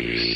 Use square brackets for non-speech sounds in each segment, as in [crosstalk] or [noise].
Letzte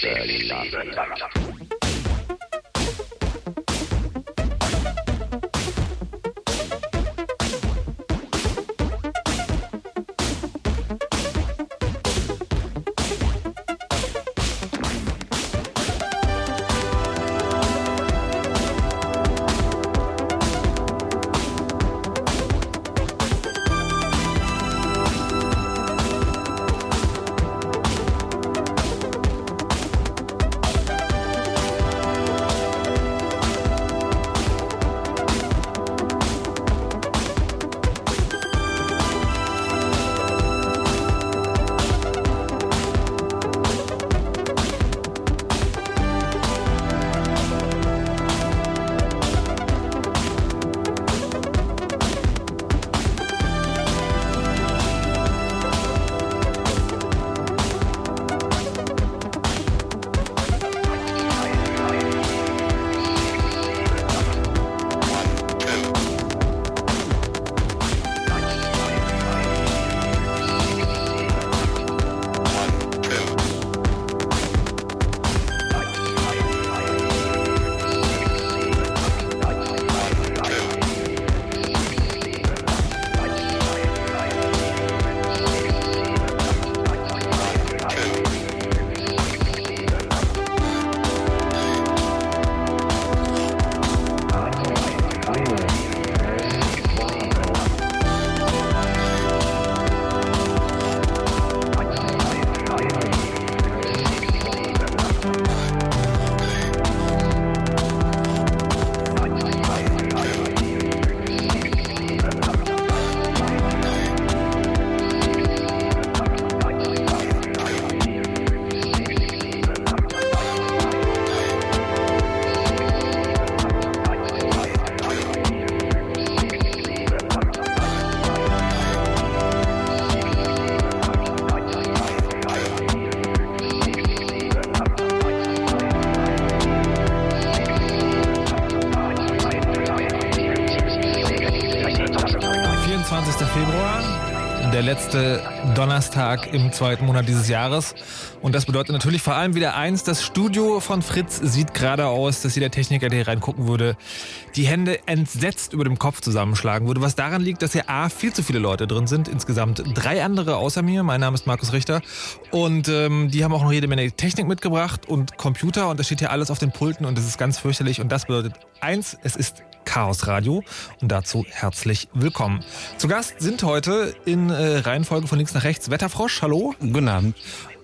Donnerstag im zweiten Monat dieses Jahres. Und das bedeutet natürlich vor allem wieder eins, das Studio von Fritz sieht gerade aus, dass jeder Techniker, der hier reingucken würde, die Hände entsetzt über dem Kopf zusammenschlagen würde. Was daran liegt, dass hier A, viel zu viele Leute drin sind. Insgesamt drei andere außer mir. Mein Name ist Markus Richter. Und ähm, die haben auch noch jede Menge Technik mitgebracht und Computer. Und das steht hier alles auf den Pulten und das ist ganz fürchterlich. Und das bedeutet eins, es ist Chaos Radio und dazu herzlich willkommen. Zu Gast sind heute in äh, Reihenfolge von links nach rechts Wetterfrosch, hallo. Guten Abend.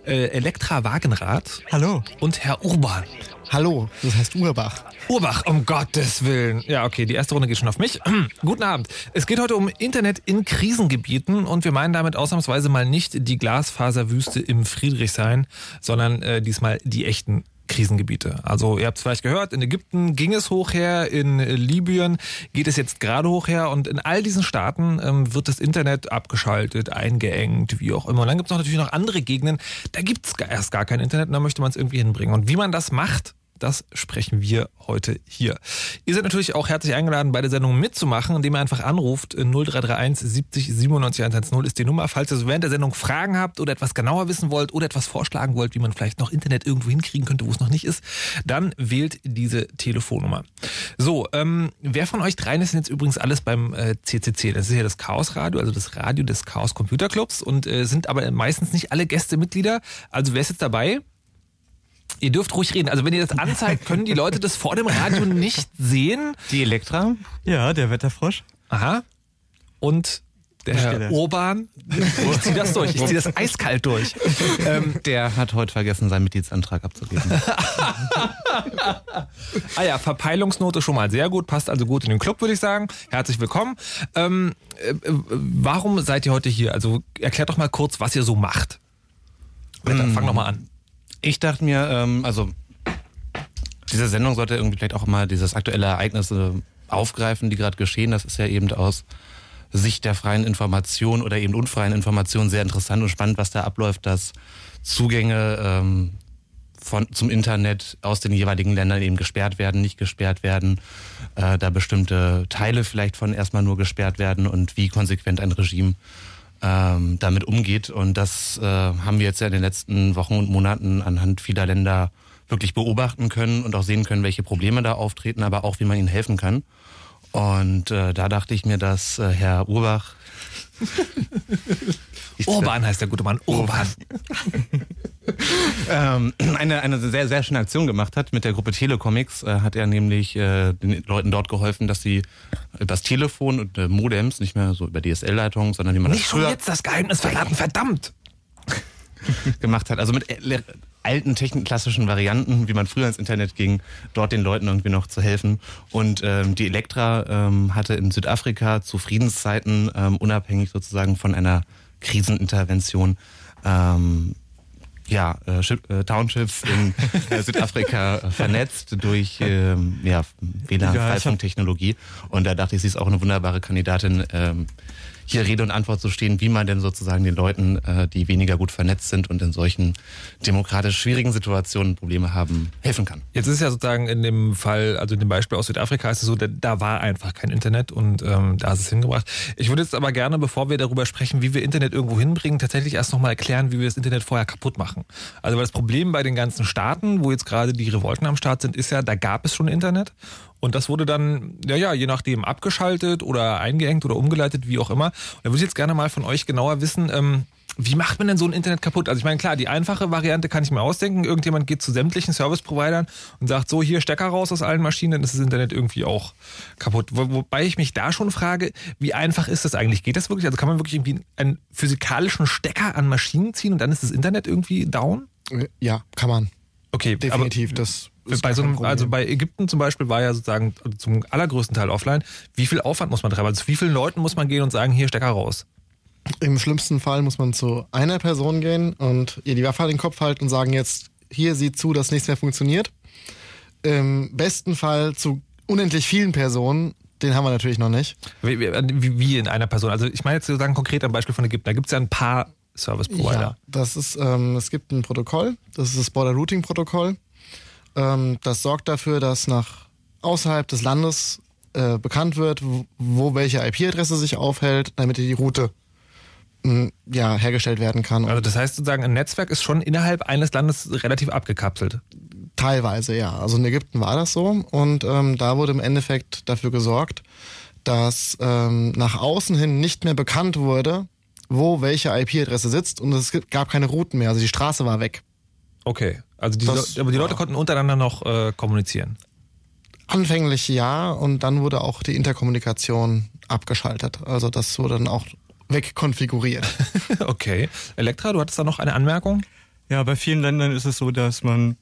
Äh, Elektra Wagenrad. Hallo. Und Herr Urban. Hallo, das heißt Urbach. Urbach, um Gottes Willen. Ja, okay, die erste Runde geht schon auf mich. [clears throat] Guten Abend. Es geht heute um Internet in Krisengebieten und wir meinen damit ausnahmsweise mal nicht die Glasfaserwüste im Friedrichshain, sondern äh, diesmal die echten Krisengebiete. Also ihr habt es vielleicht gehört, in Ägypten ging es hoch her, in Libyen geht es jetzt gerade hoch her und in all diesen Staaten ähm, wird das Internet abgeschaltet, eingeengt, wie auch immer. Und dann gibt es natürlich noch andere Gegenden, da gibt es erst gar kein Internet und da möchte man es irgendwie hinbringen. Und wie man das macht, das sprechen wir heute hier. Ihr seid natürlich auch herzlich eingeladen, bei der Sendung mitzumachen, indem ihr einfach anruft. 0331 70 97 110 ist die Nummer. Falls ihr während der Sendung Fragen habt oder etwas genauer wissen wollt oder etwas vorschlagen wollt, wie man vielleicht noch Internet irgendwo hinkriegen könnte, wo es noch nicht ist, dann wählt diese Telefonnummer. So, ähm, wer von euch dreien ist jetzt übrigens alles beim äh, CCC? Das ist ja das Chaos Radio, also das Radio des Chaos Computer Clubs und äh, sind aber meistens nicht alle Gäste Mitglieder. Also wer ist jetzt dabei? Ihr dürft ruhig reden. Also wenn ihr das anzeigt, können die Leute das vor dem Radio nicht sehen. Die Elektra? Ja, der Wetterfrosch. Aha. Und der. Herr Urban, ich zieh das durch, ich zieh das eiskalt durch. Ähm, der hat heute vergessen, seinen Mitgliedsantrag abzugeben. Ah ja, Verpeilungsnote schon mal sehr gut, passt also gut in den Club, würde ich sagen. Herzlich willkommen. Ähm, äh, äh, warum seid ihr heute hier? Also erklärt doch mal kurz, was ihr so macht. Wetter, fang doch mal an. Ich dachte mir, ähm, also diese Sendung sollte irgendwie vielleicht auch mal dieses aktuelle Ereignis äh, aufgreifen, die gerade geschehen. Das ist ja eben aus Sicht der freien Information oder eben unfreien Information sehr interessant und spannend, was da abläuft, dass Zugänge ähm, von, zum Internet aus den jeweiligen Ländern eben gesperrt werden, nicht gesperrt werden, äh, da bestimmte Teile vielleicht von erstmal nur gesperrt werden und wie konsequent ein Regime ähm, damit umgeht. Und das äh, haben wir jetzt ja in den letzten Wochen und Monaten anhand vieler Länder wirklich beobachten können und auch sehen können, welche Probleme da auftreten, aber auch, wie man ihnen helfen kann. Und äh, da dachte ich mir, dass äh, Herr Urbach. [laughs] Ich- Urban heißt der gute Mann. Urban. [laughs] ähm, eine, eine sehr, sehr schöne Aktion gemacht hat. Mit der Gruppe Telecomics äh, hat er nämlich äh, den Leuten dort geholfen, dass sie das Telefon und äh, Modems nicht mehr so über DSL-Leitungen, sondern wie man Nicht das schon früher jetzt das Geheimnis verraten, verdammt. [laughs] gemacht hat. Also mit äh, alten techn klassischen Varianten, wie man früher ins Internet ging, dort den Leuten irgendwie noch zu helfen. Und ähm, die Elektra ähm, hatte in Südafrika zu Friedenszeiten, ähm, unabhängig sozusagen von einer Krisenintervention, ähm, ja, äh, Ship, äh, Townships in [laughs] äh, Südafrika äh, vernetzt durch ähm, ja, WLAN-Freifunk-Technologie. Und da dachte ich, sie ist auch eine wunderbare Kandidatin, ähm, hier Rede und Antwort zu stehen, wie man denn sozusagen den Leuten, äh, die weniger gut vernetzt sind und in solchen demokratisch schwierigen Situationen Probleme haben, helfen kann. Jetzt ist ja sozusagen in dem Fall, also in dem Beispiel aus Südafrika ist es so, da, da war einfach kein Internet und ähm, da ist es hingebracht. Ich würde jetzt aber gerne, bevor wir darüber sprechen, wie wir Internet irgendwo hinbringen, tatsächlich erst nochmal erklären, wie wir das Internet vorher kaputt machen. Also weil das Problem bei den ganzen Staaten, wo jetzt gerade die Revolten am Start sind, ist ja, da gab es schon Internet und das wurde dann, ja, ja, je nachdem abgeschaltet oder eingeengt oder umgeleitet, wie auch immer. Und da würde ich jetzt gerne mal von euch genauer wissen, ähm, wie macht man denn so ein Internet kaputt? Also ich meine, klar, die einfache Variante kann ich mir ausdenken. Irgendjemand geht zu sämtlichen Service-Providern und sagt, so hier Stecker raus aus allen Maschinen, dann ist das Internet irgendwie auch kaputt. Wo, wobei ich mich da schon frage, wie einfach ist das eigentlich? Geht das wirklich? Also kann man wirklich irgendwie einen physikalischen Stecker an Maschinen ziehen und dann ist das Internet irgendwie down? Ja, kann man. Okay, Definitiv. das bei so einem, also bei Ägypten zum Beispiel war ja sozusagen zum allergrößten Teil offline. Wie viel Aufwand muss man treiben? Also zu wie vielen Leuten muss man gehen und sagen, hier Stecker raus? Im schlimmsten Fall muss man zu einer Person gehen und ihr die Waffe an den Kopf halten und sagen jetzt, hier sieht zu, dass nichts mehr funktioniert. Im besten Fall zu unendlich vielen Personen, den haben wir natürlich noch nicht. Wie, wie, wie in einer Person? Also ich meine jetzt sozusagen konkret am Beispiel von Ägypten. Da gibt es ja ein paar Service Provider. Ja, das ist, ähm, es gibt ein Protokoll, das ist das Border Routing Protokoll. Ähm, das sorgt dafür, dass nach außerhalb des Landes äh, bekannt wird, wo, wo welche IP-Adresse sich aufhält, damit die Route mh, ja, hergestellt werden kann. Also das heißt sozusagen, ein Netzwerk ist schon innerhalb eines Landes relativ abgekapselt. Teilweise, ja. Also in Ägypten war das so und ähm, da wurde im Endeffekt dafür gesorgt, dass ähm, nach außen hin nicht mehr bekannt wurde, wo welche IP-Adresse sitzt und es gab keine Routen mehr. Also die Straße war weg. Okay. Also die, Das- aber die Leute ja. konnten untereinander noch äh, kommunizieren. Anfänglich ja und dann wurde auch die Interkommunikation abgeschaltet. Also das wurde dann auch wegkonfiguriert. [laughs] okay. Elektra, du hattest da noch eine Anmerkung? Ja, bei vielen Ländern ist es so, dass man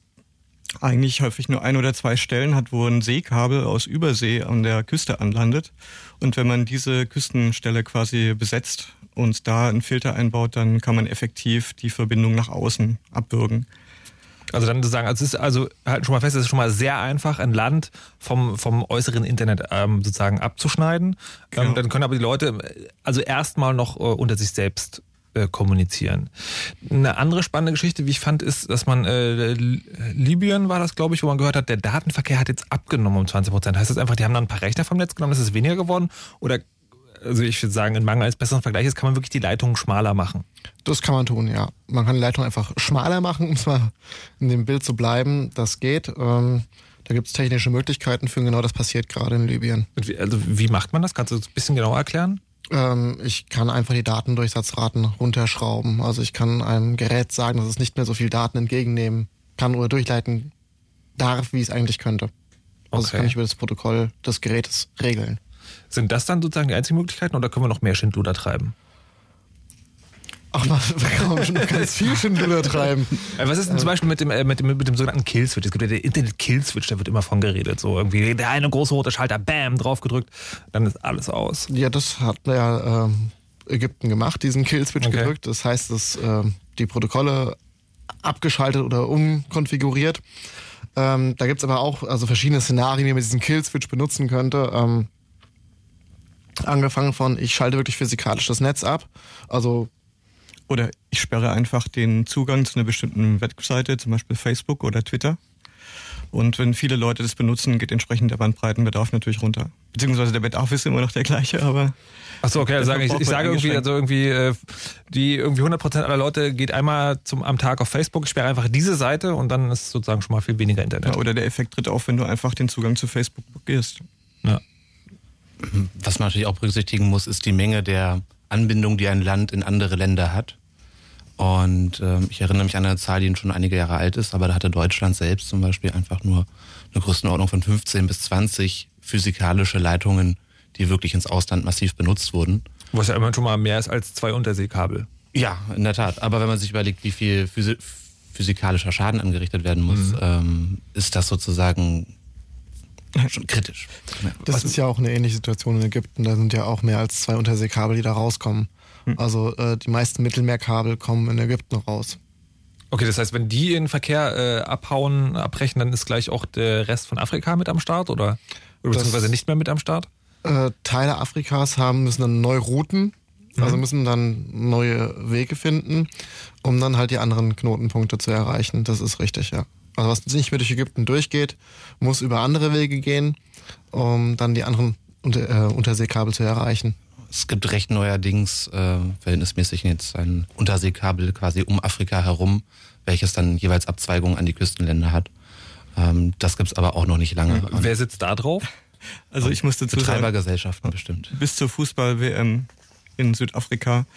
eigentlich häufig nur ein oder zwei Stellen hat, wo ein Seekabel aus Übersee an der Küste anlandet. Und wenn man diese Küstenstelle quasi besetzt und da einen Filter einbaut, dann kann man effektiv die Verbindung nach außen abwürgen. Also dann zu sagen, also es ist also halt schon mal fest, es ist schon mal sehr einfach, ein Land vom, vom äußeren Internet ähm, sozusagen abzuschneiden. Ähm, Genau. dann können aber die Leute also erstmal noch äh, unter sich selbst äh, kommunizieren. Eine andere spannende Geschichte, wie ich fand, ist, dass man äh, Li- Libyen war das, glaube ich, wo man gehört hat, der Datenverkehr hat jetzt abgenommen um 20 Prozent. Heißt das einfach, die haben dann ein paar Rechner vom Netz genommen, ist es weniger geworden? Oder also ich würde sagen, in Mangel eines besseren Vergleiches kann man wirklich die Leitungen schmaler machen. Das kann man tun, ja. Man kann die Leitung einfach schmaler machen, um es mal in dem Bild zu bleiben. Das geht. Ähm, da gibt es technische Möglichkeiten für und genau das passiert gerade in Libyen. Wie, also wie macht man das? Kannst du das ein bisschen genauer erklären? Ähm, ich kann einfach die Datendurchsatzraten runterschrauben. Also ich kann einem Gerät sagen, dass es nicht mehr so viel Daten entgegennehmen kann oder durchleiten darf, wie es eigentlich könnte. Also das Okay. kann ich über das Protokoll des Gerätes regeln. Sind das dann sozusagen die einzigen Möglichkeiten oder können wir noch mehr Schindluder treiben? Ach man, kann schon ganz viel Schindluder treiben. Äh, Was ist denn zum Beispiel mit dem, äh, mit dem, mit dem sogenannten Kill-Switch? Es gibt ja den Internet-Kill-Switch, da wird immer von geredet. So irgendwie der eine große rote Schalter, bam, drauf gedrückt, dann ist alles aus. Ja, das hat ja ähm, Ägypten gemacht, diesen Kill-Switch Okay. gedrückt. Das heißt, dass ähm, die Protokolle abgeschaltet oder umkonfiguriert. Ähm, da gibt's aber auch also verschiedene Szenarien, wie man diesen Kill-Switch benutzen könnte. Ähm, angefangen von, ich schalte wirklich physikalisch das Netz ab. Also Oder ich sperre einfach den Zugang zu einer bestimmten Webseite, zum Beispiel Facebook oder Twitter. Und wenn viele Leute das benutzen, geht entsprechend der Bandbreitenbedarf natürlich runter. Beziehungsweise der Bedarf ist immer noch der gleiche, aber Achso, okay, also ich, ich sage irgendwie, also irgendwie, äh, die irgendwie 100% aller Leute geht einmal zum, am Tag auf Facebook, ich sperre einfach diese Seite und dann ist sozusagen schon mal viel weniger Internet. ja, oder der Effekt tritt auf, wenn du einfach den Zugang zu Facebook blockierst. Ja. Was man natürlich auch berücksichtigen muss, ist die Menge der Anbindung, die ein Land in andere Länder hat. Und ähm, ich erinnere mich an eine Zahl, die schon einige Jahre alt ist, aber da hatte Deutschland selbst zum Beispiel einfach nur eine Größenordnung von 15 bis 20 physikalische Leitungen, die wirklich ins Ausland massiv benutzt wurden. Was ja immerhin schon mal mehr ist als zwei Unterseekabel. Ja, in der Tat. Aber wenn man sich überlegt, wie viel physi physikalischer Schaden angerichtet werden muss, ähm, ist das sozusagen [laughs] schon kritisch. Das ist ja auch eine ähnliche Situation in Ägypten. Da sind ja auch mehr als zwei Unterseekabel, die da rauskommen. Also äh, die meisten Mittelmeerkabel kommen in Ägypten raus. Okay, das heißt, wenn die in den Verkehr äh, abhauen, abbrechen, dann ist gleich auch der Rest von Afrika mit am Start oder, oder beziehungsweise nicht mehr mit am Start? Äh, Teile Afrikas haben müssen dann neue Routen, also müssen dann neue Wege finden, um dann halt die anderen Knotenpunkte zu erreichen. Das ist richtig, ja. Also was nicht mehr durch Ägypten durchgeht, muss über andere Wege gehen, um dann die anderen unter, äh, Unterseekabel zu erreichen. Es gibt recht neuerdings äh, verhältnismäßig jetzt ein Unterseekabel quasi um Afrika herum, welches dann jeweils Abzweigungen an die Küstenländer hat. Ähm, das gibt's aber auch noch nicht lange. Und Wer sitzt da drauf? [laughs] Also ich muss dazu sagen, Betreibergesellschaften bestimmt. bis zur Fußball-WM in Südafrika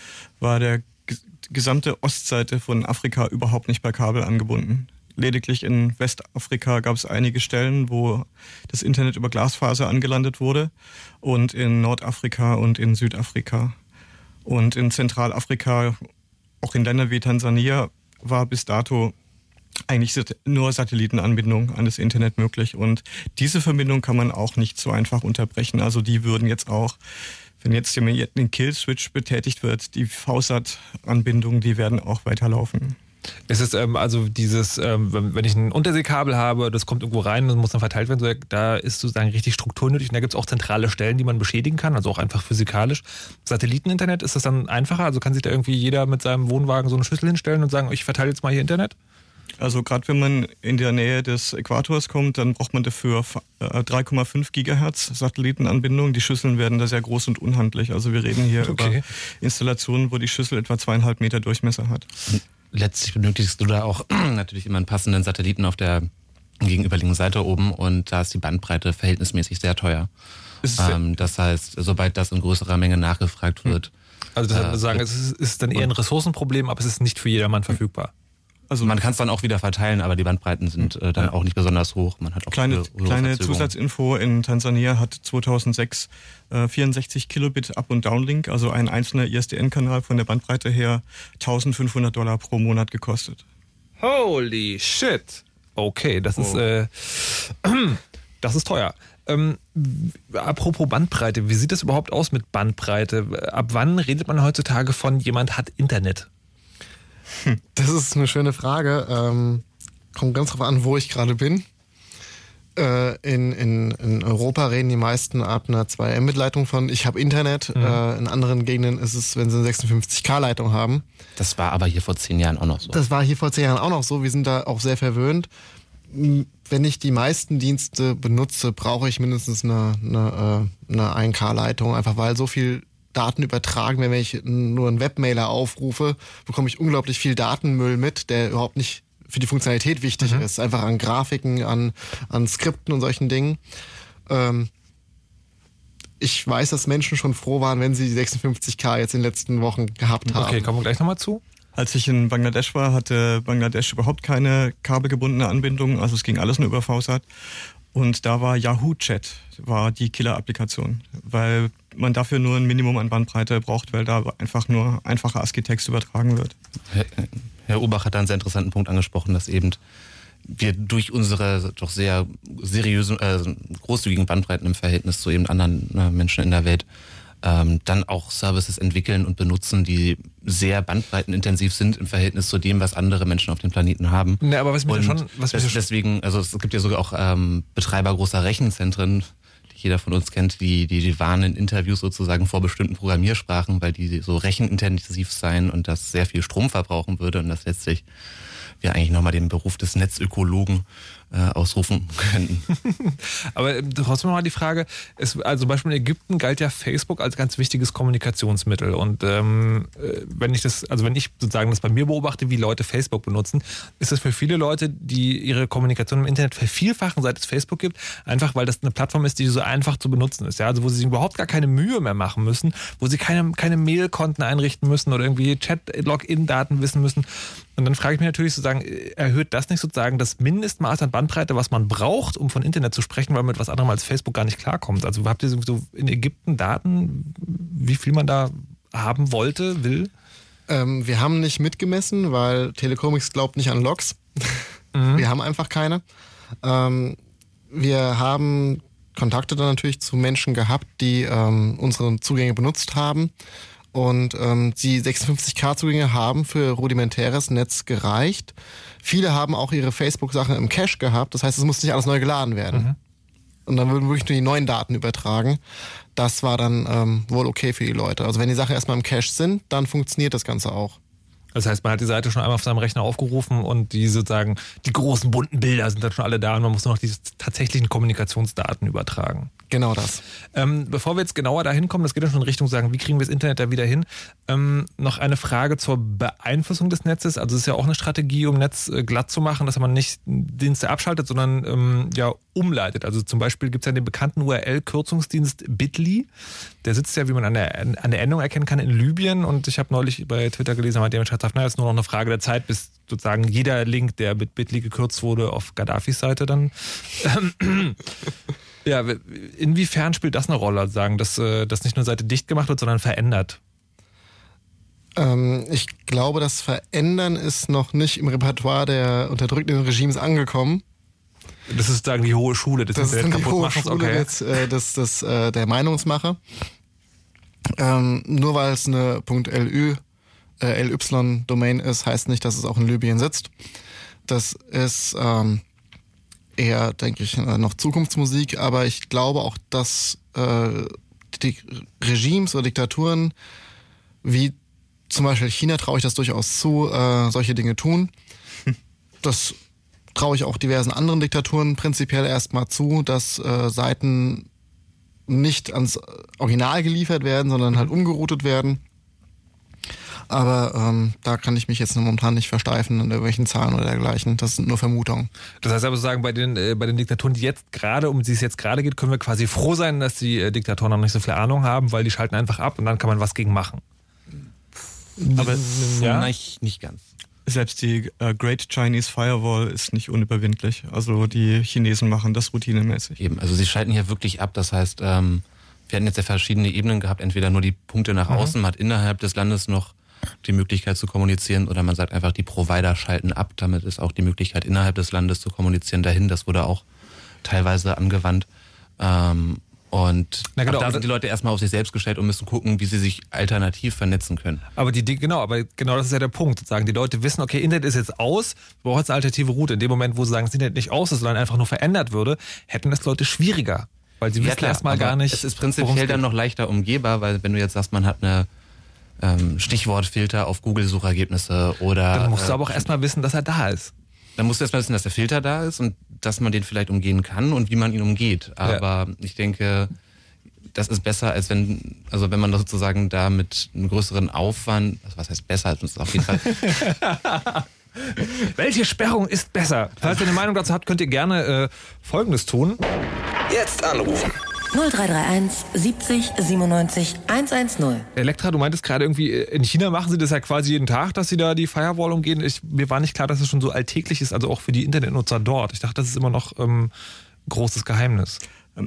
war der ges- gesamte Ostseite von Afrika überhaupt nicht per Kabel angebunden. Lediglich in Westafrika gab es einige Stellen, wo das Internet über Glasfaser angelandet wurde und in Nordafrika und in Südafrika. Und in Zentralafrika, auch in Ländern wie Tansania, war bis dato eigentlich nur Satellitenanbindung an das Internet möglich. Und diese Verbindung kann man auch nicht so einfach unterbrechen. Also die würden jetzt auch, wenn jetzt ein Kill-Switch betätigt wird, die VSAT-Anbindungen, die werden auch weiterlaufen. Es ist ähm, also dieses, ähm, wenn ich ein Unterseekabel habe, das kommt irgendwo rein und muss dann verteilt werden, so, da ist sozusagen richtig Struktur nötig und da gibt es auch zentrale Stellen, die man beschädigen kann, also auch einfach physikalisch. Satelliteninternet, ist das dann einfacher? Also kann sich da irgendwie jeder mit seinem Wohnwagen so eine Schüssel hinstellen und sagen, ich verteile jetzt mal hier Internet? Also gerade wenn man in der Nähe des Äquators kommt, dann braucht man dafür äh, 3,5 Gigahertz Satellitenanbindung. Die Schüsseln werden da sehr groß und unhandlich. Also wir reden hier [laughs] Okay. über Installationen, wo die Schüssel etwa zweieinhalb Meter Durchmesser hat. Letztlich benötigst du da auch [clears throat] natürlich immer einen passenden Satelliten auf der gegenüberliegenden Seite oben und da ist die Bandbreite verhältnismäßig sehr teuer. Ähm, das heißt, sobald das in größerer Menge nachgefragt wird, Also deshalb Äh, sagen, es ist, ist dann eher ein Ressourcenproblem, aber es ist nicht für jedermann verfügbar. Also man kann es dann auch wieder verteilen, aber die Bandbreiten sind äh, dann auch nicht besonders hoch. Man hat auch Kleine, kleine. Zusatzinfo, in Tansania hat 2006 äh, 64 Kilobit Up- und Downlink, also ein einzelner ISDN-Kanal von der Bandbreite her, 1500 Dollar pro Monat gekostet. Holy shit. Okay, das ist äh, [clears throat] das ist teuer. Ähm, apropos Bandbreite, wie sieht das überhaupt aus mit Bandbreite? Ab wann redet man heutzutage von jemand hat Internet? [laughs] Das ist eine schöne Frage. Ähm, kommt ganz drauf an, wo ich gerade bin. Äh, in, in, in Europa reden die meisten ab einer 2M-Leitung von ich habe Internet. Äh, in anderen Gegenden ist es, wenn sie eine 56K-Leitung haben. Das war aber hier vor zehn Jahren auch noch so. Das war hier vor zehn Jahren auch noch so. Wir sind da auch sehr verwöhnt. Wenn ich die meisten Dienste benutze, brauche ich mindestens eine, eine, äh, eine 1K-Leitung, einfach weil so viel Daten übertragen. Wenn ich nur einen Webmailer aufrufe, bekomme ich unglaublich viel Datenmüll mit, der überhaupt nicht für die Funktionalität wichtig ist. Einfach an Grafiken, an, an Skripten und solchen Dingen. Ähm, ich weiß, dass Menschen schon froh waren, wenn sie die 56K jetzt in den letzten Wochen gehabt haben. Okay, kommen wir gleich nochmal zu. Als ich in Bangladesch war, hatte Bangladesch überhaupt keine kabelgebundene Anbindung, also es ging alles nur über VSAT. Und da war Yahoo Chat, war die Killer-Applikation, weil man dafür nur ein Minimum an Bandbreite braucht, weil da einfach nur einfacher ASCII-Text übertragen wird. Herr, Ubach hat da einen sehr interessanten Punkt angesprochen, dass eben wir durch unsere doch sehr seriösen, äh, großzügigen Bandbreiten im Verhältnis zu eben anderen äh, Menschen in der Welt ähm, dann auch Services entwickeln und benutzen, die sehr bandbreitenintensiv sind im Verhältnis zu dem, was andere Menschen auf dem Planeten haben. Ne, aber was mir und schon, was das, deswegen, also es gibt ja sogar auch ähm, Betreiber großer Rechenzentren, die jeder von uns kennt, die, die, die waren in Interviews sozusagen vor bestimmten Programmiersprachen, weil die so rechenintensiv seien und das sehr viel Strom verbrauchen würde und das letztlich wir eigentlich nochmal den Beruf des Netzökologen äh, ausrufen [laughs] könnten. [laughs] Aber äh, trotzdem nochmal die Frage, es, also zum Beispiel in Ägypten galt ja Facebook als ganz wichtiges Kommunikationsmittel. Und ähm, äh, wenn ich das, also wenn ich sozusagen das bei mir beobachte, wie Leute Facebook benutzen, ist das für viele Leute, die ihre Kommunikation im Internet vervielfachen, seit es Facebook gibt, einfach weil das eine Plattform ist, die so einfach zu benutzen ist. Ja, also wo sie sich überhaupt gar keine Mühe mehr machen müssen, wo sie keine, keine Mailkonten einrichten müssen oder irgendwie Chat-Login-Daten wissen müssen. Und dann frage ich mich natürlich sozusagen, erhöht das nicht sozusagen das Mindestmaß an Bandbreite, was man braucht, um von Internet zu sprechen, weil man mit was anderem als Facebook gar nicht klarkommt? Also habt ihr so in Ägypten Daten, wie viel man da haben wollte, will? Ähm, wir haben nicht mitgemessen, weil Telecomics glaubt nicht an Logs. Mhm. Wir haben einfach keine. Ähm, wir haben Kontakte dann natürlich zu Menschen gehabt, die ähm, unsere Zugänge benutzt haben und ähm, die 56K-Zugänge haben für rudimentäres Netz gereicht. Viele haben auch ihre Facebook-Sachen im Cache gehabt, das heißt, es muss nicht alles neu geladen werden. Mhm. Und dann würden wirklich nur die neuen Daten übertragen. Das war dann ähm, wohl okay für die Leute. Also wenn die Sachen erstmal im Cache sind, dann funktioniert das Ganze auch. Das heißt, man hat die Seite schon einmal auf seinem Rechner aufgerufen und die sozusagen, die großen bunten Bilder sind dann schon alle da und man muss nur noch die tatsächlichen Kommunikationsdaten übertragen. Genau das. Ähm, bevor wir jetzt genauer dahin kommen, das geht dann schon in Richtung sagen, wie kriegen wir das Internet da wieder hin? Ähm, noch eine Frage zur Beeinflussung des Netzes. Also es ist ja auch eine Strategie, um Netz äh, glatt zu machen, dass man nicht Dienste abschaltet, sondern ähm, ja umleitet. Also zum Beispiel gibt es ja den bekannten URL-Kürzungsdienst Bitly. Der sitzt ja, wie man an der, an der Endung erkennen kann, in Libyen. Und ich habe neulich bei Twitter gelesen, hat jemand gesagt, naja, ist nur noch eine Frage der Zeit, bis sozusagen jeder Link, der mit Bitly gekürzt wurde, auf Gaddafis Seite dann Ja, inwiefern spielt das eine Rolle, sagen, dass äh, das nicht nur Seite dicht gemacht wird, sondern verändert? Ähm, ich glaube, das Verändern ist noch nicht im Repertoire der unterdrückenden Regimes angekommen. Das ist sagen die hohe Schule des Das ist dann die hohe Schule okay. des, äh, des, des, äh, der Meinungsmacher. Ähm, nur weil es eine .lu, äh, LY-Domain ist, heißt nicht, dass es auch in Libyen sitzt. Das ist ähm, eher, denke ich, äh, noch Zukunftsmusik, aber ich glaube auch, dass äh, die Regimes oder Diktaturen wie zum Beispiel China traue ich das durchaus zu, äh, solche Dinge tun. [laughs] Das traue ich auch diversen anderen Diktaturen prinzipiell erstmal zu, dass äh, Seiten nicht ans Original geliefert werden, sondern halt umgeroutet werden. Aber ähm, da kann ich mich jetzt momentan nicht versteifen in irgendwelchen Zahlen oder dergleichen. Das sind nur Vermutungen. Das heißt aber sozusagen, bei den, äh, bei den Diktaturen, die jetzt gerade, um die es jetzt gerade geht, können wir quasi froh sein, dass die äh, Diktatoren noch nicht so viel Ahnung haben, weil die schalten einfach ab und dann kann man was gegen machen. Aber ja? nicht, nicht ganz. Selbst die uh, Great Chinese Firewall ist nicht unüberwindlich. Also die Chinesen machen das routinemäßig. Eben, also sie schalten hier wirklich ab. Das heißt, ähm, wir hatten jetzt ja verschiedene Ebenen gehabt. Entweder nur die Punkte nach mhm. außen, man hat innerhalb des Landes noch die Möglichkeit zu kommunizieren oder man sagt einfach, die Provider schalten ab. Damit ist auch die Möglichkeit innerhalb des Landes zu kommunizieren dahin. Das wurde auch teilweise angewandt. Ähm, und Na genau, da sind die Leute erstmal auf sich selbst gestellt und müssen gucken, wie sie sich alternativ vernetzen können. Aber die, genau, aber genau das ist ja der Punkt. Sozusagen, die Leute wissen, okay, Internet ist jetzt aus, wir brauchen jetzt eine alternative Route. In dem Moment, wo sie sagen, das Internet nicht aus ist, sondern einfach nur verändert würde, hätten das Leute schwieriger. Weil sie ja, wissen erstmal gar nicht. Es ist prinzipiell dann noch leichter umgehbar, weil wenn du jetzt sagst, man hat eine ähm, Stichwortfilter auf Google-Suchergebnisse oder. Dann musst du aber auch erstmal wissen, dass er da ist. Dann musst du erstmal wissen, dass der Filter da ist und dass man den vielleicht umgehen kann und wie man ihn umgeht. Aber ja. ich denke, das ist besser, als wenn, also wenn man sozusagen da mit einem größeren Aufwand, was heißt besser, als auf jeden Fall. [laughs] Welche Sperrung ist besser? Falls ihr eine Meinung dazu habt, könnt ihr gerne äh, Folgendes tun. Jetzt anrufen. 0331 70 97 110. Elektra, du meintest gerade irgendwie, äh, in China machen sie das ja quasi jeden Tag, dass sie da die Firewall umgehen. Ich, mir war nicht klar, dass es schon so alltäglich ist, also auch für die Internetnutzer dort. Ich dachte, das ist immer noch ähm, großes Geheimnis.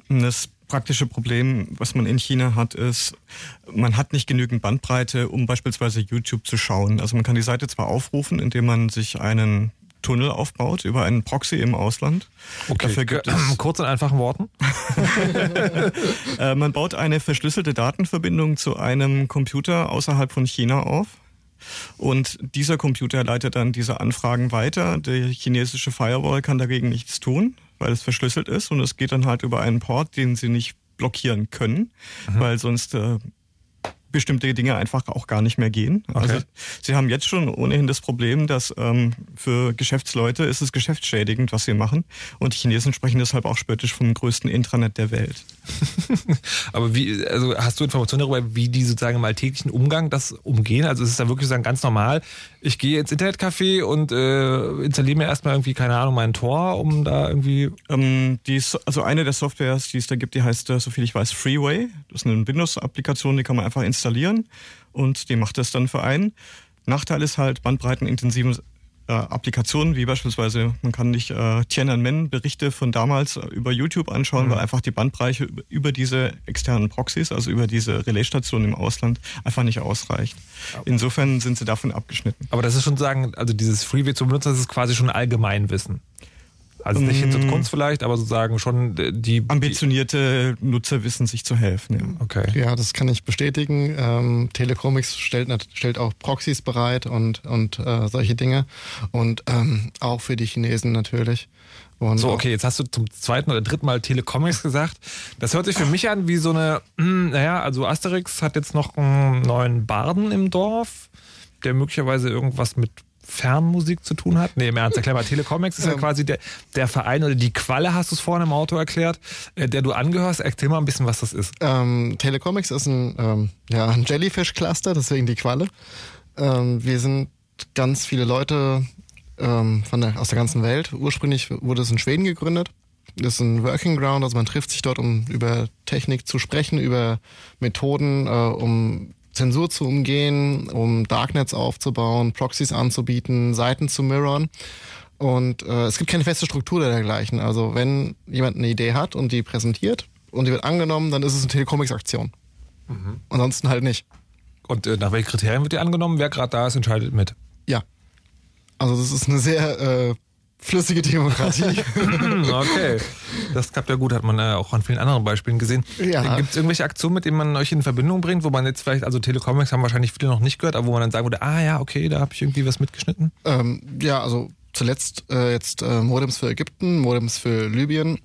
Das praktische Problem, was man in China hat, ist, man hat nicht genügend Bandbreite, um beispielsweise YouTube zu schauen. Also man kann die Seite zwar aufrufen, indem man sich einen Tunnel aufbaut über einen Proxy im Ausland. Okay, Dafür gibt es, kurz in einfachen Worten. [laughs] äh, man baut eine verschlüsselte Datenverbindung zu einem Computer außerhalb von China auf. Und dieser Computer leitet dann diese Anfragen weiter. Der chinesische Firewall kann dagegen nichts tun, weil es verschlüsselt ist. Und es geht dann halt über einen Port, den sie nicht blockieren können, Mhm. weil sonst äh, bestimmte Dinge einfach auch gar nicht mehr gehen. Also sie haben jetzt schon ohnehin das Problem, dass ähm, für Geschäftsleute ist es geschäftsschädigend, was sie machen. Und die Chinesen sprechen deshalb auch spöttisch vom größten Intranet der Welt. [laughs] Aber wie, also hast du Informationen darüber, wie die sozusagen im alltäglichen Umgang das umgehen? Also ist es da wirklich sozusagen ganz normal? Ich gehe ins Internetcafé und äh, installiere mir erstmal irgendwie, keine Ahnung, mein Tor, um da irgendwie. Ähm, die ist, also eine der Softwares, die es da gibt, die heißt, äh, soviel ich weiß, Freeway. Das ist eine Windows-Applikation, die kann man einfach installieren und die macht das dann für einen. Nachteil ist halt bandbreitenintensive äh, Applikationen, wie beispielsweise, man kann nicht äh, Tiananmen-Berichte von damals äh, über YouTube anschauen, weil einfach die Bandbreite über, diese externen Proxys, also über diese Relaisstationen im Ausland, einfach nicht ausreicht. Insofern sind sie davon abgeschnitten. Aber das ist schon sagen, also dieses Freeway zu benutzen, das ist quasi schon Allgemeinwissen. Also nicht Hinz und Kunst vielleicht, aber sozusagen schon die. Ambitionierte Nutzer wissen sich zu helfen. Ja. Okay. Ja, das kann ich bestätigen. Ähm, Telecomics stellt, stellt auch Proxys bereit und, und äh, solche Dinge. Und ähm, auch für die Chinesen natürlich. Und So, okay, jetzt hast du zum zweiten oder dritten Mal Telecomics gesagt. Das hört sich für mich an wie so eine, hm, naja, also Asterix hat jetzt noch einen neuen Barden im Dorf, der möglicherweise irgendwas mit Fernmusik zu tun hat. Nee, im Ernst, erklär mal, Telecomics ist ja Ähm. quasi der, der Verein oder die Qualle, hast du es vorhin im Auto erklärt, äh, der du angehörst. Erzähl mal ein bisschen, was das ist. Ähm, Telecomics ist ein, ähm, ja, ein Jellyfish-Cluster, deswegen die Qualle. Ähm, wir sind ganz viele Leute ähm, von der, aus der ganzen Welt. Ursprünglich wurde es in Schweden gegründet. Das ist ein Working Ground, also man trifft sich dort, um über Technik zu sprechen, über Methoden, äh, um Zensur zu umgehen, um Darknets aufzubauen, Proxys anzubieten, Seiten zu mirrorn. Und äh, es gibt keine feste Struktur dergleichen. Also wenn jemand eine Idee hat und die präsentiert und die wird angenommen, dann ist es eine Telecomics-Aktion. Ansonsten halt nicht. Und äh, nach welchen Kriterien wird die angenommen? Wer gerade da ist, entscheidet mit. Ja. Also das ist eine sehr äh, flüssige Demokratie. [laughs] Okay. Das klappt ja gut, hat man äh, auch an vielen anderen Beispielen gesehen. Ja. Gibt es irgendwelche Aktionen, mit denen man euch in Verbindung bringt, wo man jetzt vielleicht, also Telecomics haben wahrscheinlich viele noch nicht gehört, aber wo man dann sagen würde, ah ja, okay, da habe ich irgendwie was mitgeschnitten? ähm, ja, also zuletzt äh, jetzt äh, Modems für Ägypten, Modems für Libyen.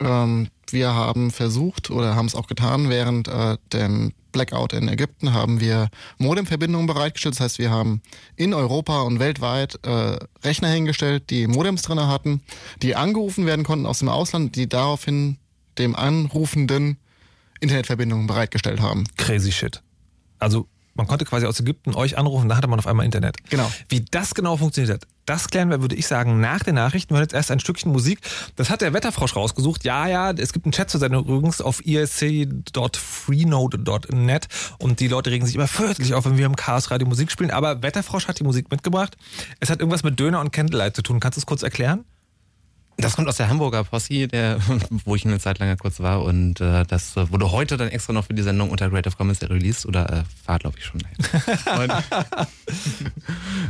Ähm, wir haben versucht oder haben es auch getan, während äh, dem Blackout in Ägypten haben wir Modemverbindungen bereitgestellt. Das heißt, wir haben in Europa und weltweit äh, Rechner hingestellt, die Modems drin hatten, die angerufen werden konnten aus dem Ausland, die daraufhin dem Anrufenden Internetverbindungen bereitgestellt haben. Crazy shit. Also man konnte quasi aus Ägypten euch anrufen, da hatte man auf einmal Internet. Genau. Wie das genau funktioniert hat, das klären wir, würde ich sagen, nach den Nachrichten. Wir hören jetzt erst ein Stückchen Musik. Das hat der Wetterfrosch rausgesucht. Ja, ja, es gibt einen Chat zur Sendung übrigens auf isc.freenode.net und die Leute regen sich immer fürchterlich auf, wenn wir im Chaos Radio Musik spielen. Aber Wetterfrosch hat die Musik mitgebracht. Es hat irgendwas mit Döner und Candlelight zu tun. Kannst du es kurz erklären? Das kommt aus der Hamburger Posse, der, [laughs] wo ich eine Zeit lang kurz war. Und äh, das wurde heute dann extra noch für die Sendung unter Creative Commons released. Oder äh, war, glaube ich, schon. [laughs] Und,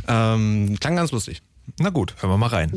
ähm, klang ganz lustig. Na gut, hören wir mal rein.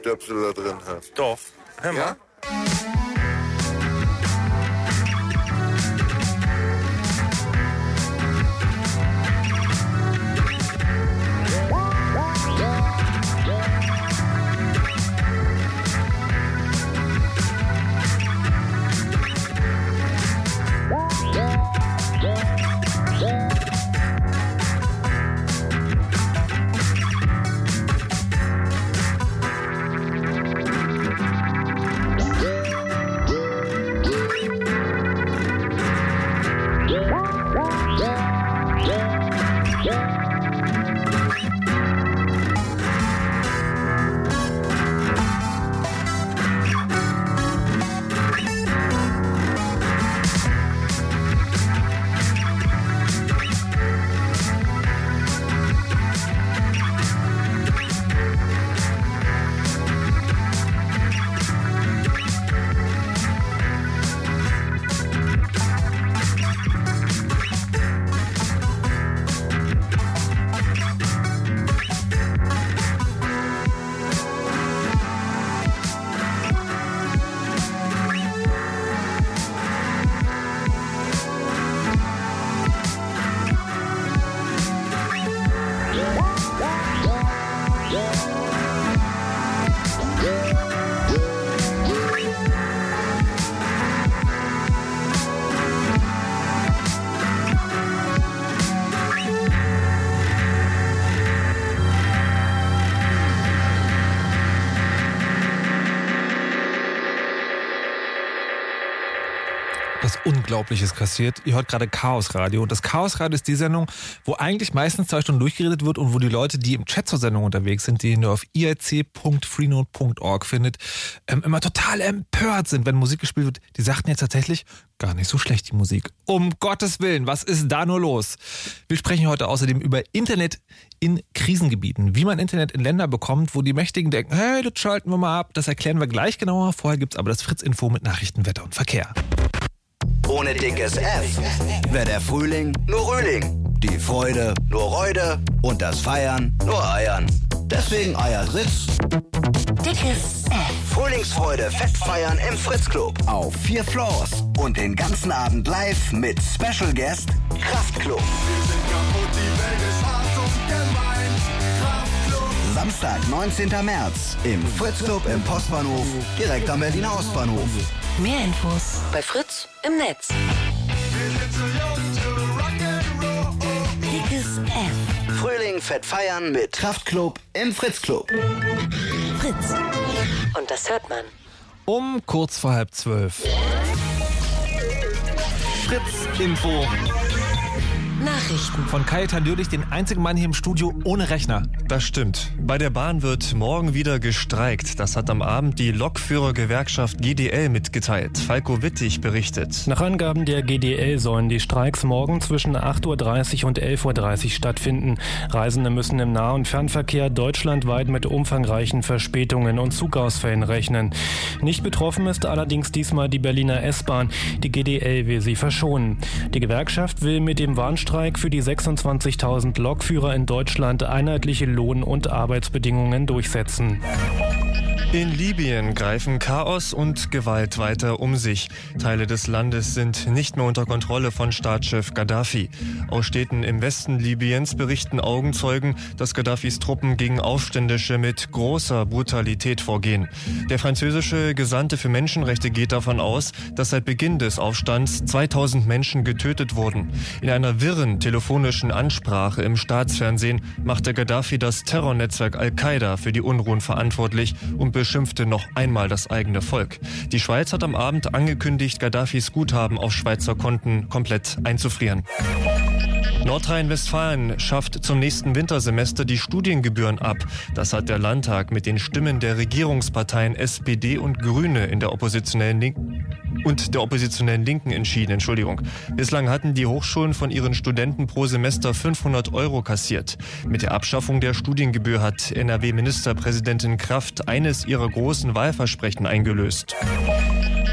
Stöpsel da drin. Doch. Hör mal. Ja? Unglaubliches kassiert. Ihr hört gerade Chaos Radio. Und das Chaos Radio ist die Sendung, wo eigentlich meistens zwei Stunden durchgeredet wird und wo die Leute, die im Chat zur Sendung unterwegs sind, die ihr auf iic.freenode.org findet, ähm, immer total empört sind, wenn Musik gespielt wird. Die sagten jetzt tatsächlich, gar nicht so schlecht die Musik. Um Gottes Willen, was ist da nur los? Wir sprechen heute außerdem über Internet in Krisengebieten. Wie man Internet in Länder bekommt, wo die Mächtigen denken, hey, das schalten wir mal ab. Das erklären wir gleich genauer. Vorher gibt's aber das Fritz-Info mit Nachrichten, Wetter und Verkehr. Ohne dickes F wäre der Frühling nur Rühling. Die Freude nur Reude und das Feiern nur Eiern. Deswegen eiert Ritz. Dickes F. Frühlingsfreude Festfeiern im Fritz Club. Auf vier Floors und den ganzen Abend live mit Special Guest Kraftklub. Samstag, 19. März im Fritz Club im Postbahnhof, direkt am Berliner Ostbahnhof. Mehr Infos bei Fritz im Netz. Dickes F. Frühling fett feiern mit Kraftklub im Fritz Club. Fritz. Und das hört man. Um kurz vor halb zwölf. Fritz-Info. Nachrichten. Von Kajetan Dürlich, den einzigen Mann hier im Studio ohne Rechner. Das stimmt. Bei der Bahn wird morgen wieder gestreikt. Das hat am Abend die Lokführergewerkschaft GDL mitgeteilt. Falco Wittig berichtet. Nach Angaben der GDL sollen die Streiks morgen zwischen 8.30 Uhr und 11.30 Uhr stattfinden. Reisende müssen im Nah- und Fernverkehr deutschlandweit mit umfangreichen Verspätungen und Zugausfällen rechnen. Nicht betroffen ist allerdings diesmal die Berliner S-Bahn. Die GDL will sie verschonen. Die Gewerkschaft will mit dem Warnstreik für die 26.000 Lokführer in Deutschland einheitliche Lohn- und Arbeitsbedingungen durchsetzen. In Libyen greifen Chaos und Gewalt weiter um sich. Teile des Landes sind nicht mehr unter Kontrolle von Staatschef Gaddafi. Aus Städten im Westen Libyens berichten Augenzeugen, dass Gaddafis Truppen gegen Aufständische mit großer Brutalität vorgehen. Der französische Gesandte für Menschenrechte geht davon aus, dass seit Beginn des Aufstands 2000 Menschen getötet wurden. In einer wirren telefonischen Ansprache im Staatsfernsehen machte Gaddafi das Terrornetzwerk Al-Qaida für die Unruhen verantwortlich und beschimpfte noch einmal das eigene Volk. Die Schweiz hat am Abend angekündigt, Gaddafis Guthaben auf Schweizer Konten komplett einzufrieren. Nordrhein-Westfalen schafft zum nächsten Wintersemester die Studiengebühren ab. Das hat der Landtag mit den Stimmen der Regierungsparteien SPD und Grüne in der oppositionellen Linken und der oppositionellen Linken entschieden. Entschuldigung. Bislang hatten die Hochschulen von ihren Studenten pro Semester 500 Euro kassiert. Mit der Abschaffung der Studiengebühr hat NRW-Ministerpräsidentin Kraft eines ihrer großen Wahlversprechen eingelöst.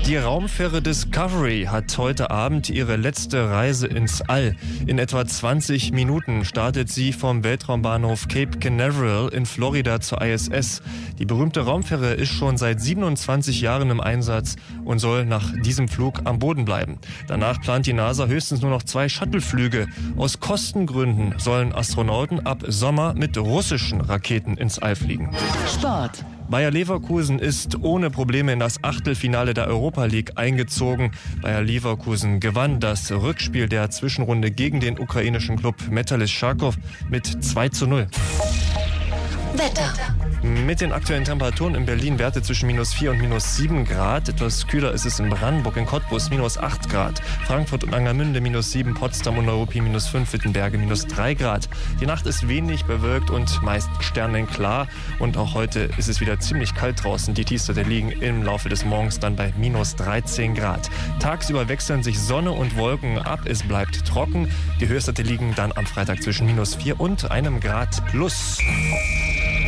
Die Raumfähre Discovery hat heute Abend ihre letzte Reise ins All. In etwa 20 Minuten startet sie vom Weltraumbahnhof Cape Canaveral in Florida zur ISS. Die berühmte Raumfähre ist schon seit 27 Jahren im Einsatz und soll nach diesem Flug am Boden bleiben. Danach plant die NASA höchstens nur noch zwei Shuttleflüge. Aus Kostengründen sollen Astronauten ab Sommer mit russischen Raketen ins All fliegen. Sport. Bayer Leverkusen ist ohne Probleme in das Achtelfinale der Europa League eingezogen. Bayer Leverkusen gewann das Rückspiel der Zwischenrunde gegen den ukrainischen Club Metalist Charkow mit 2 zu 0. Wetter. Mit den aktuellen Temperaturen in Berlin Werte zwischen minus 4 und minus 7 Grad. Etwas kühler ist es in Brandenburg, in Cottbus minus 8 Grad. Frankfurt und Angermünde minus 7, Potsdam und Neuruppin minus 5, Wittenberge minus 3 Grad. Die Nacht ist wenig bewölkt und meist sternenklar. Und auch heute ist es wieder ziemlich kalt draußen. Die Tiefstwerte liegen im Laufe des Morgens dann bei minus 13 Grad. Tagsüber wechseln sich Sonne und Wolken ab. Es bleibt trocken. Die Höchstwerte liegen dann am Freitag zwischen minus 4 und einem Grad plus.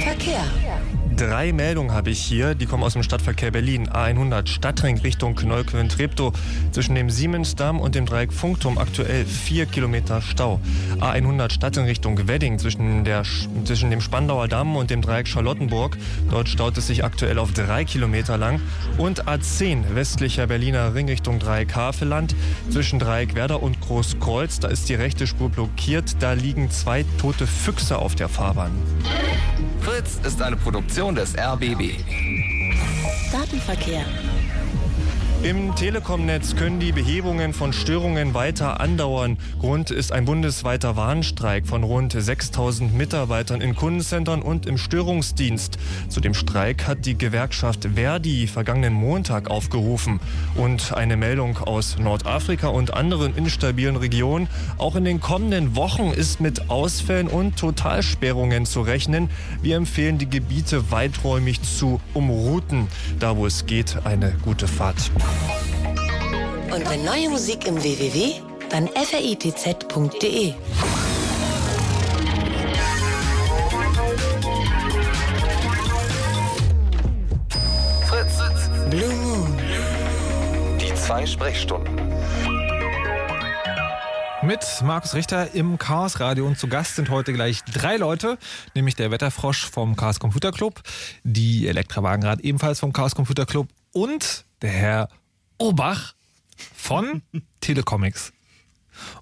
Verkehr. Yeah. Drei Meldungen habe ich hier, die kommen aus dem Stadtverkehr Berlin. A100 Stadtring Richtung Kneukölln-Treptow. Zwischen dem Siemensdamm und dem Dreieck Funkturm aktuell vier Kilometer Stau. A100 Stadtring Richtung Wedding zwischen, der, zwischen dem Spandauer Damm und dem Dreieck Charlottenburg. Dort staut es sich aktuell auf drei Kilometer lang. Und A10 westlicher Berliner Ring Richtung Dreieck Havelland. Zwischen Dreieck Werder und Großkreuz. Da ist die rechte Spur blockiert. Da liegen zwei tote Füchse auf der Fahrbahn. Fritz ist eine Produktion des RBB. Datenverkehr. Im Telekom-Netz können die Behebungen von Störungen weiter andauern. Grund ist ein bundesweiter Warnstreik von rund 6000 Mitarbeitern in Kundencentern und im Störungsdienst. Zu dem Streik hat die Gewerkschaft Verdi vergangenen Montag aufgerufen. Und eine Meldung aus Nordafrika und anderen instabilen Regionen. Auch in den kommenden Wochen ist mit Ausfällen und Totalsperrungen zu rechnen. Wir empfehlen die Gebiete weiträumig zu umrouten. Da wo es geht, eine gute Fahrt. Und wenn neue Musik im www, dann fritz.de. Fritz. Blue Moon. Die zwei Sprechstunden. Mit Markus Richter im Chaos Radio und zu Gast sind heute gleich drei Leute, nämlich der Wetterfrosch vom Chaos Computer Club, die Elektrawagenrad ebenfalls vom Chaos Computer Club und der Herr Obach von [laughs] Telecomics.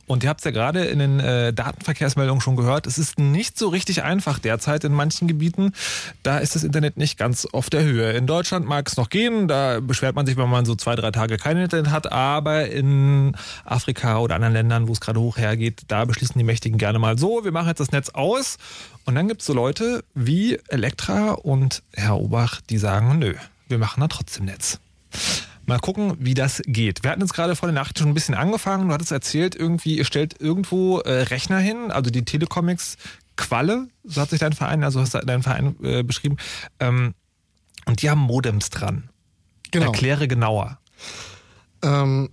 Und ihr habt es ja gerade in den äh, Datenverkehrsmeldungen schon gehört, es ist nicht so richtig einfach derzeit in manchen Gebieten. Da ist das Internet nicht ganz auf der Höhe. In Deutschland mag es noch gehen, da beschwert man sich, wenn man so zwei, drei Tage kein Internet hat, aber in Afrika oder anderen Ländern, wo es gerade hoch hergeht, da beschließen die Mächtigen gerne mal so, wir machen jetzt das Netz aus. Und dann gibt es so Leute wie Elektra und Herr Obach, die sagen, nö, wir machen da trotzdem Netz. Mal gucken, wie das geht. Wir hatten jetzt gerade vor der Nacht schon ein bisschen angefangen. Du hattest erzählt, irgendwie, ihr stellt irgendwo äh, Rechner hin, also die Telecomics Qualle, so hat sich dein Verein, also hast du deinen Verein äh, beschrieben. Ähm, und die haben Modems dran. Genau. Erkläre genauer. Ähm,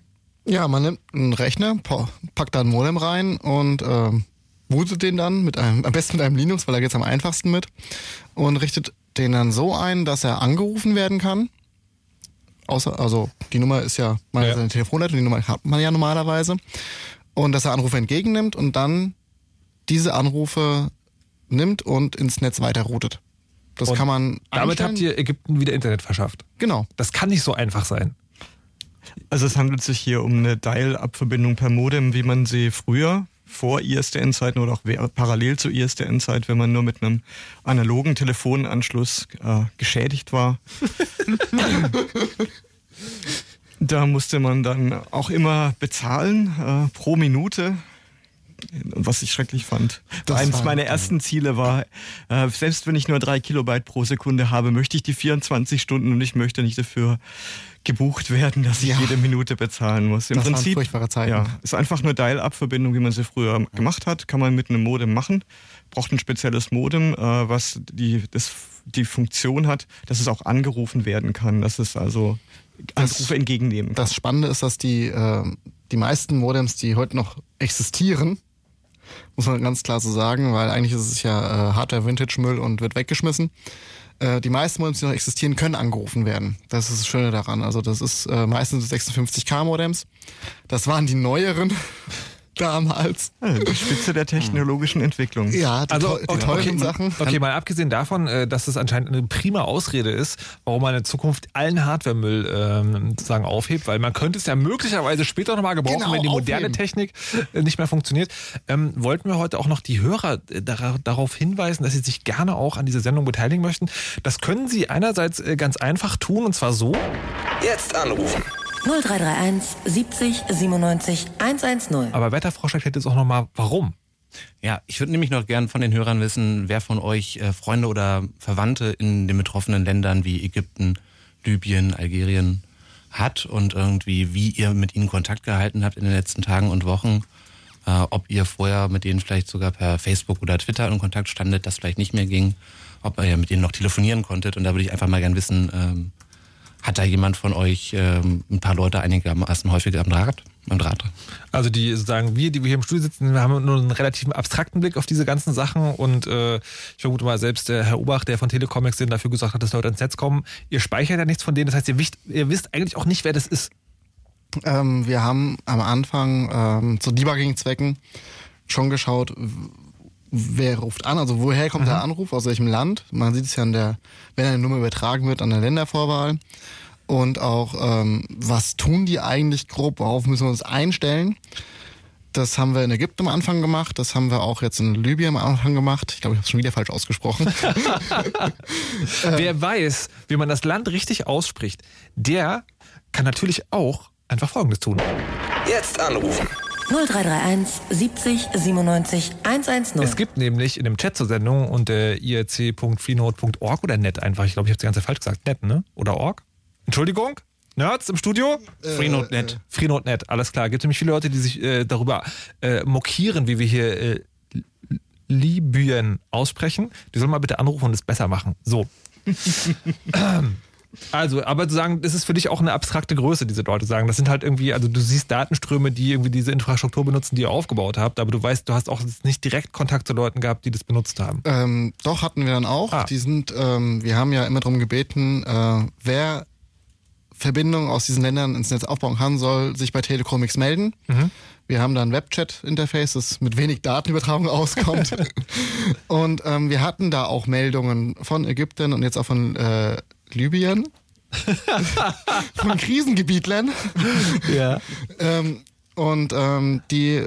ja, man nimmt einen Rechner, pa- packt da ein Modem rein und ähm, bootet den dann mit einem, am besten mit einem Linux, weil da geht's am einfachsten mit und richtet den dann so ein, dass er angerufen werden kann. Außer, also die Nummer ist ja meine Ja. eine Telefonleitung, die Nummer hat man ja normalerweise. Und dass er Anrufe entgegennimmt und dann diese Anrufe nimmt und ins Netz weiterroutet. Das Und kann man. Damit einstellen. habt ihr Ägypten wieder Internet verschafft. Genau. Das kann nicht so einfach sein. Also es handelt sich hier um eine Dial-Up-Verbindung per Modem, wie man sie früher vor ISDN-Zeiten oder auch parallel zur ISDN-Zeit, wenn man nur mit einem analogen Telefonanschluss äh, geschädigt war. [laughs] da musste man dann auch immer bezahlen äh, pro Minute. Was ich schrecklich fand. Das war- meiner ersten Ziele war, äh, selbst wenn ich nur drei Kilobyte pro Sekunde habe, möchte ich die 24 Stunden und ich möchte nicht dafür gebucht werden, dass ich Ja. jede Minute bezahlen muss. Im Das Prinzip furchtbare Zeiten. Ja, ist einfach nur Dial-Up-Verbindung, wie man sie früher gemacht hat, kann man mit einem Modem machen. Braucht ein spezielles Modem, äh, was die, das, die Funktion hat, dass es auch angerufen werden kann, dass es also Anrufe entgegennehmen kann. Das Spannende ist, dass die, äh, die meisten Modems, die heute noch existieren, Muss man ganz klar so sagen, weil eigentlich ist es ja äh, Hardware-Vintage-Müll und wird weggeschmissen. Äh, die meisten Modems, die noch existieren, können angerufen werden. Das ist das Schöne daran. Also das ist äh, meistens 56K-Modems. Das waren die neueren damals. Die Spitze der technologischen Entwicklung. Ja, die, Also, die okay, teuren okay, Sachen. Okay, mal abgesehen davon, äh, dass es anscheinend eine prima Ausrede ist, warum man in Zukunft allen Hardware-Müll ähm, sozusagen aufhebt, weil man könnte es ja möglicherweise später nochmal gebrauchen, Genau, wenn die moderne aufheben. Technik äh, nicht mehr funktioniert. Ähm, wollten wir heute auch noch die Hörer äh, dara- darauf hinweisen, dass sie sich gerne auch an dieser Sendung beteiligen möchten. Das können sie einerseits ganz einfach tun, und zwar so. Jetzt anrufen. 0331 70 97 110. Aber Wetterfrau schreibt jetzt auch nochmal, warum? Ja, ich würde nämlich noch gern von den Hörern wissen, wer von euch äh, Freunde oder Verwandte in den betroffenen Ländern wie Ägypten, Libyen, Algerien hat und irgendwie, wie ihr mit ihnen Kontakt gehalten habt in den letzten Tagen und Wochen. Äh, ob ihr vorher mit denen vielleicht sogar per Facebook oder Twitter in Kontakt standet, das vielleicht nicht mehr ging. Ob ihr mit denen noch telefonieren konntet. Und da würde ich einfach mal gern wissen, ähm, hat da jemand von euch ähm, ein paar Leute einigermaßen häufiger am Draht? Am Draht? Also die sozusagen, wir, die wir hier im Studio sitzen, wir haben nur einen relativ abstrakten Blick auf diese ganzen Sachen und äh, ich vermute mal, selbst der Herr Obach, der von Telecomics den dafür gesagt hat, dass Leute ins Netz kommen, ihr speichert ja nichts von denen, das heißt, ihr wisst, ihr wisst eigentlich auch nicht, wer das ist. Ähm, wir haben am Anfang ähm, zu Debugging-Zwecken schon geschaut, wer ruft an, also woher kommt der Anruf, aus welchem Land. Man sieht es ja an der, wenn eine Nummer übertragen wird, an der Ländervorwahl. Und auch, ähm, was tun die eigentlich grob, worauf müssen wir uns einstellen. Das haben wir in Ägypten am Anfang gemacht, das haben wir auch jetzt in Libyen am Anfang gemacht. Ich glaube, ich habe es schon wieder falsch ausgesprochen. [laughs] Wer weiß, wie man das Land richtig ausspricht, der kann natürlich auch einfach Folgendes tun. Jetzt anrufen. 0331 70 97 110. Es gibt nämlich in dem Chat zur Sendung unter irc.freenode.org oder net einfach, ich glaube, ich habe es ganze Zeit falsch gesagt, net, ne? Oder org? Entschuldigung? Nerds im Studio? Freenode.net. Freenode.net, alles klar. Gibt nämlich viele Leute, die sich äh, darüber äh, mokieren, wie wir hier äh, Libyen aussprechen. Die sollen mal bitte anrufen und es besser machen. So. [laughs] Also, aber zu sagen, das ist für dich auch eine abstrakte Größe, diese Leute sagen. Das sind halt irgendwie, also du siehst Datenströme, die irgendwie diese Infrastruktur benutzen, die ihr aufgebaut habt, aber du weißt, du hast auch nicht direkt Kontakt zu Leuten gehabt, die das benutzt haben. Ähm, doch, hatten wir dann auch. Ah. Die sind, ähm, wir haben ja immer darum gebeten, äh, wer Verbindungen aus diesen Ländern ins Netz aufbauen kann, soll sich bei Telecomics melden. Wir haben da ein Webchat-Interface, das mit wenig Datenübertragung [laughs] auskommt. [laughs] und ähm, wir hatten da auch Meldungen von Ägypten und jetzt auch von äh, Libyen. [laughs] von Krisengebietlern. Ja. Ähm, und ähm, die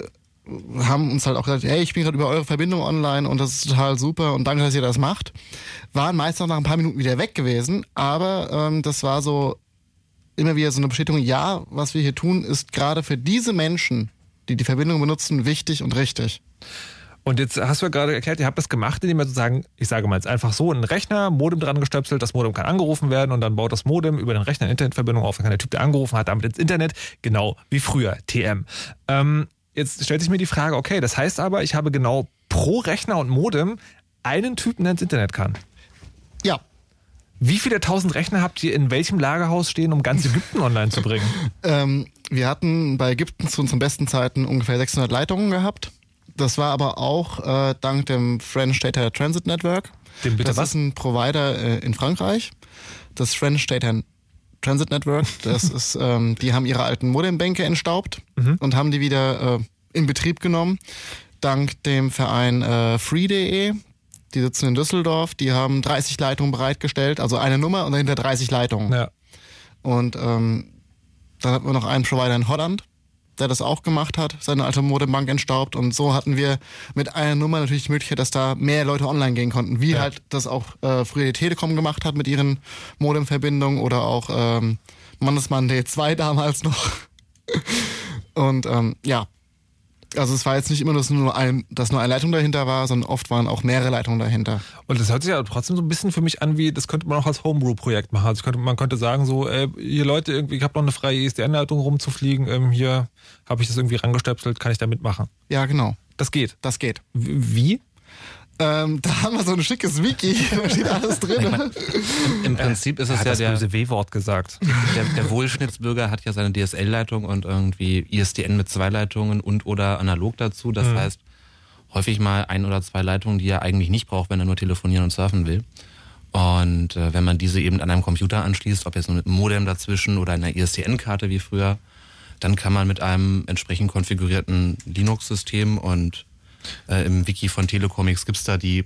haben uns halt auch gesagt, hey, ich bin gerade über eure Verbindung online und das ist total super und danke, dass ihr das macht. Waren meist noch nach ein paar Minuten wieder weg gewesen, aber ähm, das war so immer wieder so eine Bestätigung, ja, was wir hier tun, ist gerade für diese Menschen, die die Verbindung benutzen, wichtig und richtig. Und jetzt hast du ja gerade erklärt, ihr habt das gemacht, indem ihr sozusagen, ich sage mal jetzt einfach so, einen Rechner, Modem dran gestöpselt, das Modem kann angerufen werden und dann baut das Modem über den Rechner eine Internetverbindung auf, dann kann der Typ, der angerufen hat, damit ins Internet, genau wie früher, TM. Ähm, jetzt stellt sich mir die Frage, okay, das heißt aber, ich habe genau pro Rechner und Modem einen Typen, der ins Internet kann. Ja. Wie viele tausend Rechner habt ihr in welchem Lagerhaus stehen, um ganz Ägypten online zu bringen? [laughs] Ähm, wir hatten bei Ägypten zu unseren besten Zeiten ungefähr 600 Leitungen gehabt. Das war aber auch äh, dank dem French Data Transit Network. Dem bitte das was? ist ein Provider äh, in Frankreich. Das French Data Transit Network. Das [laughs] ist, ähm, die haben ihre alten Modembänke entstaubt und haben die wieder äh, in Betrieb genommen. Dank dem Verein äh, Free.de. Die sitzen in Düsseldorf. Die haben 30 Leitungen bereitgestellt, also eine Nummer und dahinter 30 Leitungen. Ja. Und ähm, dann hatten wir noch einen Provider in Holland, der das auch gemacht hat, seine alte Modebank entstaubt. Und so hatten wir mit einer Nummer natürlich die Möglichkeit, dass da mehr Leute online gehen konnten. Wie halt das auch äh, früher die Telekom gemacht hat mit ihren Modemverbindungen oder auch ähm, Mannesmann D2 [laughs] damals noch. Und ähm, ja, also es war jetzt nicht immer, dass nur, ein, dass nur eine Leitung dahinter war, sondern oft waren auch mehrere Leitungen dahinter. Und das hört sich ja trotzdem so ein bisschen für mich an, wie das könnte man auch als Homebrew-Projekt machen. Also könnte, man könnte sagen so, ey, hier Leute, irgendwie, ich habe noch eine freie ISDN-Leitung rumzufliegen, ähm, hier habe ich das irgendwie rangestöpselt, kann ich da mitmachen. Ja, genau. Das geht. Das geht. Wie? Ähm, da haben wir so ein schickes Wiki, [laughs] da steht alles drin. Im Prinzip ist es hat ja das der, böse W-Wort gesagt. der, der Wohlschnittsbürger hat ja seine DSL-Leitung und irgendwie ISDN mit zwei Leitungen und oder analog dazu. Das Mhm. heißt, häufig mal ein oder zwei Leitungen, die er eigentlich nicht braucht, wenn er nur telefonieren und surfen will. Und äh, wenn man diese eben an einem Computer anschließt, ob jetzt nur mit einem Modem dazwischen oder einer ISDN-Karte wie früher, dann kann man mit einem entsprechend konfigurierten Linux-System und äh, im Wiki von Telecomics gibt's da die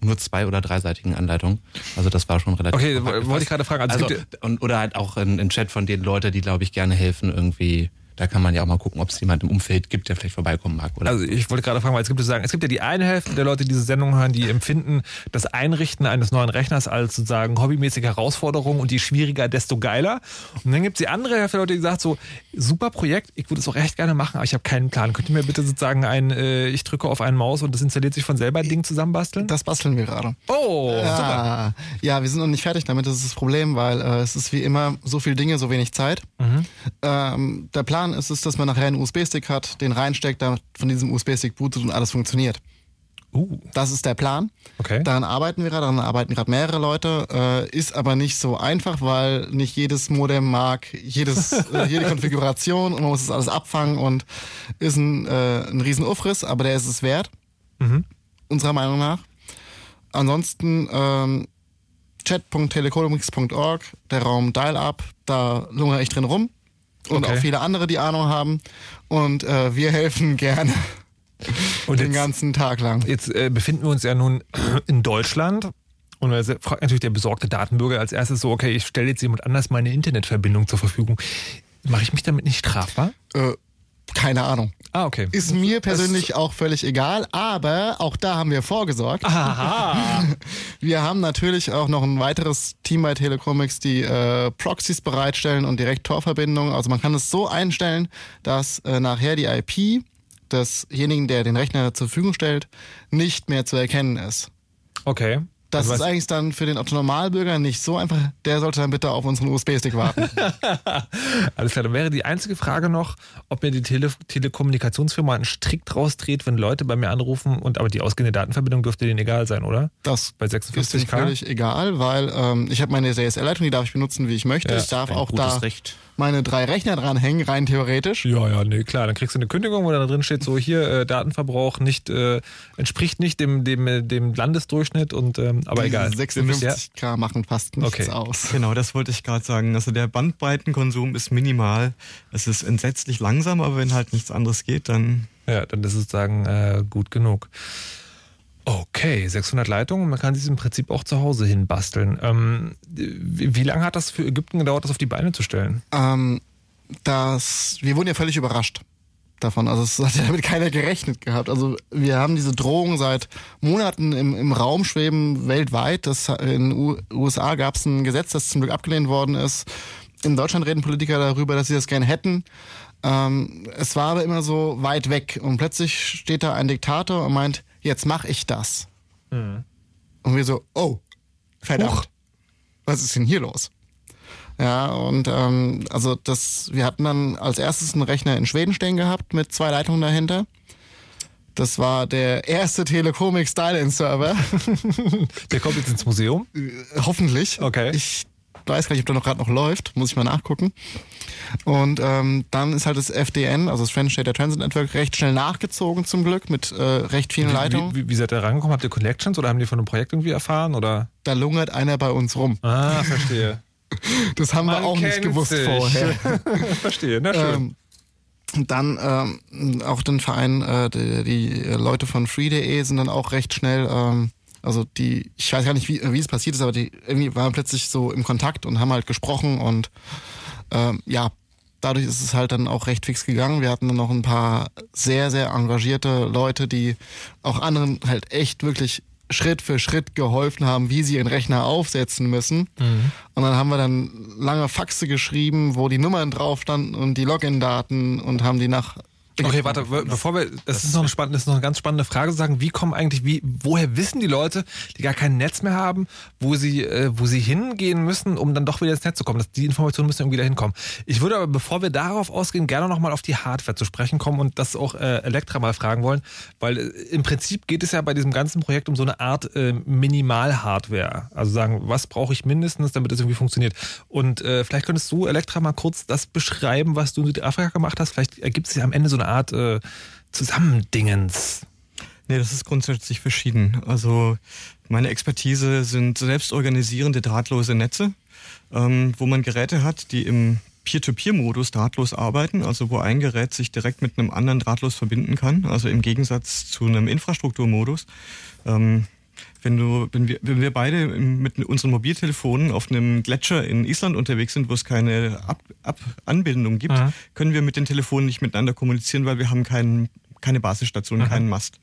nur zwei- oder dreiseitigen Anleitungen. Also das war schon relativ. Okay, wollte ich gerade fragen. Also, Also, es gibt, und, oder halt auch ein, ein Chat von den Leuten, die, glaube ich, gerne helfen, irgendwie. Da kann man ja auch mal gucken, ob es jemand im Umfeld gibt, der vielleicht vorbeikommen mag. Oder Also ich wollte gerade fragen, weil es gibt sozusagen, es gibt ja die eine Hälfte der Leute, die diese Sendung hören, die empfinden das Einrichten eines neuen Rechners als sozusagen hobbymäßige Herausforderung und je schwieriger, desto geiler. Und dann gibt es die andere Hälfte der Leute, die sagt so, super Projekt, ich würde es auch echt gerne machen, aber ich habe keinen Plan. Könnt ihr mir bitte sozusagen ein, äh, ich drücke auf einen Maus und das installiert sich von selber ein Ding zusammenbasteln? Das basteln wir gerade. Oh, super. Ja, ja, wir sind noch nicht fertig damit, das ist das Problem, weil äh, es ist wie immer so viel Dinge, so wenig Zeit. Mhm. Ähm, der Plan ist es, dass man nachher einen USB-Stick hat, den reinsteckt, damit von diesem USB-Stick bootet und alles funktioniert. Uh, Das ist der Plan. okay. Daran arbeiten wir gerade, daran arbeiten gerade mehrere Leute, äh, ist aber nicht so einfach, weil nicht jedes Modem mag jedes, [laughs] äh, jede Konfiguration und man muss das alles abfangen und ist ein, äh, ein riesen Ufriss, aber der ist es wert, Mhm. unserer Meinung nach. Ansonsten ähm, chat.telecomics.org, der Raum Dial-Up, da lungere ich drin rum und Okay. auch viele andere, die Ahnung haben und äh, wir helfen gerne [laughs] Und den jetzt, ganzen Tag lang. jetzt äh, befinden wir uns ja nun [clears throat] in Deutschland. Und da fragt natürlich der besorgte Datenbürger als erstes so, okay, ich stelle jetzt jemand anders meine Internetverbindung zur Verfügung. Mache ich mich damit nicht strafbar? Äh, keine Ahnung. Ah, okay. Ist mir persönlich auch völlig egal, aber auch da haben wir vorgesorgt. Aha. [laughs] Wir haben natürlich auch noch ein weiteres Team bei Telecomics, die äh, Proxys bereitstellen und direkt Tor-Verbindungen. Also man kann es so einstellen, dass äh, nachher die IP desjenigen, der den Rechner zur Verfügung stellt, nicht mehr zu erkennen ist. Okay. Das Also ist eigentlich dann für den Otto-Normalbürger nicht so einfach. Der sollte dann bitte auf unseren USB-Stick warten. [laughs] Alles klar, dann wäre die einzige Frage noch, ob mir die Tele Telekommunikationsfirma einen Strick rausdreht, wenn Leute bei mir anrufen und aber die ausgehende Datenverbindung dürfte denen egal sein, oder? Das Bei ist ihm 56k? völlig egal, weil ähm, ich habe meine DSL-Leitung, die darf ich benutzen, wie ich möchte. Ja, ich darf ein auch gutes da Recht. Meine drei Rechner dranhängen, rein theoretisch. Ja, ja, nee, klar. Dann kriegst du eine Kündigung, wo da drin steht, so hier, äh, Datenverbrauch nicht, äh, entspricht nicht dem, dem, äh, dem Landesdurchschnitt und ähm, aber Die egal. Wir müssen ja- 56k machen fast nichts Okay. aus. Genau, das wollte ich gerade sagen. Also der Bandbreitenkonsum ist minimal. Es ist entsetzlich langsam, aber wenn halt nichts anderes geht, dann Ja, dann ist es sozusagen äh, gut genug. Okay, 600 Leitungen, man kann sich im Prinzip auch zu Hause hin basteln. Ähm, wie, wie lange hat das für Ägypten gedauert, das auf die Beine zu stellen? Ähm, das, wir wurden ja völlig überrascht davon. Also es hat ja damit keiner gerechnet gehabt. Also wir haben diese Drohung seit Monaten im, im Raum schweben weltweit. Das, in den USA gab es ein Gesetz, das zum Glück abgelehnt worden ist. In Deutschland reden Politiker darüber, dass sie das gerne hätten. Ähm, es war aber immer so weit weg. Und plötzlich steht da ein Diktator und meint, jetzt mache ich das. Und wir so, oh, verdammt. Huch. Was ist denn hier los? Ja, und ähm, also das, wir hatten dann als erstes einen Rechner in Schweden stehen gehabt mit zwei Leitungen dahinter. Das war der erste Telekomix Dial-In-Server. Der kommt jetzt ins Museum. Hoffentlich. Okay. Ich weiß gar nicht, ob der noch gerade noch läuft. Muss ich mal nachgucken. Und ähm, dann ist halt das FDN, also das French Data Transit Network, recht schnell nachgezogen zum Glück mit äh, recht vielen Leitungen. Wie, wie, wie seid ihr rangekommen? Habt ihr Connections oder haben die von einem Projekt irgendwie erfahren? Oder? Da lungert einer bei uns rum. Ah, verstehe. [laughs] Das haben wir Man auch nicht gewusst sich. vorher. [laughs] verstehe, na schön. Ähm, dann ähm, auch den Verein, äh, die, die Leute von Free.de sind dann auch recht schnell, ähm, also die, ich weiß gar nicht, wie, wie es passiert ist, aber die irgendwie waren plötzlich so im Kontakt und haben halt gesprochen und ähm, ja, dadurch ist es halt dann auch recht fix gegangen. Wir hatten dann noch ein paar sehr, sehr engagierte Leute, die auch anderen halt echt wirklich Schritt für Schritt geholfen haben, wie sie ihren Rechner aufsetzen müssen. Und dann haben wir dann lange Faxe geschrieben, wo die Nummern drauf standen und die Login-Daten und haben die nach Okay, warte, be- bevor wir, das, ist noch eine spannende, das ist noch eine ganz spannende Frage zu sagen, wie kommen eigentlich, wie, woher wissen die Leute, die gar kein Netz mehr haben, wo sie, äh, wo sie hingehen müssen, um dann doch wieder ins Netz zu kommen? Das, die Informationen müssen irgendwie da hinkommen. Ich würde aber, bevor wir darauf ausgehen, gerne nochmal auf die Hardware zu sprechen kommen und das auch äh, Elektra mal fragen wollen, weil äh, im Prinzip geht es ja bei diesem ganzen Projekt um so eine Art äh, Minimal-Hardware. Also sagen, was brauche ich mindestens, damit es irgendwie funktioniert? Und äh, vielleicht könntest du, Elektra, mal kurz das beschreiben, was du in Südafrika gemacht hast. Vielleicht ergibt sich am Ende so eine Art äh, Zusammendingens. Nee, das ist grundsätzlich verschieden. Also meine Expertise sind selbstorganisierende drahtlose Netze, ähm, wo man Geräte hat, die im Peer-to-Peer-Modus drahtlos arbeiten, also wo ein Gerät sich direkt mit einem anderen drahtlos verbinden kann, also im Gegensatz zu einem Infrastrukturmodus. Ähm, wenn, du, wenn, wir, wenn wir beide mit unseren Mobiltelefonen auf einem Gletscher in Island unterwegs sind, wo es keine Ab, Ab Anbindung gibt, Mhm. können wir mit den Telefonen nicht miteinander kommunizieren, weil wir haben keinen, keine Basisstation, Mhm. keinen Mast.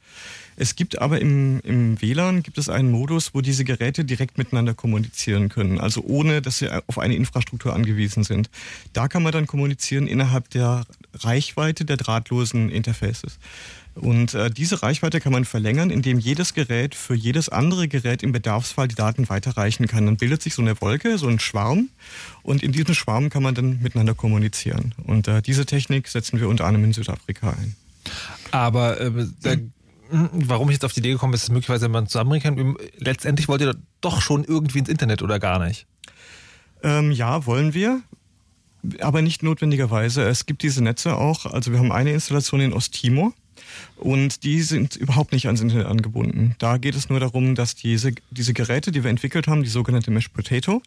Es gibt aber im, im WLAN gibt es einen Modus, wo diese Geräte direkt miteinander kommunizieren können, also ohne, dass sie auf eine Infrastruktur angewiesen sind. Da kann man dann kommunizieren innerhalb der Reichweite der drahtlosen Interfaces. Und äh, diese Reichweite kann man verlängern, indem jedes Gerät für jedes andere Gerät im Bedarfsfall die Daten weiterreichen kann. Dann bildet sich so eine Wolke, so ein Schwarm. Und in diesem Schwarm kann man dann miteinander kommunizieren. Und äh, diese Technik setzen wir unter anderem in Südafrika ein. Aber äh, der, mh, warum ich jetzt auf die Idee gekommen bin, ist, dass möglicherweise man zusammenbringen kann. Letztendlich wollt ihr doch schon irgendwie ins Internet oder gar nicht? Ähm, ja, wollen wir. Aber nicht notwendigerweise. Es gibt diese Netze auch. Also wir haben eine Installation in Osttimor. Und die sind überhaupt nicht ans Internet angebunden. Da geht es nur darum, dass diese, diese Geräte, die wir entwickelt haben, die sogenannte Mesh Potato,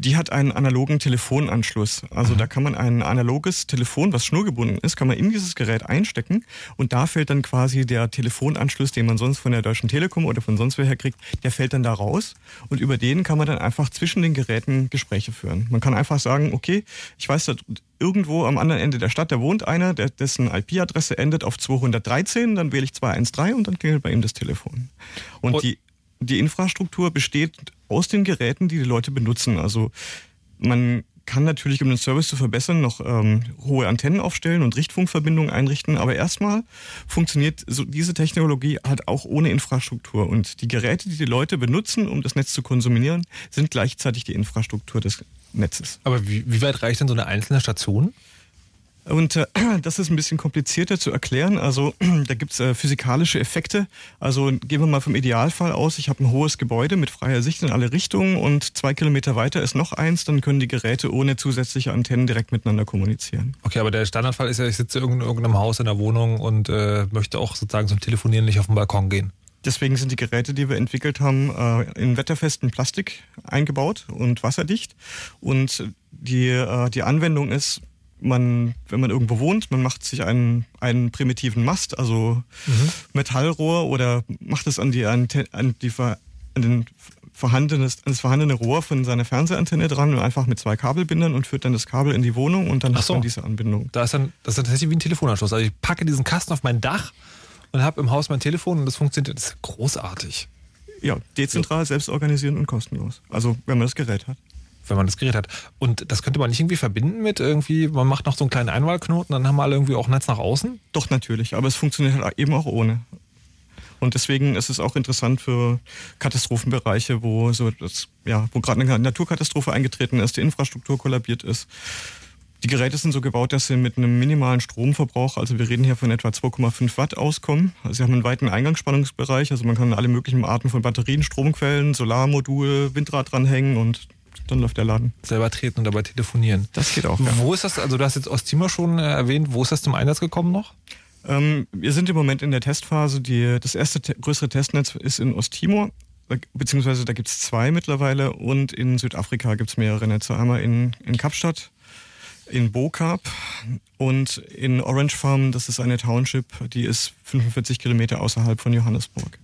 die hat einen analogen Telefonanschluss. Also da kann man ein analoges Telefon, was schnurgebunden ist, kann man in dieses Gerät einstecken und da fällt dann quasi der Telefonanschluss, den man sonst von der Deutschen Telekom oder von sonst woher kriegt, der fällt dann da raus und über den kann man dann einfach zwischen den Geräten Gespräche führen. Man kann einfach sagen, okay, ich weiß, da irgendwo am anderen Ende der Stadt, da wohnt einer, der, dessen IP-Adresse endet auf 213, dann wähle ich 213 und dann klingelt bei ihm das Telefon. Und, die, die Infrastruktur besteht aus den Geräten, die die Leute benutzen. Also man kann natürlich, um den Service zu verbessern, noch ähm, hohe Antennen aufstellen und Richtfunkverbindungen einrichten. Aber erstmal funktioniert so diese Technologie halt auch ohne Infrastruktur. Und die Geräte, die die Leute benutzen, um das Netz zu konsumieren, sind gleichzeitig die Infrastruktur des Netzes. Aber wie, wie weit reicht denn so eine einzelne Station? Und äh, [clears throat] das ist ein bisschen komplizierter zu erklären. Also [clears throat] da gibt's äh, physikalische Effekte. Also gehen wir mal vom Idealfall aus. Ich habe ein hohes Gebäude mit freier Sicht in alle Richtungen und zwei Kilometer weiter ist noch eins. Dann können die Geräte ohne zusätzliche Antennen direkt miteinander kommunizieren. Okay, aber der Standardfall ist ja, ich sitze in irgendeinem Haus in der Wohnung und äh, möchte auch sozusagen zum Telefonieren nicht auf den Balkon gehen. Deswegen sind die Geräte, die wir entwickelt haben, äh, in wetterfesten Plastik eingebaut und wasserdicht. Und die, äh, die Anwendung ist, man, wenn man irgendwo wohnt, man macht sich einen, einen primitiven Mast, also Metallrohr oder macht es an die, an, an die an den vorhandenes, an das vorhandene Rohr von seiner Fernsehantenne dran und einfach mit zwei Kabelbindern und führt dann das Kabel in die Wohnung und dann Ach hat so. man diese Anbindung. Da ist dann, das ist tatsächlich wie ein Telefonanschluss. Also ich packe diesen Kasten auf mein Dach und habe im Haus mein Telefon und das funktioniert. Das ist großartig. Ja, dezentral, selbst organisieren und kostenlos. Also wenn man das Gerät hat. Wenn man das Gerät hat. Und das könnte man nicht irgendwie verbinden mit irgendwie, man macht noch so einen kleinen Einwahlknoten, dann haben wir alle irgendwie auch Netz nach außen? Doch, natürlich, aber es funktioniert halt eben auch ohne. Und deswegen ist es auch interessant für Katastrophenbereiche, wo so das, ja, wo gerade eine Naturkatastrophe eingetreten ist, die Infrastruktur kollabiert ist. Die Geräte sind so gebaut, dass sie mit einem minimalen Stromverbrauch, also wir reden hier von etwa 2,5 Watt auskommen. Also sie haben einen weiten Eingangsspannungsbereich, also man kann alle möglichen Arten von Batterien, Stromquellen, Solarmodul, Windrad dranhängen und dann läuft der Laden. Selber treten und dabei telefonieren. Das geht auch. Ja. Wo ist das, also du hast jetzt Osttimor schon äh, erwähnt, wo ist das zum Einsatz gekommen noch? Ähm, wir sind im Moment in der Testphase. Die, das erste te größere Testnetz ist in Osttimor, beziehungsweise da gibt es zwei mittlerweile und in Südafrika gibt es mehrere Netze. Einmal in, in Kapstadt, in Bokap und in Orange Farm, das ist eine Township, die ist 45 Kilometer außerhalb von Johannesburg.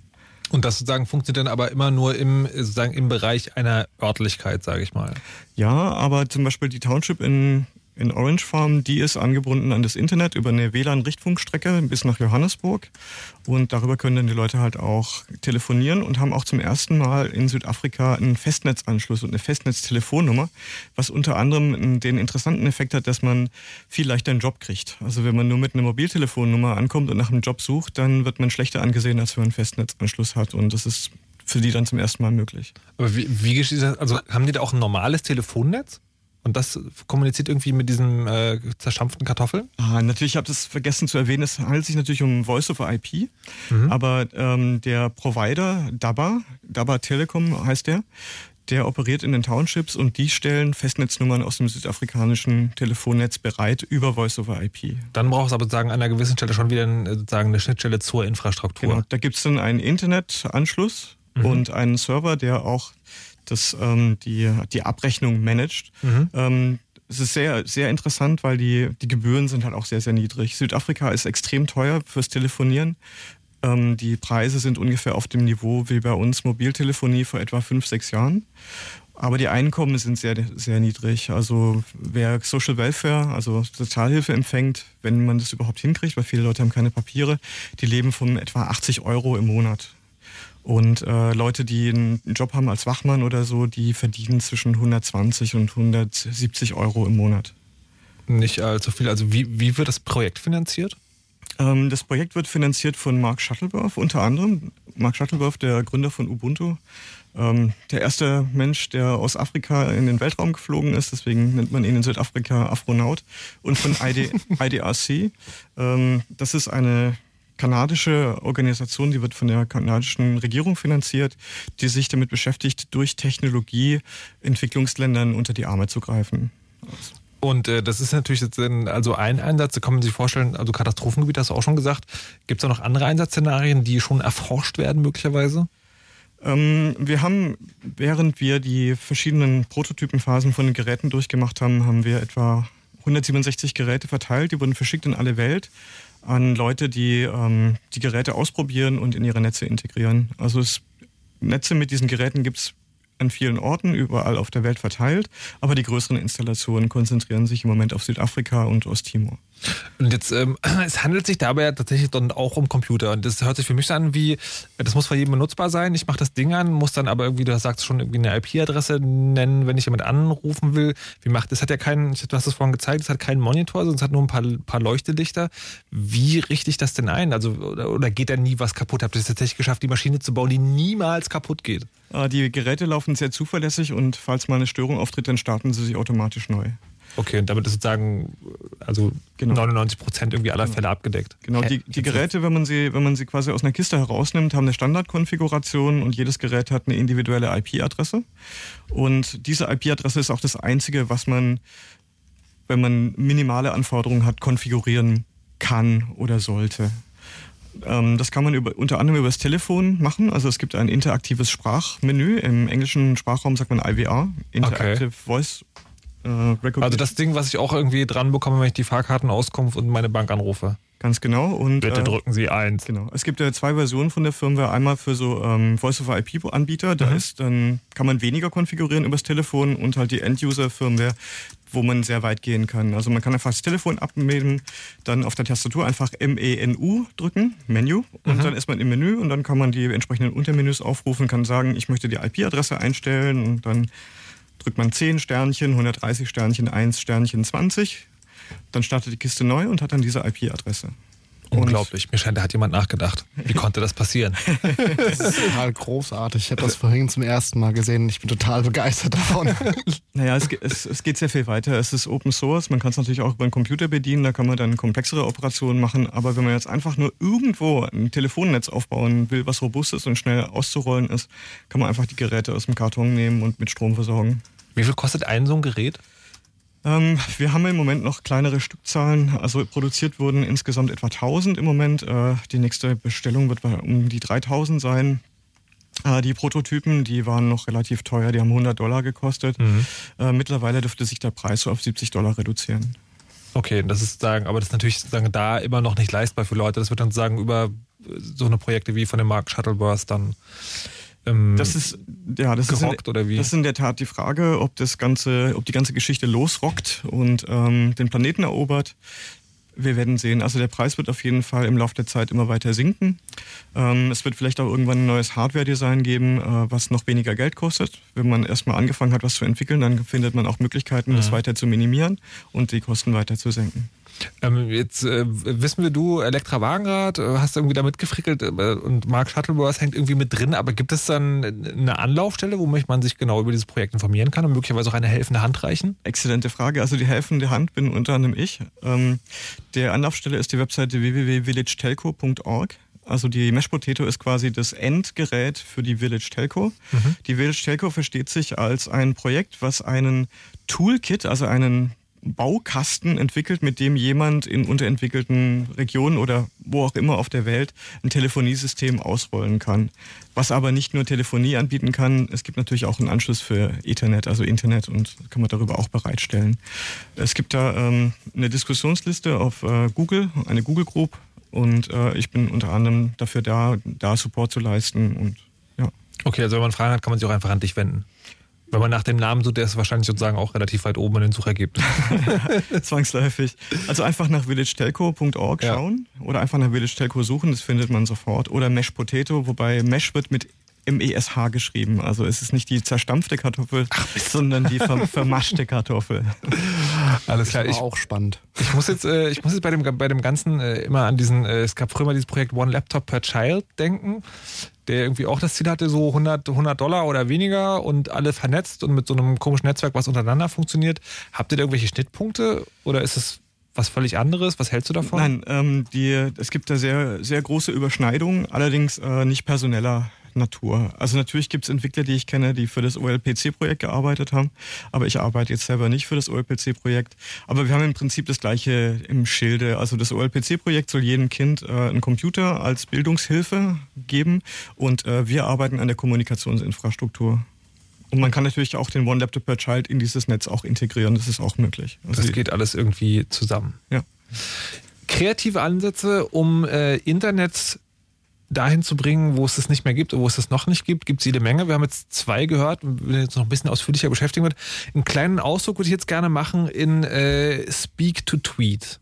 Und das sozusagen funktioniert dann aber immer nur im, sozusagen im Bereich einer Örtlichkeit, sage ich mal. Ja, aber zum Beispiel die Township in, in Orange Farm, die ist angebunden an das Internet über eine WLAN-Richtfunkstrecke bis nach Johannesburg. Und darüber können dann die Leute halt auch telefonieren und haben auch zum ersten Mal in Südafrika einen Festnetzanschluss und eine Festnetztelefonnummer, was unter anderem den interessanten Effekt hat, dass man viel leichter einen Job kriegt. Also wenn man nur mit einer Mobiltelefonnummer ankommt und nach einem Job sucht, dann wird man schlechter angesehen, als wenn man einen Festnetzanschluss hat. Und das ist für die dann zum ersten Mal möglich. Aber wie, wie geschieht das? Also haben die da auch ein normales Telefonnetz? Und das kommuniziert irgendwie mit diesen äh, zerstampften Kartoffeln? Ah, natürlich, ich habe das vergessen zu erwähnen, es handelt sich natürlich um Voice over IP, Mhm. aber ähm, der Provider DABA, DABA Telekom heißt der, der operiert in den Townships und die stellen Festnetznummern aus dem südafrikanischen Telefonnetz bereit über Voice-over-IP. Dann braucht es aber sozusagen an einer gewissen Stelle schon wieder ein, sozusagen eine Schnittstelle zur Infrastruktur. Genau, da gibt es dann einen Internetanschluss mhm. und einen Server, der auch das, ähm, die, die Abrechnung managt. Mhm. Ähm, es ist sehr, sehr interessant, weil die, die Gebühren sind halt auch sehr, sehr niedrig. Südafrika ist extrem teuer fürs Telefonieren. Ähm, die Preise sind ungefähr auf dem Niveau wie bei uns Mobiltelefonie vor etwa fünf, sechs Jahren. Aber die Einkommen sind sehr, sehr niedrig. Also wer Social Welfare, also Sozialhilfe empfängt, wenn man das überhaupt hinkriegt, weil viele Leute haben keine Papiere, die leben von etwa 80 Euro im Monat. Und äh, Leute, die einen Job haben als Wachmann oder so, die verdienen zwischen 120 und 170 Euro im Monat. Nicht allzu viel. Also wie, wie wird das Projekt finanziert? Ähm, das Projekt wird finanziert von Mark Shuttleworth unter anderem. Mark Shuttleworth, der Gründer von Ubuntu. Ähm, der erste Mensch, der aus Afrika in den Weltraum geflogen ist, deswegen nennt man ihn in Südafrika Afronaut. Und von ID, [laughs] IDRC. Ähm, das ist eine kanadische Organisation, die wird von der kanadischen Regierung finanziert, die sich damit beschäftigt, durch Technologie Entwicklungsländern unter die Arme zu greifen. Und äh, das ist natürlich jetzt ein, also ein Einsatz, da kann man sich vorstellen, also Katastrophengebiet hast du auch schon gesagt. Gibt es da noch andere Einsatzszenarien, die schon erforscht werden möglicherweise? Ähm, wir haben, während wir die verschiedenen Prototypenphasen von den Geräten durchgemacht haben, haben wir etwa 167 Geräte verteilt, die wurden verschickt in alle Welt an Leute, die ähm, die Geräte ausprobieren und in ihre Netze integrieren. Also es, Netze mit diesen Geräten gibt es an vielen Orten überall auf der Welt verteilt, aber die größeren Installationen konzentrieren sich im Moment auf Südafrika und Osttimor. Und jetzt, ähm, [clears throat] es handelt sich dabei ja tatsächlich dann auch um Computer. Und das hört sich für mich an wie, das muss für jeden benutzbar sein. Ich mache das Ding an, muss dann aber irgendwie, du sagst schon, irgendwie eine IP-Adresse nennen, wenn ich jemand anrufen will. Wie macht das? hat ja keinen, du hast es vorhin gezeigt, es hat keinen Monitor, sondern es hat nur ein paar, paar Leuchtelichter. Wie richte ich das denn ein? Also, oder, oder geht da nie was kaputt? Habt ihr es tatsächlich geschafft, die Maschine zu bauen, die niemals kaputt geht? Äh, die Geräte laufen sehr zuverlässig und falls mal eine Störung auftritt, dann starten sie sich automatisch neu. Okay, und damit ist sozusagen also genau. 99 Prozent irgendwie aller genau. Fälle abgedeckt. Genau, die, die Geräte, wenn man, sie, wenn man sie quasi aus einer Kiste herausnimmt, haben eine Standardkonfiguration und jedes Gerät hat eine individuelle IP-Adresse. Und diese IP-Adresse ist auch das Einzige, was man, wenn man minimale Anforderungen hat, konfigurieren kann oder sollte. Ähm, das kann man über, unter anderem über das Telefon machen. Also es gibt ein interaktives Sprachmenü. Im englischen Sprachraum sagt man IVR, Interactive okay. Voice also das Ding, was ich auch irgendwie dran bekomme, wenn ich die Fahrkartenauskunft und meine Bank anrufe. Ganz genau. Und, Bitte äh, drücken Sie eins. Genau. Es gibt ja zwei Versionen von der Firmware. Einmal für so ähm, Voice-over-IP-Anbieter. Da mhm. ist dann kann man weniger konfigurieren übers Telefon und halt die End-User-Firmware, wo man sehr weit gehen kann. Also man kann einfach das Telefon abmelden, dann auf der Tastatur einfach MENU drücken, Menü, und mhm. dann ist man im Menü und dann kann man die entsprechenden Untermenüs aufrufen, kann sagen, ich möchte die IP-Adresse einstellen und dann drückt man 10 Sternchen, 130 Sternchen, 1 Sternchen, 20. Dann startet die Kiste neu und hat dann diese IP-Adresse. Unglaublich. Mir scheint, da hat jemand nachgedacht. Wie konnte das passieren? [laughs] Das ist total großartig. Ich habe das vorhin zum ersten Mal gesehen. Ich bin total begeistert davon. [laughs] Naja, es, es, es, geht sehr viel weiter. Es ist Open Source. Man kann es natürlich auch über einen Computer bedienen. Da kann man dann komplexere Operationen machen. Aber wenn man jetzt einfach nur irgendwo ein Telefonnetz aufbauen will, was robust ist und schnell auszurollen ist, kann man einfach die Geräte aus dem Karton nehmen und mit Strom versorgen. Wie viel kostet ein so ein Gerät? Ähm, wir haben im Moment noch kleinere Stückzahlen. Also produziert wurden insgesamt etwa 1000 im Moment. Äh, die nächste Bestellung wird um die 3000 sein. Äh, die Prototypen, die waren noch relativ teuer, die haben 100 Dollar gekostet. Mhm. Äh, mittlerweile dürfte sich der Preis so auf 70 Dollar reduzieren. Okay, das ist sagen, aber das ist natürlich sagen, da immer noch nicht leistbar für Leute. Das wird dann sagen über so eine Projekte wie von dem Mark Shuttlebus dann ähm, das ist ja das ist in, oder wie? Das ist in der Tat die Frage, ob das ganze, ob die ganze Geschichte losrockt und ähm, den Planeten erobert. Wir werden sehen. Also der Preis wird auf jeden Fall im Laufe der Zeit immer weiter sinken. Ähm, es wird vielleicht auch irgendwann ein neues Hardware-Design geben, äh, was noch weniger Geld kostet. Wenn man erstmal angefangen hat, was zu entwickeln, dann findet man auch Möglichkeiten, ja. das weiter zu minimieren und die Kosten weiter zu senken. Ähm, jetzt äh, wissen wir, du Elektra Wagenrad, äh, hast irgendwie da mitgefrickelt äh, und Mark Shuttlebus hängt irgendwie mit drin, aber gibt es dann eine Anlaufstelle, wo man sich genau über dieses Projekt informieren kann und möglicherweise auch eine helfende Hand reichen? Exzellente Frage. Also die helfende Hand bin unter anderem ich. Ähm, der Anlaufstelle ist die Webseite www.villagetelco.org. Also die Mesh Potato ist quasi das Endgerät für die Village Telco. Mhm. Die Village Telco versteht sich als ein Projekt, was einen Toolkit, also einen Baukasten entwickelt, mit dem jemand in unterentwickelten Regionen oder wo auch immer auf der Welt ein Telefoniesystem ausrollen kann. Was aber nicht nur Telefonie anbieten kann, es gibt natürlich auch einen Anschluss für Ethernet, also Internet und kann man darüber auch bereitstellen. Es gibt da ähm, eine Diskussionsliste auf äh, Google, eine Google Group und äh, ich bin unter anderem dafür da, da Support zu leisten und ja. Okay, also wenn man Fragen hat, kann man sich auch einfach an dich wenden. Wenn man nach dem Namen sucht, der ist wahrscheinlich sozusagen auch relativ weit oben in den Suchergebnissen. [laughs] Zwangsläufig. Also einfach nach villagetelco.org Ja. schauen oder einfach nach Village Telco suchen, das findet man sofort. Oder Mesh Potato, wobei Mesh wird mit M-E-S-H geschrieben. Also es ist nicht die zerstampfte Kartoffel, sondern die ver vermaschte Kartoffel. [laughs] Alles klar. War Ich, auch spannend. ich muss jetzt, äh, ich muss jetzt bei dem, bei dem Ganzen äh, immer an diesen, äh, es gab früher mal dieses Projekt One Laptop per Child denken, der irgendwie auch das Ziel hatte, so 100, 100 Dollar oder weniger und alle vernetzt und mit so einem komischen Netzwerk, was untereinander funktioniert. Habt ihr da irgendwelche Schnittpunkte oder ist es was völlig anderes? Was hältst du davon? Nein, ähm, die, es gibt da sehr, sehr große Überschneidungen, allerdings äh, nicht personeller Natur. Also natürlich gibt es Entwickler, die ich kenne, die für das OLPC-Projekt gearbeitet haben, aber ich arbeite jetzt selber nicht für das OLPC-Projekt. Aber wir haben im Prinzip das gleiche im Schilde. Also das OLPC-Projekt soll jedem Kind äh, einen Computer als Bildungshilfe geben und äh, wir arbeiten an der Kommunikationsinfrastruktur. Und man kann natürlich auch den One Laptop per Child in dieses Netz auch integrieren, das ist auch möglich. Also Das geht alles irgendwie zusammen. Ja. Kreative Ansätze, um äh, Internet dahin zu bringen, wo es es nicht mehr gibt, wo es es noch nicht gibt, gibt es jede Menge. Wir haben jetzt zwei gehört, wenn wir jetzt noch ein bisschen ausführlicher beschäftigen wird. Einen kleinen Ausdruck würde ich jetzt gerne machen in äh, Speak to Tweet.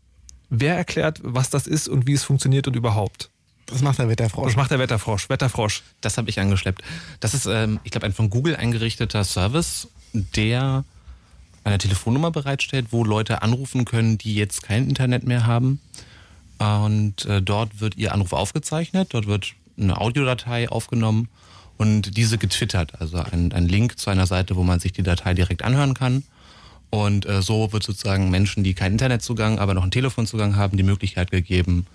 Wer erklärt, was das ist und wie es funktioniert und überhaupt? Das macht der Wetterfrosch. Das macht der Wetterfrosch. Wetterfrosch. Das habe ich angeschleppt. Das ist, ähm, ich glaube, ein von Google eingerichteter Service, der eine Telefonnummer bereitstellt, wo Leute anrufen können, die jetzt kein Internet mehr haben. Und äh, dort wird ihr Anruf aufgezeichnet, dort wird eine Audiodatei aufgenommen und diese getwittert. Also ein, ein Link zu einer Seite, wo man sich die Datei direkt anhören kann. Und äh, so wird sozusagen Menschen, die keinen Internetzugang, aber noch einen Telefonzugang haben, die Möglichkeit gegeben,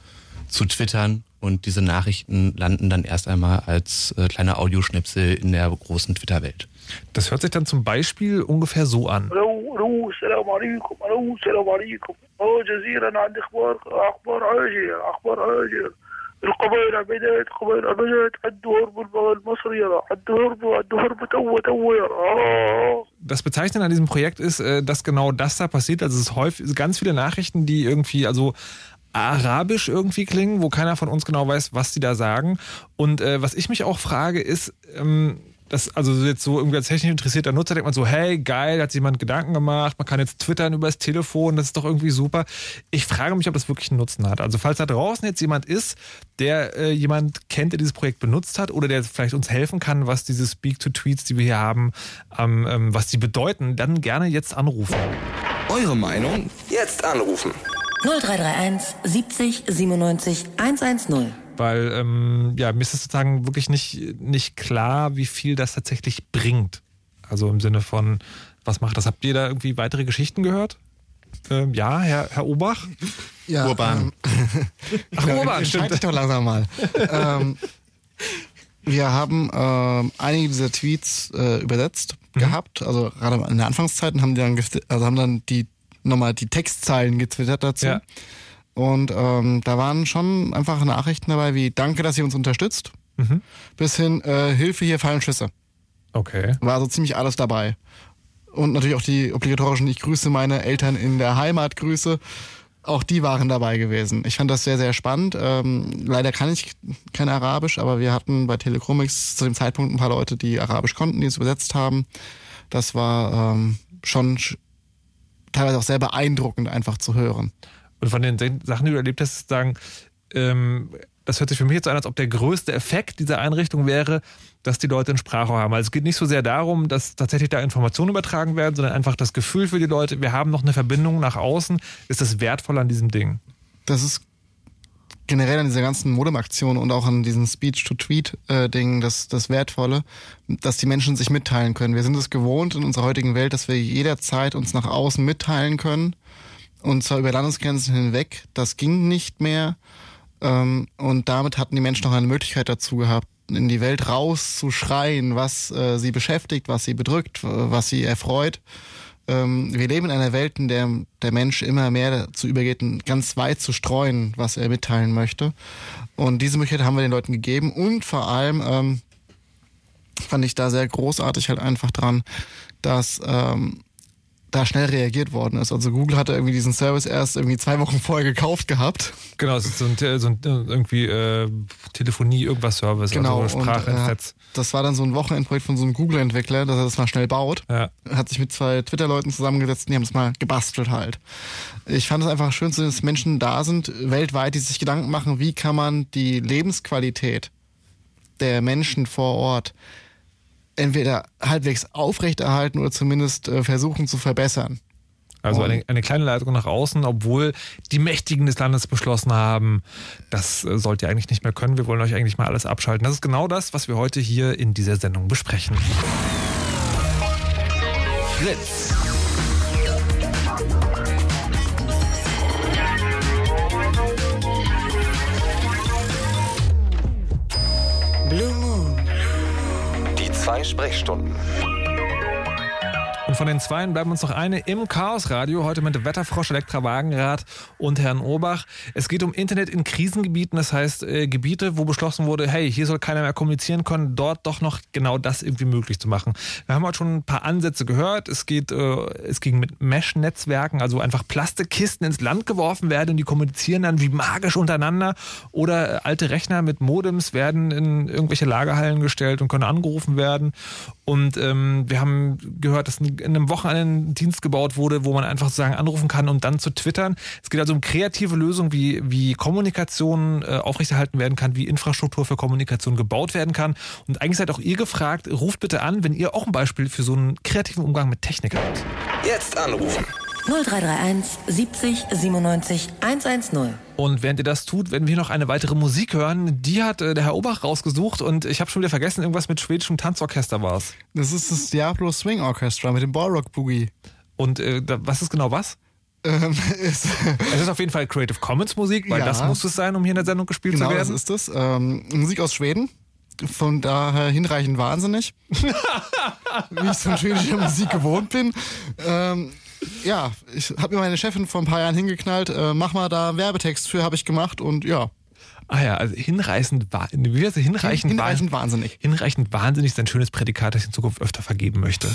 zu twittern. Und diese Nachrichten landen dann erst einmal als äh, kleine Audioschnipsel in der großen Twitter-Welt. Das hört sich dann zum Beispiel ungefähr so an. الو الو السلام عليكم الو السلام عليكم اه جزيرة انا عندي اخبار اخبار عاجلة اخبار عاجلة القبائل عبدت القبائل عبدت عدوا هربوا المصري يرى عدوا هربوا عدوا هربوا تو تو يرى اه Das Bezeichnende an diesem Projekt ist, äh, dass genau das da passiert. Also es ist häufig ganz viele Nachrichten, die irgendwie, also arabisch irgendwie klingen, wo keiner von uns genau weiß, was die da sagen. Und äh, was ich mich auch frage, ist, ähm, dass, also jetzt so irgendwie als technisch interessierter Nutzer denkt man so, hey, geil, hat sich jemand Gedanken gemacht, man kann jetzt twittern übers Telefon, das ist doch irgendwie super. Ich frage mich, ob das wirklich einen Nutzen hat. Also falls da draußen jetzt jemand ist, der äh, jemand kennt, der dieses Projekt benutzt hat oder der vielleicht uns helfen kann, was diese Speak-to-Tweets, die wir hier haben, ähm, ähm, was die bedeuten, dann gerne jetzt anrufen. Eure Meinung? Jetzt anrufen. 0331 70 97 110. Weil ähm, ja, mir ist es sozusagen wirklich nicht, nicht klar, wie viel das tatsächlich bringt. Also im Sinne von, was macht das? Habt ihr da irgendwie weitere Geschichten gehört? Ähm, ja, Herr, Herr Obach? Ja, Urban. Ähm, [laughs] Ach, Urban, [laughs] stimmt. dich doch langsam mal. ähm, wir haben ähm, einige dieser Tweets äh, übersetzt gehabt, also gerade in der Anfangszeit und haben die dann, also haben dann die nochmal die Textzeilen getwittert dazu. Ja. Und ähm, da waren schon einfach Nachrichten dabei wie Danke, dass ihr uns unterstützt, Mhm. bis hin äh, Hilfe, hier fallen Schüsse. Okay. War so ziemlich alles dabei. Und natürlich auch die obligatorischen Ich grüße meine Eltern in der Heimat Grüße. Auch die waren dabei gewesen. Ich fand das sehr, sehr spannend. Ähm, leider kann ich kein Arabisch, aber wir hatten bei Telecomics zu dem Zeitpunkt ein paar Leute, die Arabisch konnten, die es übersetzt haben. Das war ähm, schon sch- teilweise auch sehr beeindruckend, einfach zu hören. Und von den Sachen, die du erlebt hast, sagen, ähm, das hört sich für mich jetzt an, als ob der größte Effekt dieser Einrichtung wäre, dass die Leute ein Sprachrohr haben. Also es geht nicht so sehr darum, dass tatsächlich da Informationen übertragen werden, sondern einfach das Gefühl für die Leute, wir haben noch eine Verbindung nach außen, ist das wertvoll an diesem Ding. Das ist generell an dieser ganzen Modem-Aktion und auch an diesem Speech-to-Tweet-Ding das, das Wertvolle, dass die Menschen sich mitteilen können. Wir sind es gewohnt in unserer heutigen Welt, dass wir jederzeit uns nach außen mitteilen können und zwar über Landesgrenzen hinweg. Das ging nicht mehr. Ähm, und damit hatten die Menschen noch eine Möglichkeit dazu gehabt, in die Welt rauszuschreien, was äh, sie beschäftigt, was sie bedrückt, was sie erfreut. Ähm, wir leben in einer Welt, in der der Mensch immer mehr dazu übergeht, ganz weit zu streuen, was er mitteilen möchte. Und diese Möglichkeit haben wir den Leuten gegeben und vor allem ähm, fand ich da sehr großartig halt einfach dran, dass ähm, da schnell reagiert worden ist. Also Google hatte irgendwie diesen Service erst irgendwie zwei Wochen [laughs] vorher gekauft gehabt. Genau, es ist so ein, so ein irgendwie äh, Telefonie, irgendwas Service, genau, also ins äh. Das war dann so ein Wochenendprojekt von so einem Google-Entwickler, dass er das mal schnell baut. Ja. Hat sich mit zwei Twitter-Leuten zusammengesetzt und die haben es mal gebastelt halt. Ich fand es einfach schön, dass Menschen da sind, weltweit, die sich Gedanken machen, wie kann man die Lebensqualität der Menschen vor Ort entweder halbwegs aufrechterhalten oder zumindest äh, versuchen zu verbessern. Also eine, eine kleine Leitung nach außen, obwohl die Mächtigen des Landes beschlossen haben, das äh, sollt ihr eigentlich nicht mehr können. Wir wollen euch eigentlich mal alles abschalten. Das ist genau das, was wir heute hier in dieser Sendung besprechen. Fritz. Zwei Sprechstunden. Und von den Zweien bleiben uns noch eine im Chaosradio, heute mit Wetterfrosch, Elektra Wagenrad und Herrn Obach. Es geht um Internet in Krisengebieten, das heißt äh, Gebiete, wo beschlossen wurde, hey, hier soll keiner mehr kommunizieren können, dort doch noch genau das irgendwie möglich zu machen. Wir haben heute schon ein paar Ansätze gehört. Es geht, äh, es ging mit Mesh-Netzwerken, also einfach Plastikkisten ins Land geworfen werden und die kommunizieren dann wie magisch untereinander. Oder äh, alte Rechner mit Modems werden in irgendwelche Lagerhallen gestellt und können angerufen werden. Und ähm, wir haben gehört, dass in einem Wochenende ein Dienst gebaut wurde, wo man einfach sozusagen anrufen kann und dann zu twittern. Es geht also um kreative Lösungen, wie, wie Kommunikation äh, aufrechterhalten werden kann, wie Infrastruktur für Kommunikation gebaut werden kann. Und eigentlich seid auch ihr gefragt, ruft bitte an, wenn ihr auch ein Beispiel für so einen kreativen Umgang mit Technik habt. Jetzt anrufen. 0331 70 97 110. Und während ihr das tut, werden wir noch eine weitere Musik hören. Die hat äh, der Herr Obach rausgesucht und ich habe schon wieder vergessen, irgendwas mit schwedischem Tanzorchester war es. Das ist das Diablo Swing Orchestra mit dem Ballrock Boogie. Und äh, da, was ist genau was? Ähm, [laughs] ist, Es ist auf jeden Fall Creative Commons Musik, weil Ja. das muss es sein, um hier in der Sendung gespielt genau, zu das werden. ist es. Ähm, Musik aus Schweden. Von daher hinreichend wahnsinnig. [laughs] wie ich es von schwedischer Musik gewohnt bin. Ähm, ja, ich habe mir meine Chefin vor ein paar Jahren hingeknallt. Äh, mach mal da einen Werbetext für, habe ich gemacht und ja. Ah ja, also hinreißend, wie heißt hinreichend, Hinreichend wahn- wahnsinnig. hinreichend wahnsinnig ist ein schönes Prädikat, das ich in Zukunft öfter vergeben möchte.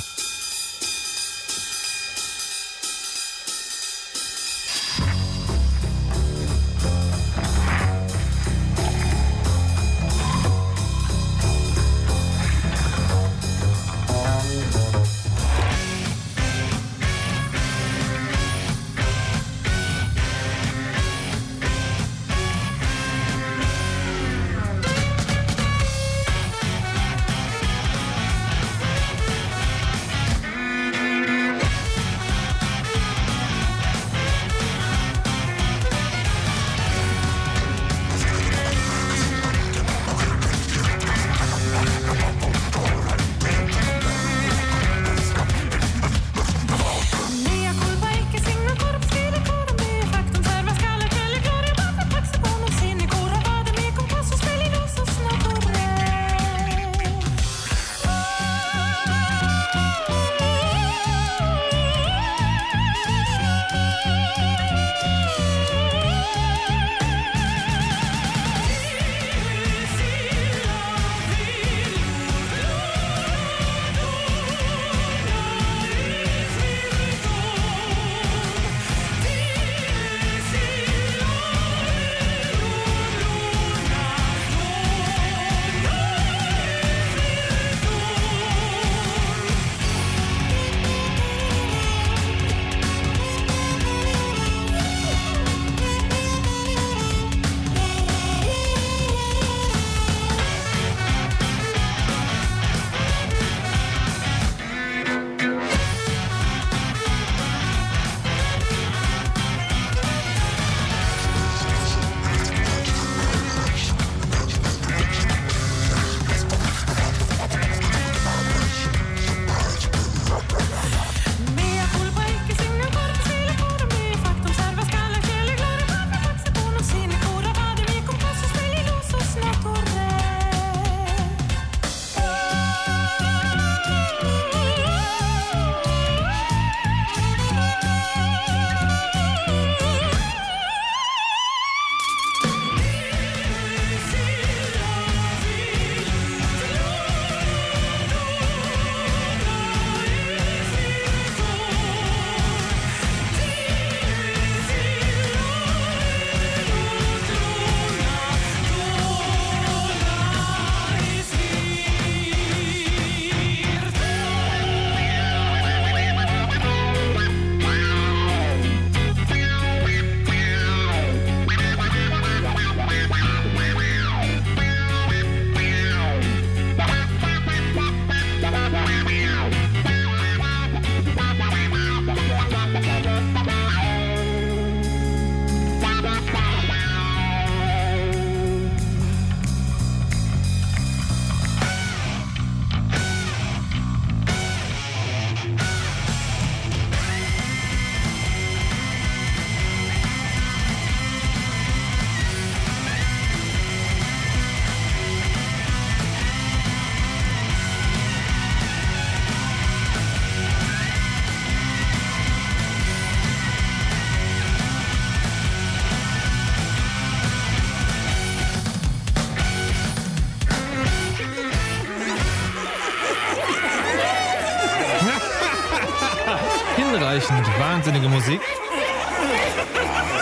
Wahnsinnige Musik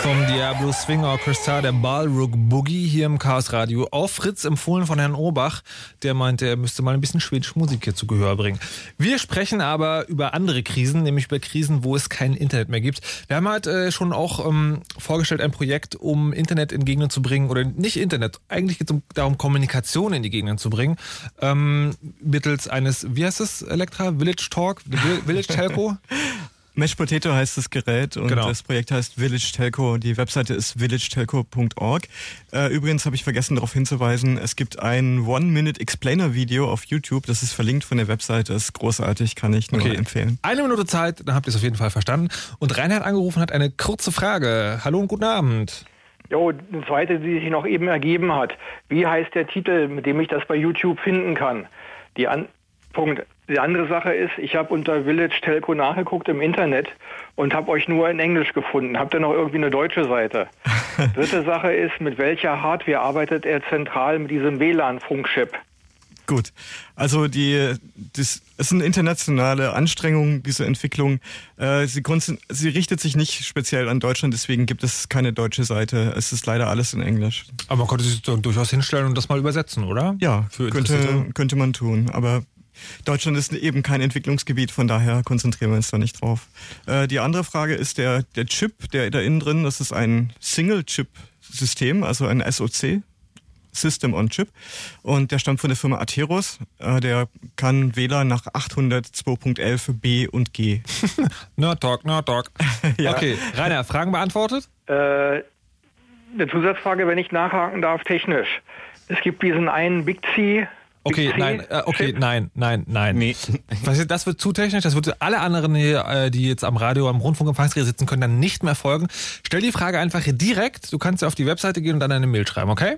vom Diablo Swing Orchestra, der Ballrook Boogie hier im Chaos Radio. Auf Fritz empfohlen von Herrn Obach, der meinte, er müsste mal ein bisschen schwedische Musik hier zu Gehör bringen. Wir sprechen aber über andere Krisen, nämlich über Krisen, wo es kein Internet mehr gibt. Wir haben halt äh, schon auch ähm, vorgestellt ein Projekt, um Internet in Gegenden zu bringen, oder nicht Internet, eigentlich geht es um, darum, Kommunikation in die Gegenden zu bringen, ähm, mittels eines, wie heißt es, Elektra? Village Talk? Village Telco? [laughs] Mesh Potato heißt das Gerät und Genau. das Projekt heißt Village Telco. Die Webseite ist villagatelco.org. Äh, übrigens habe ich vergessen darauf hinzuweisen, es gibt ein One-Minute-Explainer-Video auf YouTube. Das ist verlinkt von der Webseite. Das ist großartig, kann ich nur Okay. empfehlen. Eine Minute Zeit, dann habt ihr es auf jeden Fall verstanden. Und Reinhard angerufen hat eine kurze Frage. Hallo und guten Abend. Jo, eine zweite, die sich noch eben ergeben hat. Wie heißt der Titel, mit dem ich das bei YouTube finden kann? Die an Punkt. Die andere Sache ist, ich habe unter Village Telco nachgeguckt im Internet und habe euch nur in Englisch gefunden. Habt ihr noch irgendwie eine deutsche Seite? [laughs] Dritte Sache ist, mit welcher Hardware arbeitet er zentral mit diesem WLAN-Funkchip? Gut, also die, das ist eine internationale Anstrengung, diese Entwicklung. Äh, sie, sie richtet sich nicht speziell an Deutschland, deswegen gibt es keine deutsche Seite. Es ist leider alles in Englisch. Aber man konnte sich durchaus hinstellen und das mal übersetzen, oder? Ja, Für könnte, könnte man tun, aber Deutschland ist eben kein Entwicklungsgebiet, von daher konzentrieren wir uns da nicht drauf. Äh, die andere Frage ist der, der Chip, der da innen drin, das ist ein Single-Chip-System, also ein SoC. System on Chip. Und der stammt von der Firma Atheros. Äh, der kann WLAN nach 802.11 B und G. [laughs] Nerd Talk, Nerd Talk. [laughs] Ja. Okay, Rainer, Fragen beantwortet? Äh, eine Zusatzfrage, wenn ich nachhaken darf, technisch. Es gibt diesen einen Big C. Okay, nein, äh, okay, nein, nein, nein. Nee. [laughs] Was Das wird zu technisch, das wird alle anderen hier, äh, die jetzt am Radio, am Rundfunkempfangsgerät sitzen, können dann nicht mehr folgen. Stell die Frage einfach direkt, du kannst ja auf die Webseite gehen und dann eine Mail schreiben, okay?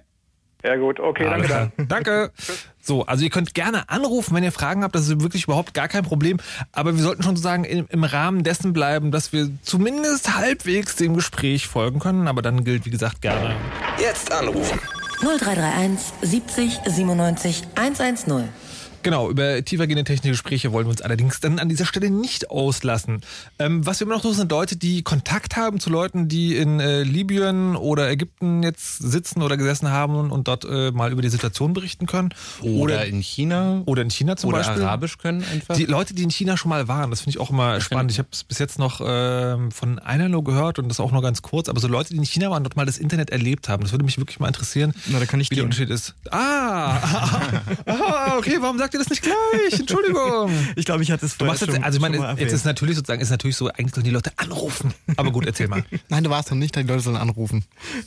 Ja gut, okay, Alles danke. klar. Danke. [laughs] So, also ihr könnt gerne anrufen, wenn ihr Fragen habt. Das ist wirklich überhaupt gar kein Problem. Aber wir sollten schon sozusagen im, im Rahmen dessen bleiben, dass wir zumindest halbwegs dem Gespräch folgen können. Aber dann gilt, wie gesagt, gerne. Jetzt anrufen. 0331 70 97 110. Genau, über tiefergehende technische Gespräche wollen wir uns allerdings dann an dieser Stelle nicht auslassen. Ähm, was wir immer noch suchen, sind Leute, die Kontakt haben zu Leuten, die in äh, Libyen oder Ägypten jetzt sitzen oder gesessen haben und dort äh, mal über die Situation berichten können. Oder in China. Oder in China zum oder Beispiel. Arabisch können einfach. Die Leute, die in China schon mal waren, das finde ich auch immer spannend. Ich habe es bis jetzt noch ähm, von einer nur gehört und das auch nur ganz kurz. Aber so Leute, die in China waren, dort mal das Internet erlebt haben, das würde mich wirklich mal interessieren, Na, da kann ich wie der gehen. Unterschied ist. Ah, [laughs] ah, okay, warum sagt ihr das nicht gleich? Entschuldigung. [laughs] Ich glaube, ich hatte es Du vorher machst jetzt, schon, also ich schon meine, jetzt ist natürlich sozusagen, ist natürlich so, eigentlich sollen die Leute anrufen. Aber gut, erzähl mal. [laughs] Nein, du warst noch nicht, die Leute sollen anrufen.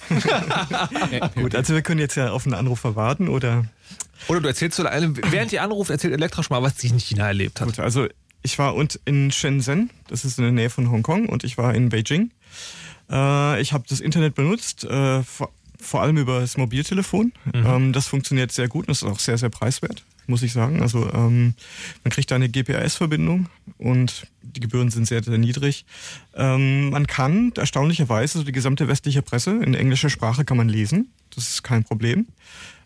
[laughs] Gut, also wir können jetzt ja auf einen Anrufer warten oder Oder du erzählst so, während ihr anruft, erzählt Elektra schon mal, was sie in China erlebt hat. Gut, also ich war und in Shenzhen, das ist in der Nähe von Hongkong, und ich war in Beijing. Äh, ich habe das Internet benutzt, äh, vor, vor allem über das Mobiltelefon. Ähm, das funktioniert sehr gut und ist auch sehr, sehr preiswert, muss ich sagen. Also ähm, man kriegt da eine GPS-Verbindung und die Gebühren sind sehr, sehr niedrig. Ähm, man kann erstaunlicherweise so die gesamte westliche Presse in englischer Sprache kann man lesen. Das ist kein Problem.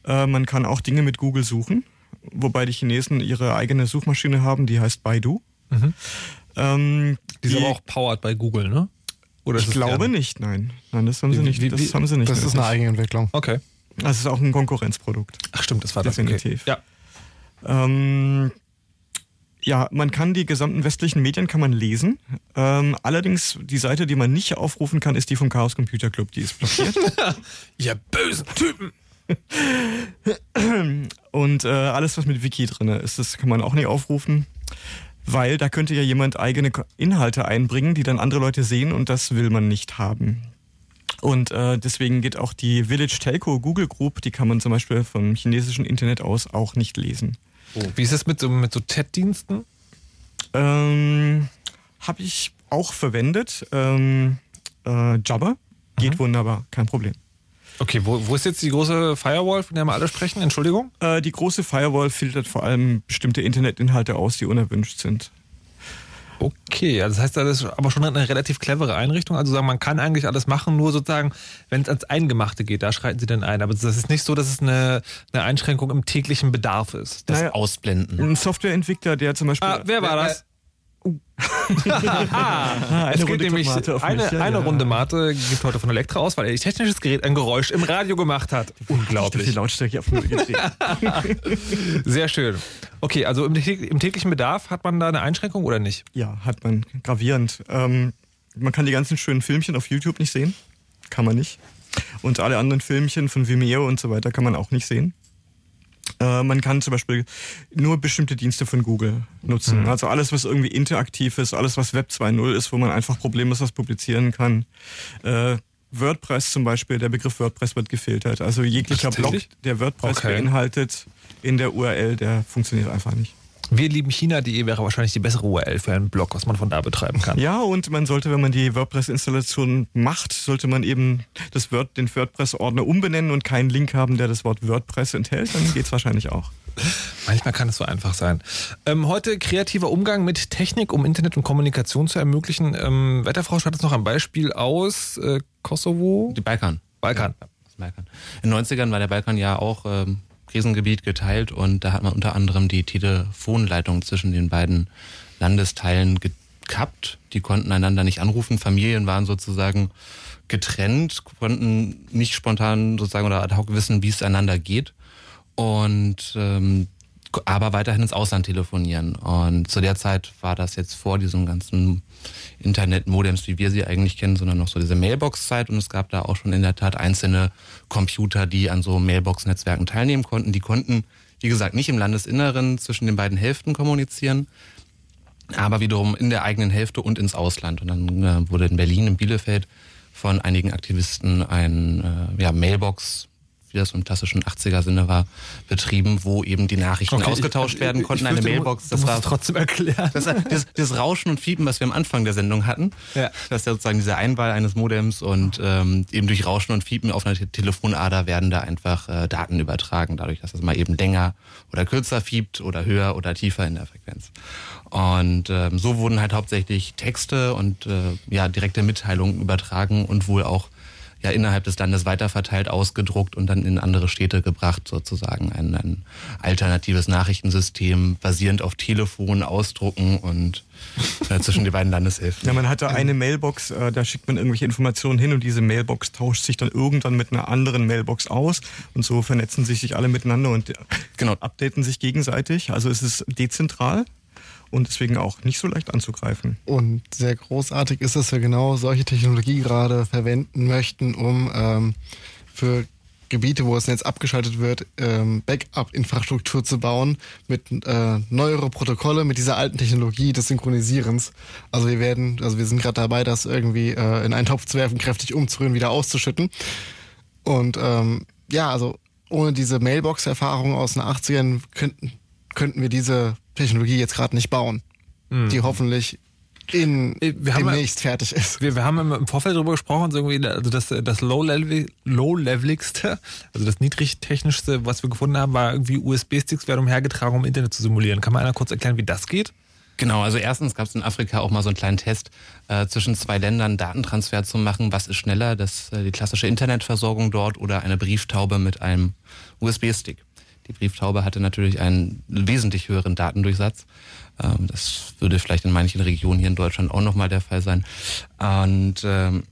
Äh, man kann auch Dinge mit Google suchen, wobei die Chinesen ihre eigene Suchmaschine haben, die heißt Baidu. Mhm. Ähm, Die ist aber auch powered bei Google, ne? Oder ich glaube nicht, nein. Nein, das haben sie nicht. wie- das haben sie nicht. Das ist eine Eigenentwicklung. Okay. Das ist auch ein Konkurrenzprodukt. Ach stimmt, das war das. Definitiv. Okay. Ja. Ähm, ja, man kann die gesamten westlichen Medien kann man lesen. Ähm, allerdings die Seite, die man nicht aufrufen kann, ist die vom Chaos Computer Club. Die ist blockiert. [laughs] Ihr bösen Typen. [clears throat] Und äh, alles, was mit Wiki drin ist, das kann man auch nicht aufrufen. Weil da könnte ja jemand eigene Inhalte einbringen, die dann andere Leute sehen und das will man nicht haben. Und äh, deswegen geht auch die Village Telco Google Group, die kann man zum Beispiel vom chinesischen Internet aus auch nicht lesen. Wie ist es mit so, mit so Chat-Diensten? Ähm, Habe ich auch verwendet. Ähm, äh, Jabber geht wunderbar, kein Problem. Okay, wo, wo ist jetzt die große Firewall, von der wir alle sprechen? Entschuldigung? Äh, die große Firewall filtert vor allem bestimmte Internetinhalte aus, die unerwünscht sind. Okay, das heißt, das ist aber schon eine relativ clevere Einrichtung. Also sagen, man kann eigentlich alles machen, nur sozusagen, wenn es ans Eingemachte geht, da schreiten sie dann ein. Aber das ist nicht so, dass es eine, eine Einschränkung im täglichen Bedarf ist. Das Naja. Ausblenden. Ein Softwareentwickler, der zum Beispiel. Ah, wer war das? Ah, es Eine geht Runde nämlich Tomate eine, ja, eine ja. Runde Mate gibt heute von Elektra aus, weil ihr technisches Gerät ein Geräusch im Radio gemacht hat. Die Unglaublich. Lautstärke auf null gedreht. [laughs] Sehr schön. Okay, also im, im täglichen Bedarf hat man da eine Einschränkung oder nicht? Ja, hat man gravierend. Ähm, man kann die ganzen schönen Filmchen auf YouTube nicht sehen. Kann man nicht. Und alle anderen Filmchen von Vimeo und so weiter kann man auch nicht sehen. Äh, man kann zum Beispiel nur bestimmte Dienste von Google nutzen. Mhm. Also alles, was irgendwie interaktiv ist, alles, was Web 2.0 ist, wo man einfach problemlos was publizieren kann. Äh, WordPress zum Beispiel, der Begriff WordPress wird gefiltert. Also jeglicher Blog, der WordPress Okay. beinhaltet in der URL, der funktioniert einfach nicht. Wir lieben China.de wäre wahrscheinlich die bessere URL für einen Blog, was man von da betreiben kann. Ja, und man sollte, wenn man die WordPress-Installation macht, sollte man eben das Word, den WordPress-Ordner umbenennen und keinen Link haben, der das Wort WordPress enthält. Dann geht's wahrscheinlich auch. Manchmal kann es so einfach sein. Ähm, heute kreativer Umgang mit Technik, um Internet und Kommunikation zu ermöglichen. Ähm, Wetterfrau hat uns noch ein Beispiel aus äh, Kosovo. Die Balkan. Balkan. Das Balkan. In den 90ern war der Balkan ja auch ähm, Krisengebiet geteilt und da hat man unter anderem die Telefonleitung zwischen den beiden Landesteilen gekappt. Die konnten einander nicht anrufen. Familien waren sozusagen getrennt, konnten nicht spontan sozusagen oder ad hoc wissen, wie es einander geht. Und ähm, aber weiterhin ins Ausland telefonieren. Und zu der Zeit war das jetzt vor diesem ganzen Internet-Modems, wie wir sie eigentlich kennen, sondern noch so diese Mailbox-Zeit. Und es gab da auch schon in der Tat einzelne Computer, die an so Mailbox-Netzwerken teilnehmen konnten. Die konnten, wie gesagt, nicht im Landesinneren zwischen den beiden Hälften kommunizieren, aber wiederum in der eigenen Hälfte und ins Ausland. Und dann äh, wurde in Berlin, in Bielefeld, von einigen Aktivisten ein äh, ja, Mailbox wie das im klassischen 80er-Sinne war, betrieben, wo eben die Nachrichten Okay, ausgetauscht ich- werden ich konnten. fürchte, eine du- Mailbox, das war trotzdem erklären. Das, das, das Rauschen und Fiepen, was wir am Anfang der Sendung hatten, Ja. das ist ja sozusagen diese Einwahl eines Modems und ähm, eben durch Rauschen und Fiepen auf einer Te- Telefonader werden da einfach äh, Daten übertragen, dadurch, dass es mal eben länger oder kürzer fiebt oder höher oder tiefer in der Frequenz. Und ähm, so wurden halt hauptsächlich Texte und äh, ja direkte Mitteilungen übertragen und wohl auch ja innerhalb des Landes weiterverteilt, ausgedruckt und dann in andere Städte gebracht, sozusagen ein, ein alternatives Nachrichtensystem basierend auf Telefon, Ausdrucken und äh, zwischen die beiden Landeshälften. Ja, man hat da eine Mailbox, äh, da schickt man irgendwelche Informationen hin und diese Mailbox tauscht sich dann irgendwann mit einer anderen Mailbox aus und so vernetzen sich sich alle miteinander und äh, genau. updaten sich gegenseitig. Also es ist dezentral und deswegen auch nicht so leicht anzugreifen. Und sehr großartig ist, dass wir genau solche Technologie gerade verwenden möchten, um ähm, für Gebiete, wo das Netz abgeschaltet wird, ähm, Backup-Infrastruktur zu bauen mit äh, neuere Protokolle, mit dieser alten Technologie des Synchronisierens. Also wir werden, also wir sind gerade dabei, das irgendwie äh, in einen Topf zu werfen, kräftig umzurühren, wieder auszuschütten. Und ähm, ja, also ohne diese Mailbox-Erfahrung aus den 80ern könnten, könnten wir diese Technologie jetzt gerade nicht bauen, die hoffentlich in Äh, wir haben ja- demnächst fertig ist. Wir, wir haben im- Vorfeld darüber gesprochen, so irgendwie, also das, das Low-Level- Low-Leveligste, also das niedrigtechnischste, was wir gefunden haben, war irgendwie USB-Sticks werden umhergetragen, um Internet zu simulieren. Kann man einer kurz erklären, wie das geht? Genau, also erstens gab es in Afrika auch mal so einen kleinen Test, äh, zwischen zwei Ländern Datentransfer zu machen. Was ist schneller, das, äh, die klassische Internetversorgung dort oder eine Brieftaube mit einem USB-Stick? Die Brieftaube hatte natürlich einen wesentlich höheren Datendurchsatz. Ähm, das würde vielleicht in manchen Regionen hier in Deutschland auch nochmal der Fall sein. Und ähm,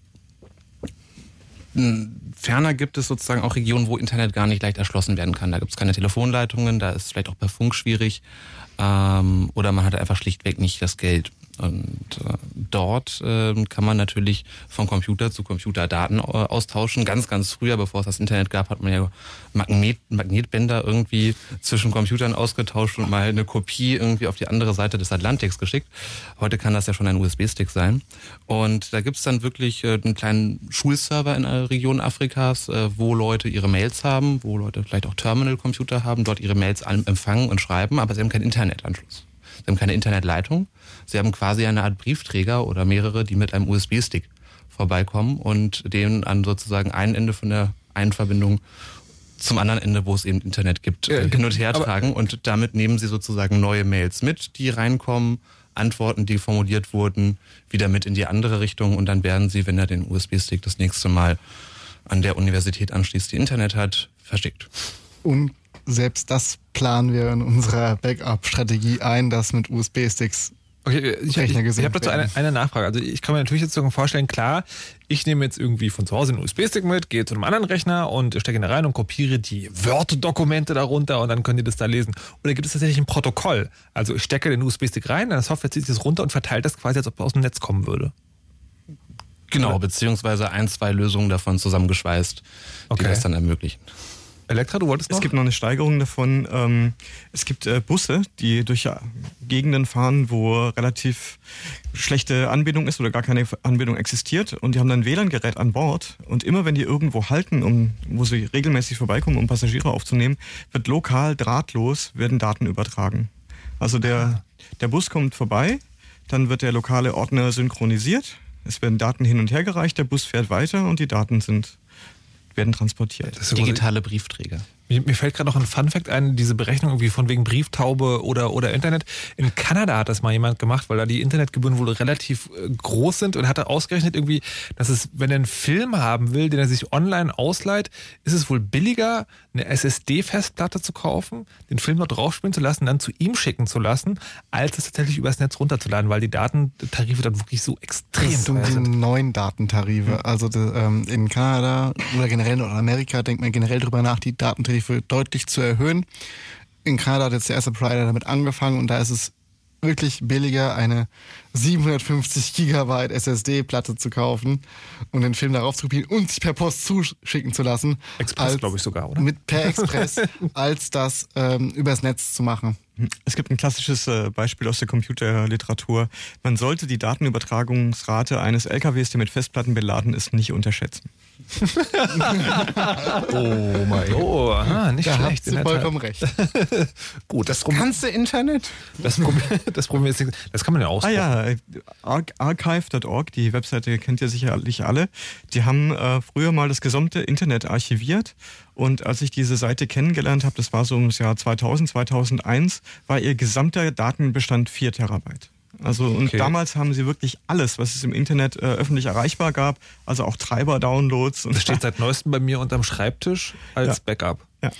Ferner gibt es sozusagen auch Regionen, wo Internet gar nicht leicht erschlossen werden kann. Da gibt es keine Telefonleitungen, da ist vielleicht auch per Funk schwierig ähm, oder man hat einfach schlichtweg nicht das Geld. Und äh, dort ähm, kann man natürlich von Computer zu Computer Daten äh, austauschen. Ganz, ganz früher, bevor es das Internet gab, hat man ja Magnet, Magnetbänder irgendwie zwischen Computern ausgetauscht und mal eine Kopie irgendwie auf die andere Seite des Atlantiks geschickt. Heute kann das ja schon ein USB-Stick sein. Und da gibt's dann wirklich äh, einen kleinen Schulserver in einer Region Afrikas, äh, wo Leute ihre Mails haben, wo Leute vielleicht auch Terminal-Computer haben, dort ihre Mails an- empfangen und schreiben, aber sie haben keinen Internetanschluss. Sie haben keine Internetleitung. Sie haben quasi eine Art Briefträger oder mehrere, die mit einem USB-Stick vorbeikommen und den an sozusagen ein Ende von der einen Verbindung zum anderen Ende, wo es eben Internet gibt, äh, hin und her tragen und damit nehmen sie sozusagen neue Mails mit, die reinkommen, Antworten, die formuliert wurden, wieder mit in die andere Richtung und dann werden sie, wenn er den USB-Stick das nächste Mal an der Universität anschließt, die Internet hat, verschickt. Und selbst das planen wir in unserer Backup-Strategie ein, das mit USB-Sticks Okay, ich, ich, ich gesenkt habe dazu eine, eine Nachfrage. Also ich kann mir natürlich jetzt so vorstellen, klar, ich nehme jetzt irgendwie von zu Hause einen USB-Stick mit, gehe zu einem anderen Rechner und stecke ihn da rein und kopiere die Word-Dokumente darunter und dann könnt ihr das da lesen. Oder gibt es tatsächlich ein Protokoll? Also ich stecke den USB-Stick rein, dann Software zieht sich das runter und verteilt das quasi, als ob es aus dem Netz kommen würde. Genau, beziehungsweise ein, zwei Lösungen davon zusammengeschweißt, die Okay. das dann ermöglichen. Elektra, du wolltest noch? Es gibt noch eine Steigerung davon. Ähm, es gibt äh, Busse, die durch Gegenden fahren, wo relativ schlechte Anbindung ist oder gar keine Anbindung existiert. Und die haben dann ein WLAN-Gerät an Bord. Und immer wenn die irgendwo halten, um, wo sie regelmäßig vorbeikommen, um Passagiere aufzunehmen, wird lokal drahtlos werden Daten übertragen. Also der, der Bus kommt vorbei, dann wird der lokale Ordner synchronisiert. Es werden Daten hin und her gereicht, der Bus fährt weiter und die Daten sind, werden transportiert. Digitale Briefträger. Mir, mir fällt gerade noch ein Funfact ein, diese Berechnung irgendwie von wegen Brieftaube oder, oder Internet. In Kanada hat das mal jemand gemacht, weil da die Internetgebühren wohl relativ äh, groß sind und hat er ausgerechnet irgendwie, dass es, wenn er einen Film haben will, den er sich online ausleiht, ist es wohl billiger, eine SSD-Festplatte zu kaufen, den Film noch draufspielen zu lassen, dann zu ihm schicken zu lassen, als es tatsächlich übers Netz runterzuladen, weil die Datentarife dann wirklich so extrem Das sind teuer die sind. neuen Datentarife. Also die, ähm, in Kanada oder generell in Nordamerika denkt man generell darüber nach, die Datentarife deutlich zu erhöhen. In Kanada hat jetzt der erste Provider damit angefangen und da ist es wirklich billiger, eine 750 Gigabyte SSD-Platte zu kaufen und den Film darauf zu kopieren und sich per Post zuschicken zu lassen. Express, glaube ich sogar, oder? Mit per Express, [laughs] als das ähm, übers Netz zu machen. Es gibt ein klassisches äh, Beispiel aus der Computerliteratur. Man sollte die Datenübertragungsrate eines LKWs, der mit Festplatten beladen ist, nicht unterschätzen. [laughs] [laughs] Oh mein Oh, aha, nicht Da schlecht. der vollkommen recht. Gut, das Problem, Ganze Internet? das Problem, das Problem ist, das kann man ja Ah ausdrucken. ja, äh, Ar archive.org, die Webseite kennt ihr sicherlich alle. Die haben äh, früher mal das gesamte Internet archiviert. Und als ich diese Seite kennengelernt habe, das war so ums Jahr 2000, 2001, war ihr gesamter Datenbestand 4 Terabyte. Also und Okay. damals haben sie wirklich alles, was es im Internet äh, öffentlich erreichbar gab, also auch Treiber-Downloads. Das steht seit neuestem bei mir unterm Schreibtisch als Ja. Backup. Ja.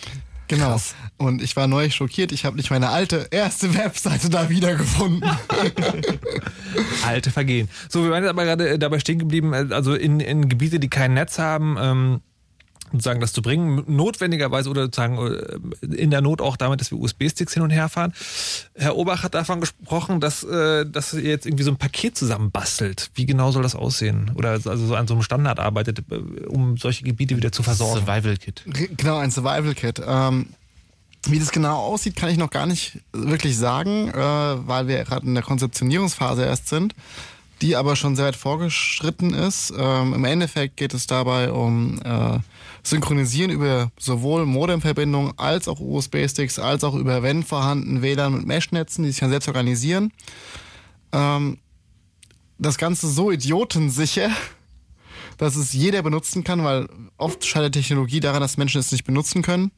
Genau. Und ich war neu schockiert. Ich habe nicht meine alte erste Webseite da wiedergefunden. [laughs] Alte Vergehen. So, wir waren jetzt aber gerade äh, dabei stehen geblieben, äh, also in, in Gebiete, die kein Netz haben, ähm, sozusagen das zu bringen, notwendigerweise oder sozusagen äh, in der Not auch damit, dass wir USB-Sticks hin und her fahren. Herr Obach hat davon gesprochen, dass, äh, dass ihr jetzt irgendwie so ein Paket zusammenbastelt. Wie genau soll das aussehen? Oder also so an so einem Standard arbeitet, äh, um solche Gebiete wieder zu versorgen? Survival Kit. Genau, ein Survival Kit. Ähm, wie das genau aussieht, kann ich noch gar nicht wirklich sagen, äh, weil wir gerade in der Konzeptionierungsphase erst sind, die aber schon sehr weit vorgeschritten ist. Ähm, Im Endeffekt geht es dabei um äh, Synchronisieren über sowohl Modemverbindungen als auch USB-Sticks, als auch über, wenn vorhanden, WLAN und Mesh-Netzen, die sich dann selbst organisieren. Ähm, das Ganze so idiotensicher, [laughs] dass es jeder benutzen kann, weil oft scheitert Technologie daran, dass Menschen es nicht benutzen können.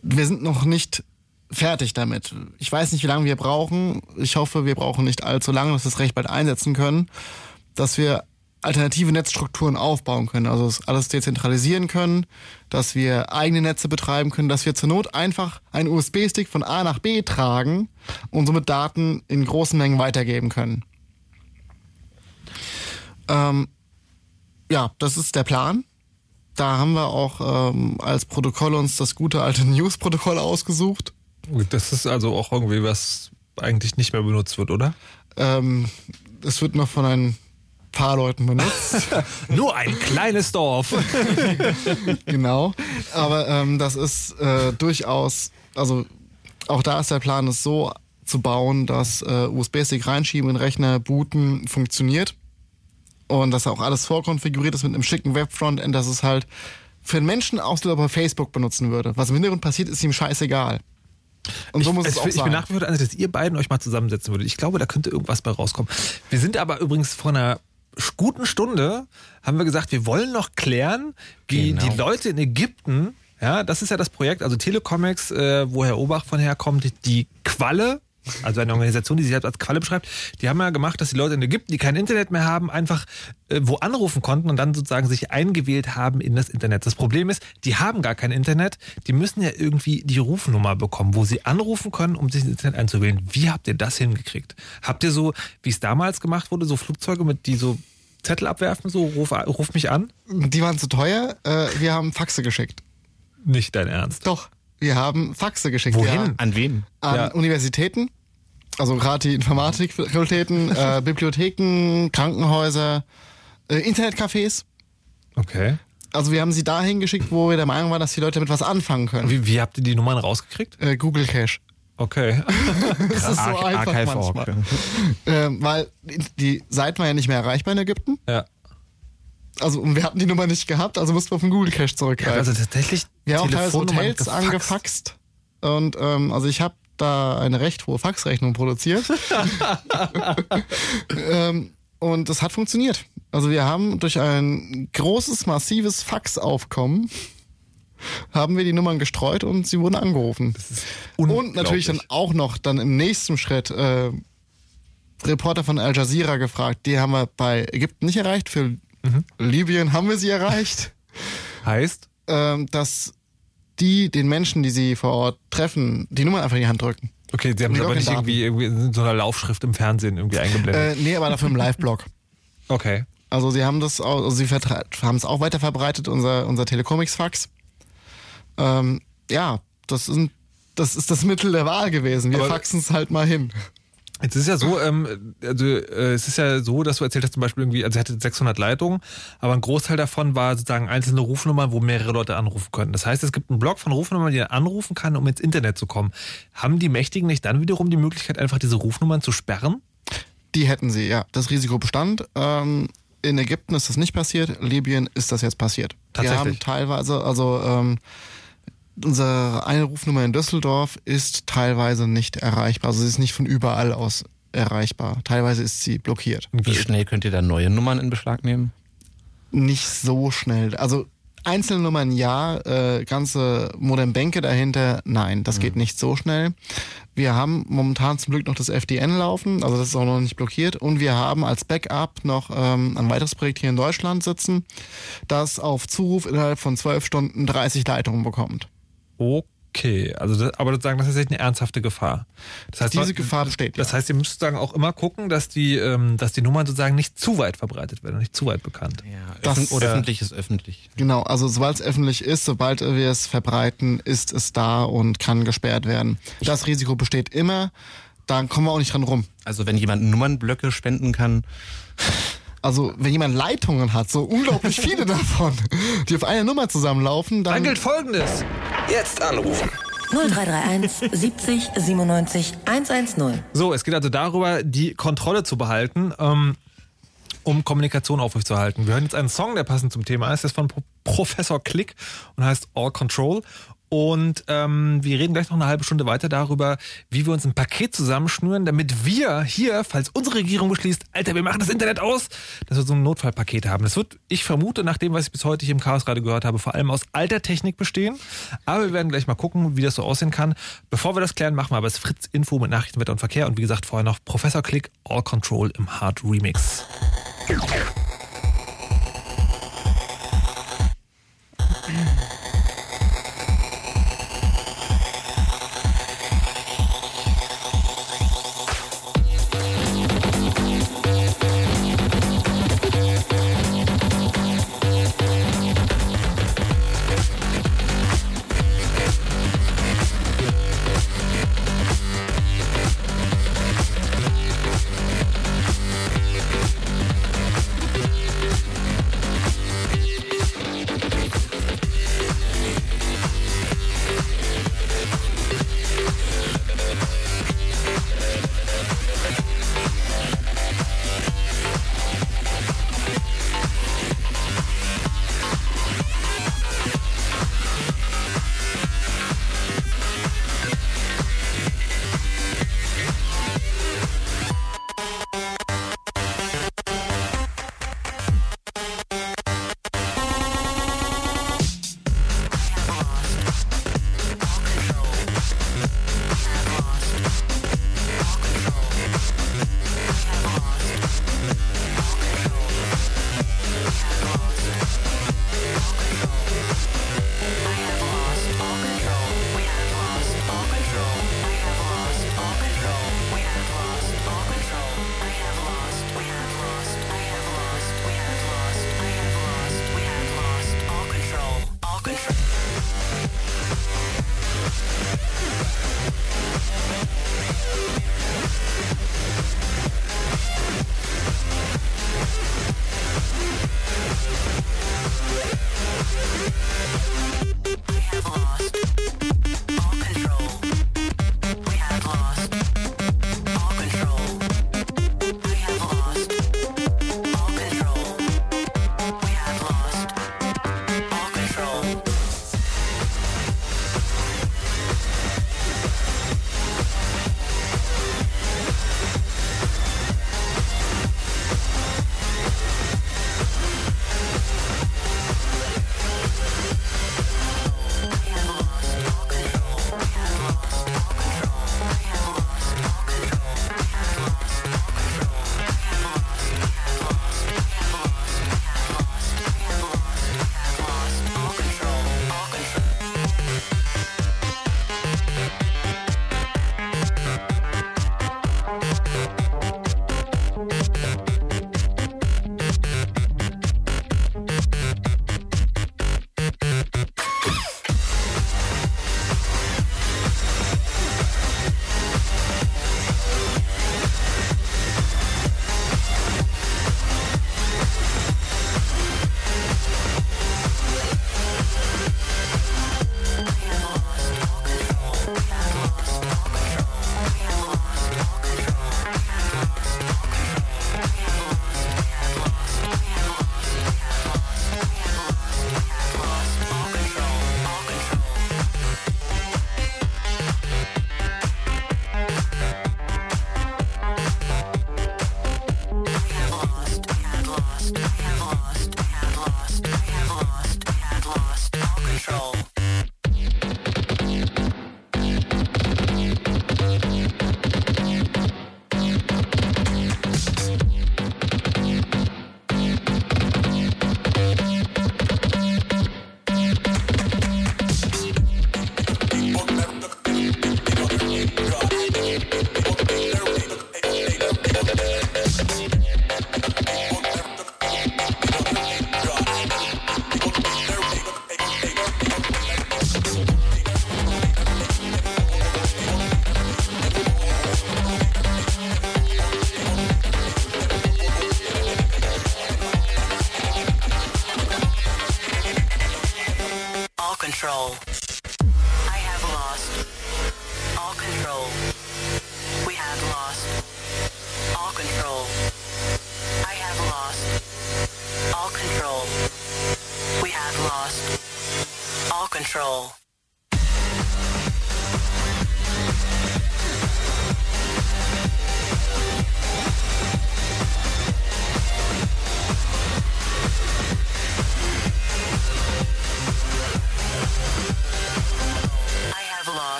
Wir sind noch nicht fertig damit. Ich weiß nicht, wie lange wir brauchen. Ich hoffe, wir brauchen nicht allzu lange, dass wir es recht bald einsetzen können, dass wir alternative Netzstrukturen aufbauen können, also alles dezentralisieren können, dass wir eigene Netze betreiben können, dass wir zur Not einfach einen USB-Stick von A nach B tragen und somit Daten in großen Mengen weitergeben können. Ähm, ja, das ist der Plan. Da haben wir auch ähm, als Protokoll uns das gute alte News-Protokoll ausgesucht. Das ist also auch irgendwie was eigentlich nicht mehr benutzt wird, oder? Ähm, es wird noch von ein paar Leuten benutzt. [laughs] Nur ein kleines Dorf. [laughs] genau. Aber ähm, das ist äh, durchaus, also auch da ist der Plan, es so zu bauen, dass äh, USB-Stick reinschieben in den Rechner, booten, funktioniert. Und dass auch alles vorkonfiguriert ist mit einem schicken Web-Frontend, dass es halt für einen Menschen auslöser bei Facebook benutzen würde. Was im Hintergrund passiert, ist ihm scheißegal. Und so ich, muss es ich, auch ich sein. bin nach wie vor der Ansicht, dass ihr beiden euch mal zusammensetzen würdet. Ich glaube, da könnte irgendwas bei rauskommen. Wir sind aber übrigens vor einer guten Stunde, haben wir gesagt, wir wollen noch klären, wie Genau. die Leute in Ägypten, ja, das ist ja das Projekt, also Telecomics, äh, wo Herr Obach von herkommt, die Qualle, also eine Organisation, die sich selbst als Qualle beschreibt, die haben ja gemacht, dass die Leute in Ägypten, die kein Internet mehr haben, einfach äh, wo anrufen konnten und dann sozusagen sich eingewählt haben in das Internet. Das Problem ist, die haben gar kein Internet, die müssen ja irgendwie die Rufnummer bekommen, wo sie anrufen können, um sich ins Internet einzuwählen. Wie habt ihr das hingekriegt? Habt ihr so, wie es damals gemacht wurde, so Flugzeuge mit die so Zettel abwerfen, so ruf, ruf mich an? Die waren zu teuer. Äh, wir haben Faxe geschickt. Nicht dein Ernst. Doch, wir haben Faxe geschickt. Wohin? Wir, An wen? an Ja. Universitäten, also gerade die Informatikfakultäten, [laughs] äh, Bibliotheken, Krankenhäuser, äh, Internetcafés. Okay. Also wir haben sie dahin geschickt, wo wir der Meinung waren, dass die Leute damit was anfangen können. Wie, wie habt ihr die Nummern rausgekriegt? Äh, Google Cache. Okay. [laughs] Das ist so Ar- einfach Archive.org. manchmal. Ähm, weil die Seiten waren ja nicht mehr erreichbar in Ägypten. Ja. Also und wir hatten die Nummer nicht gehabt, also mussten wir auf den Google Cache zurückgreifen. Also tatsächlich wir haben auch teilweise Hotels gefaxt. angefaxt. Und ähm, also ich habe da eine recht hohe Faxrechnung produziert. [laughs] ähm, und das hat funktioniert. Also wir haben durch ein großes, massives Faxaufkommen haben wir die Nummern gestreut und sie wurden angerufen. Und natürlich dann auch noch dann im nächsten Schritt äh, Reporter von Al Jazeera gefragt. Die haben wir bei Ägypten nicht erreicht. Für Libyen haben wir sie erreicht. Heißt? Ähm, dass die den Menschen, die sie vor Ort treffen, die Nummern einfach in die Hand drücken. Okay, sie haben es aber nicht irgendwie, irgendwie in so einer Laufschrift im Fernsehen irgendwie eingeblendet. Äh, nee, aber dafür im Live-Blog. [laughs] okay. Also sie haben das auch, also sie haben es auch weiter verbreitet, unser, unser Telecomics-Fax. Ähm, ja, das ist, das ist das Mittel der Wahl gewesen. Wir faxen es halt mal hin. Jetzt ist ja so, ähm, also äh, es ist ja so, dass du erzählt hast zum Beispiel irgendwie, also ihr hattet 600 Leitungen, aber ein Großteil davon war sozusagen einzelne Rufnummern, wo mehrere Leute anrufen können. Das heißt, es gibt einen Block von Rufnummern, die er anrufen kann, um ins Internet zu kommen. Haben die Mächtigen nicht dann wiederum die Möglichkeit, einfach diese Rufnummern zu sperren? Die hätten sie, ja. Das Risiko bestand. Ähm, in Ägypten ist das nicht passiert, Libyen ist das jetzt passiert. Wir Tatsächlich? haben teilweise, also ähm, unsere eine Rufnummer in Düsseldorf ist teilweise nicht erreichbar. Also sie ist nicht von überall aus erreichbar. Teilweise ist sie blockiert. Wie schnell könnt ihr da neue Nummern in Beschlag nehmen? Nicht so schnell. Also einzelne Nummern ja, äh, ganze Modembänke dahinter, nein, das geht nicht so schnell. Wir haben momentan zum Glück noch das FDN laufen, also das ist auch noch nicht blockiert. Und wir haben als Backup noch ähm, ein weiteres Projekt hier in Deutschland sitzen, das auf Zuruf innerhalb von zwölf Stunden 30 Leitungen bekommt. Okay, also das, aber sozusagen, das ist jetzt eine ernsthafte Gefahr. Das heißt, Diese Gefahr besteht. Das heißt, ihr müsst sozusagen auch immer gucken, dass die, ähm, dass die Nummern sozusagen nicht zu weit verbreitet werden, nicht zu weit bekannt. Das- Öffn öffentlich ist öffentlich. Genau, also sobald es öffentlich ist, sobald wir es verbreiten, ist es da und kann gesperrt werden. Das Risiko besteht immer, da kommen wir auch nicht dran rum. Also wenn jemand Nummernblöcke spenden kann, Also wenn jemand Leitungen hat, so unglaublich [laughs] viele davon, die auf eine Nummer zusammenlaufen, dann... Dann gilt folgendes. Jetzt anrufen. 0331 70 97 110. So, es geht also darüber, die Kontrolle zu behalten, ähm, um Kommunikation aufrechtzuerhalten. Wir hören jetzt einen Song, der passend zum Thema ist. Der ist von Pro Professor Klick und heißt All Control. Und ähm, wir reden gleich noch eine halbe Stunde weiter darüber, wie wir uns ein Paket zusammenschnüren, damit wir hier, falls unsere Regierung beschließt, Alter, wir machen das Internet aus, dass wir so ein Notfallpaket haben. Das wird, ich vermute, nach dem, was ich bis heute hier im Chaos gerade gehört habe, vor allem aus alter Technik bestehen. Aber wir werden gleich mal gucken, wie das so aussehen kann. Bevor wir das klären, machen wir aber das Fritz Info mit Nachrichten, Wetter und Verkehr. Und wie gesagt, vorher noch Professor Klick, All Control im Hard Remix.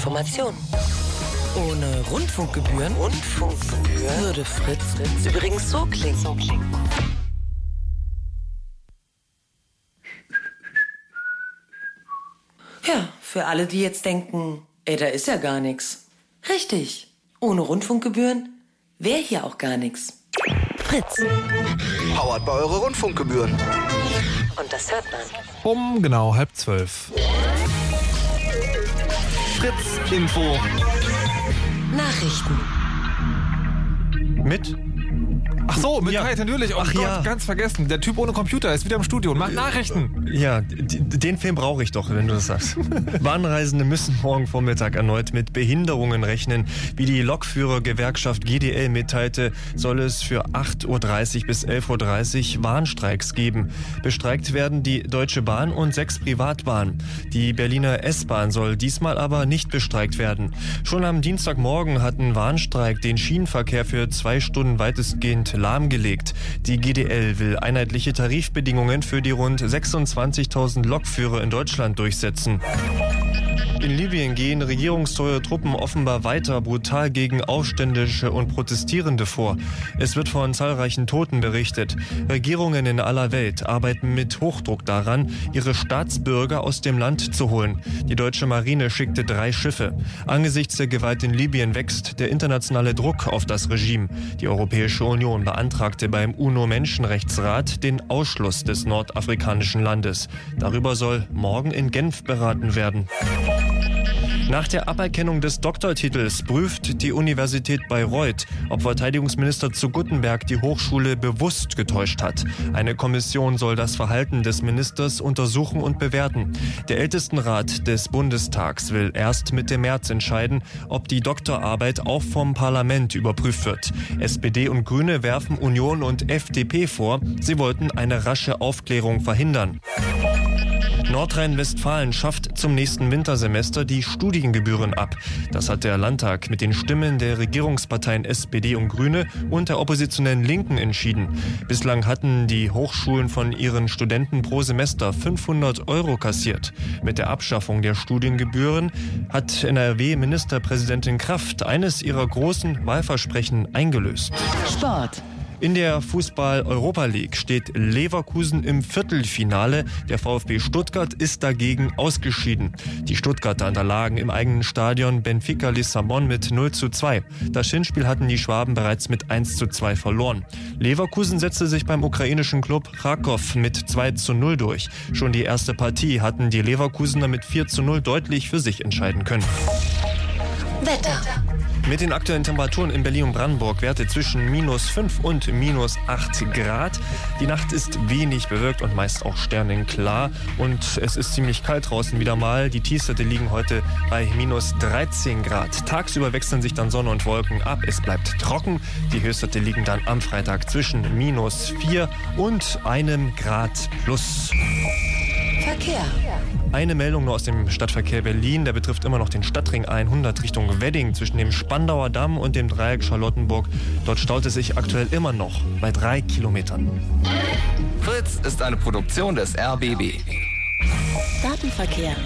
Information. Ohne Rundfunkgebühren, Rundfunkgebühren würde Fritz, Fritz übrigens so klingen. So klingen. Ja, für alle, die jetzt denken, ey, da ist ja gar nichts. Richtig. Ohne Rundfunkgebühren wäre hier auch gar nichts. Fritz. Powered bei eure Rundfunkgebühren. Und das hört man. Um genau halb zwölf. Fritz Info. Nachrichten. Mit? So, mit Kai, natürlich. Oh Ach Gott, ja. ganz vergessen. Der Typ ohne Computer ist wieder im Studio und macht Nachrichten. Ja, den Film brauche ich doch, wenn du das sagst. [laughs] Bahnreisende müssen morgen Vormittag erneut mit Behinderungen rechnen. Wie die Lokführergewerkschaft GDL mitteilte, soll es für 8.30 Uhr bis 11.30 Uhr Warnstreiks geben. Bestreikt werden die Deutsche Bahn und sechs Privatbahnen. Die Berliner S-Bahn soll diesmal aber nicht bestreikt werden. Schon am Dienstagmorgen hat ein Warnstreik den Schienenverkehr für zwei Stunden weitestgehend lahmgelegt. Die GDL will einheitliche Tarifbedingungen für die rund 26.000 Lokführer in Deutschland durchsetzen. In Libyen gehen regierungstreue Truppen offenbar weiter brutal gegen Aufständische und Protestierende vor. Es wird von zahlreichen Toten berichtet. Regierungen in aller Welt arbeiten mit Hochdruck daran, ihre Staatsbürger aus dem Land zu holen. Die deutsche Marine schickte drei Schiffe. Angesichts der Gewalt in Libyen wächst der internationale Druck auf das Regime. Die Europäische Union beantragte beim UNO-Menschenrechtsrat den Ausschluss des nordafrikanischen Landes. Darüber soll morgen in Genf beraten werden. Nach der Aberkennung des Doktortitels prüft die Universität Bayreuth, ob Verteidigungsminister zu Guttenberg die Hochschule bewusst getäuscht hat. Eine Kommission soll das Verhalten des Ministers untersuchen und bewerten. Der Ältestenrat des Bundestags will erst Mitte März entscheiden, ob die Doktorarbeit auch vom Parlament überprüft wird. SPD und Grüne werfen Union und FDP vor, sie wollten eine rasche Aufklärung verhindern. Nordrhein-Westfalen schafft zum nächsten Wintersemester die Studiengebühren ab. Das hat der Landtag mit den Stimmen der Regierungsparteien SPD und Grüne und der oppositionellen Linken entschieden. Bislang hatten die Hochschulen von ihren Studenten pro Semester 500 Euro kassiert. Mit der Abschaffung der Studiengebühren hat NRW-Ministerpräsidentin Kraft eines ihrer großen Wahlversprechen eingelöst. Sport. In der Fußball-Europa League steht Leverkusen im Viertelfinale. Der VfB Stuttgart ist dagegen ausgeschieden. Die Stuttgarter unterlagen im eigenen Stadion Benfica Lissabon mit 0 zu 2. Das Hinspiel hatten die Schwaben bereits mit 1 zu 2 verloren. Leverkusen setzte sich beim ukrainischen Club Krakow mit 2 zu 0 durch. Schon die erste Partie hatten die Leverkusener mit 4 zu 0 deutlich für sich entscheiden können. Wetter. Mit den aktuellen Temperaturen in Berlin und Brandenburg Werte zwischen minus 5 und minus 8 Grad. Die Nacht ist wenig bewölkt und meist auch sternenklar. Und es ist ziemlich kalt draußen wieder mal. Die Tiefstwerte liegen heute bei minus 13 Grad. Tagsüber wechseln sich dann Sonne und Wolken ab. Es bleibt trocken. Die Höchstwerte liegen dann am Freitag zwischen minus 4 und einem Grad plus. Verkehr. Eine Meldung nur aus dem Stadtverkehr Berlin, der betrifft immer noch den Stadtring 100 Richtung Wedding zwischen dem Spandauer Damm und dem Dreieck Charlottenburg. Dort staut es sich aktuell immer noch bei drei Kilometern. Fritz ist eine Produktion des RBB. Datenverkehr.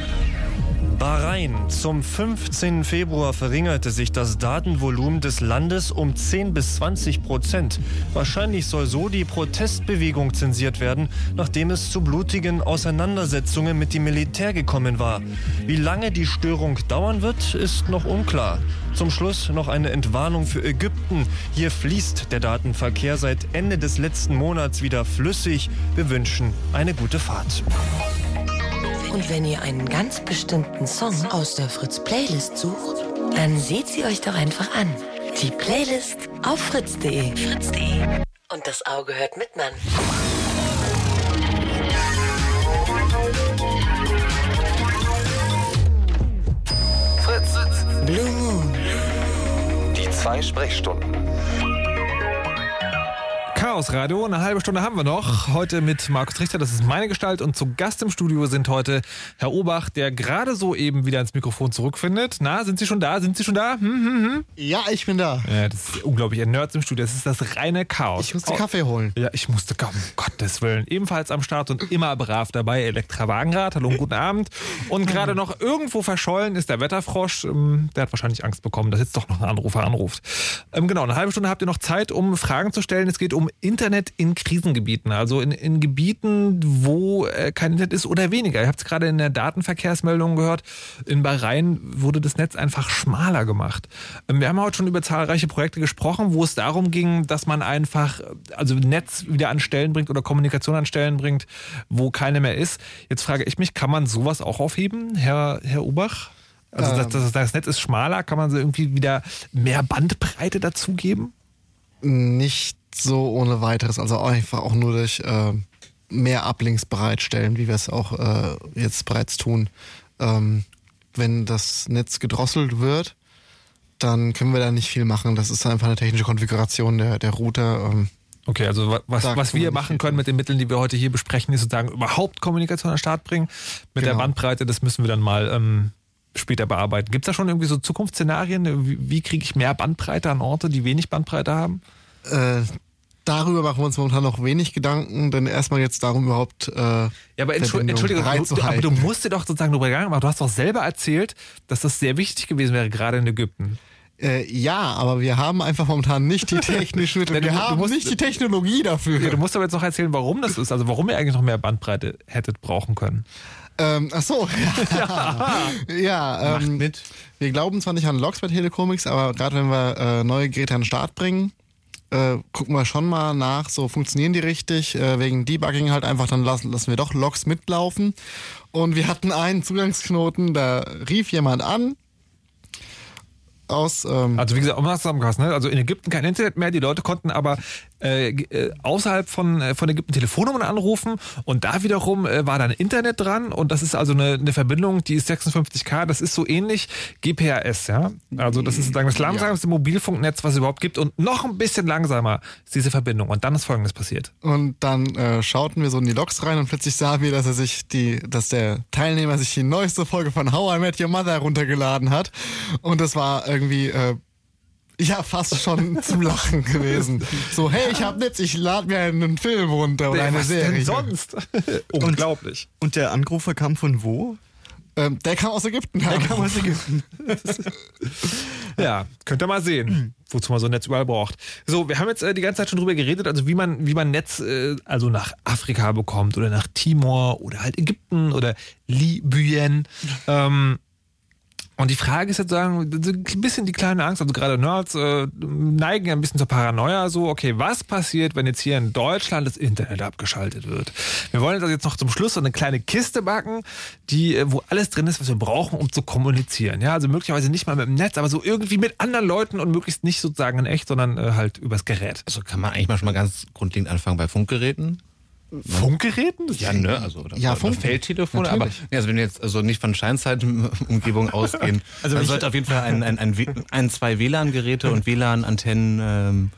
Bahrain. Zum 15. Februar verringerte sich das Datenvolumen des Landes um 10 bis 20 Prozent. Wahrscheinlich soll so die Protestbewegung zensiert werden, nachdem es zu blutigen Auseinandersetzungen mit dem Militär gekommen war. Wie lange die Störung dauern wird, ist noch unklar. Zum Schluss noch eine Entwarnung für Ägypten. Hier fließt der Datenverkehr seit Ende des letzten Monats wieder flüssig. Wir wünschen eine gute Fahrt. Und wenn ihr einen ganz bestimmten Song aus der Fritz-Playlist sucht, dann seht sie euch doch einfach an. Die Playlist auf fritz.de. Fritz.de. Und das Auge hört mit, Mann. Fritz. Blue Moon. Die zwei Sprechstunden. Chaos Radio, eine halbe Stunde haben wir noch. Heute mit Markus Richter, das ist meine Gestalt. Und zu Gast im Studio sind heute Herr Obach, der gerade so eben wieder ins Mikrofon zurückfindet. Na, sind Sie schon da? Sind Sie schon da? Hm, hm, hm. Ja, ich bin da. Ja, das ist unglaublich. Ein Nerds im Studio. Das ist das reine Chaos. Ich musste Kaffee holen. Ja, ich musste, um Gottes Willen. Ebenfalls am Start und immer brav dabei. Elektra Wagenrad. Hallo und guten Abend. Und gerade noch irgendwo verschollen ist der Wetterfrosch. Ähm, Der hat wahrscheinlich Angst bekommen, dass jetzt doch noch ein Anrufer anruft. Ähm, Genau, eine halbe Stunde habt ihr noch Zeit, um Fragen zu stellen. Es geht um Internet in Krisengebieten. Also in, in Gebieten, wo äh, kein Internet ist oder weniger. Ihr habt es gerade in der Datenverkehrsmeldung gehört. In Bahrain wurde das Netz einfach schmaler gemacht. Ähm, Wir haben heute schon über zahlreiche Projekte gesprochen, wo es darum ging, dass man einfach also Netz wieder an Stellen bringt oder Kommunikation an Stellen bringt, wo keine mehr ist. Jetzt frage ich mich, kann man sowas auch aufheben, Herr, Herr Ubach? Also das, das, das Netz ist schmaler, kann man so irgendwie wieder mehr Bandbreite dazugeben? Nicht so ohne weiteres, also einfach auch nur durch äh, mehr Uplinks bereitstellen, wie wir es auch äh, jetzt bereits tun. Ähm, wenn das Netz gedrosselt wird, dann können wir da nicht viel machen. Das ist einfach eine technische Konfiguration der, der Router. Ähm, Okay, also wa- was, was wir machen können mit den Mitteln, die wir heute hier besprechen, ist sozusagen überhaupt Kommunikation an den Start bringen. Mit der Genau. Bandbreite, das müssen wir dann mal ähm, später bearbeiten. Gibt es da schon irgendwie so Zukunftsszenarien? Wie, wie kriege ich mehr Bandbreite an Orte, die wenig Bandbreite haben? Äh, darüber machen wir uns momentan noch wenig Gedanken, denn erstmal jetzt darum überhaupt. Äh, Ja, aber Entschuldigung, Entschuldigung du, aber du musst dir doch sozusagen darüber gegangen, aber du hast doch selber erzählt, dass das sehr wichtig gewesen wäre, gerade in Ägypten. Äh, ja, aber wir haben einfach momentan nicht die technischen Mittel. [laughs] Wir haben musst- nicht die Technologie dafür. Ja, du musst aber jetzt noch erzählen, warum das ist, also warum ihr eigentlich noch mehr Bandbreite hättet brauchen können. Ähm, ach so, [laughs] ja. ja ähm, mit. Wir glauben zwar nicht an Logs bei Telecomics, aber gerade wenn wir äh, neue Geräte an den Start bringen, äh, gucken wir schon mal nach, so funktionieren die richtig. Äh, wegen Debugging halt einfach, dann lassen, lassen wir doch Logs mitlaufen. Und wir hatten einen Zugangsknoten, da rief jemand an. Aus, ähm, Also wie gesagt, um das zusammengefasst, ne? also in Ägypten kein Internet mehr, die Leute konnten aber äh, äh, außerhalb von, äh, von Ägypten Telefonnummern anrufen und da wiederum äh, war dann Internet dran und das ist also eine, eine Verbindung, die ist 56k, das ist so ähnlich GPRS, ja. Also das ist sozusagen das langsamste Mobilfunknetz, was es überhaupt gibt und noch ein bisschen langsamer ist diese Verbindung und dann ist folgendes passiert. Und dann äh, schauten wir so in die Logs rein und plötzlich sahen wir, dass er sich die, dass der Teilnehmer sich die neueste Folge von How I Met Your Mother runtergeladen hat. Und das war irgendwie äh, ja fast schon [laughs] zum Lachen gewesen. So, hey, ich hab Netz, ich lade mir einen Film runter oder eine Was Serie. denn sonst? [laughs] Unglaublich. Und der Anrufer kam von wo? Ähm, der kam aus Ägypten. Der kam aus Ägypten. [laughs] Ja, könnt ihr mal sehen, wozu man so ein Netz überall braucht. So, wir haben jetzt äh, die ganze Zeit schon drüber geredet, also wie man, wie man Netz äh, also nach Afrika bekommt oder nach Timor oder halt Ägypten oder Libyen. Ähm, und die Frage ist jetzt sagen, ein bisschen die kleine Angst, also gerade Nerds äh, neigen ja ein bisschen zur Paranoia, so, okay, was passiert, wenn jetzt hier in Deutschland das Internet abgeschaltet wird? Wir wollen also jetzt noch zum Schluss so eine kleine Kiste backen, die, äh, wo alles drin ist, was wir brauchen, um zu kommunizieren. Ja, also möglicherweise nicht mal mit dem Netz, aber so irgendwie mit anderen Leuten und möglichst nicht sozusagen in echt, sondern äh, halt übers Gerät. Also kann man eigentlich mal schon mal ganz grundlegend anfangen bei Funkgeräten. Funkgeräten? Ja, ne, also oder, Ja, oder Feldtelefone, aber ja, also wenn wir jetzt also nicht von Scheinzeitumgebung [laughs] ausgehen, Also dann ich- sollte auf jeden Fall ein, ein, ein, ein zwei WLAN-Geräte und WLAN-Antennen ähm,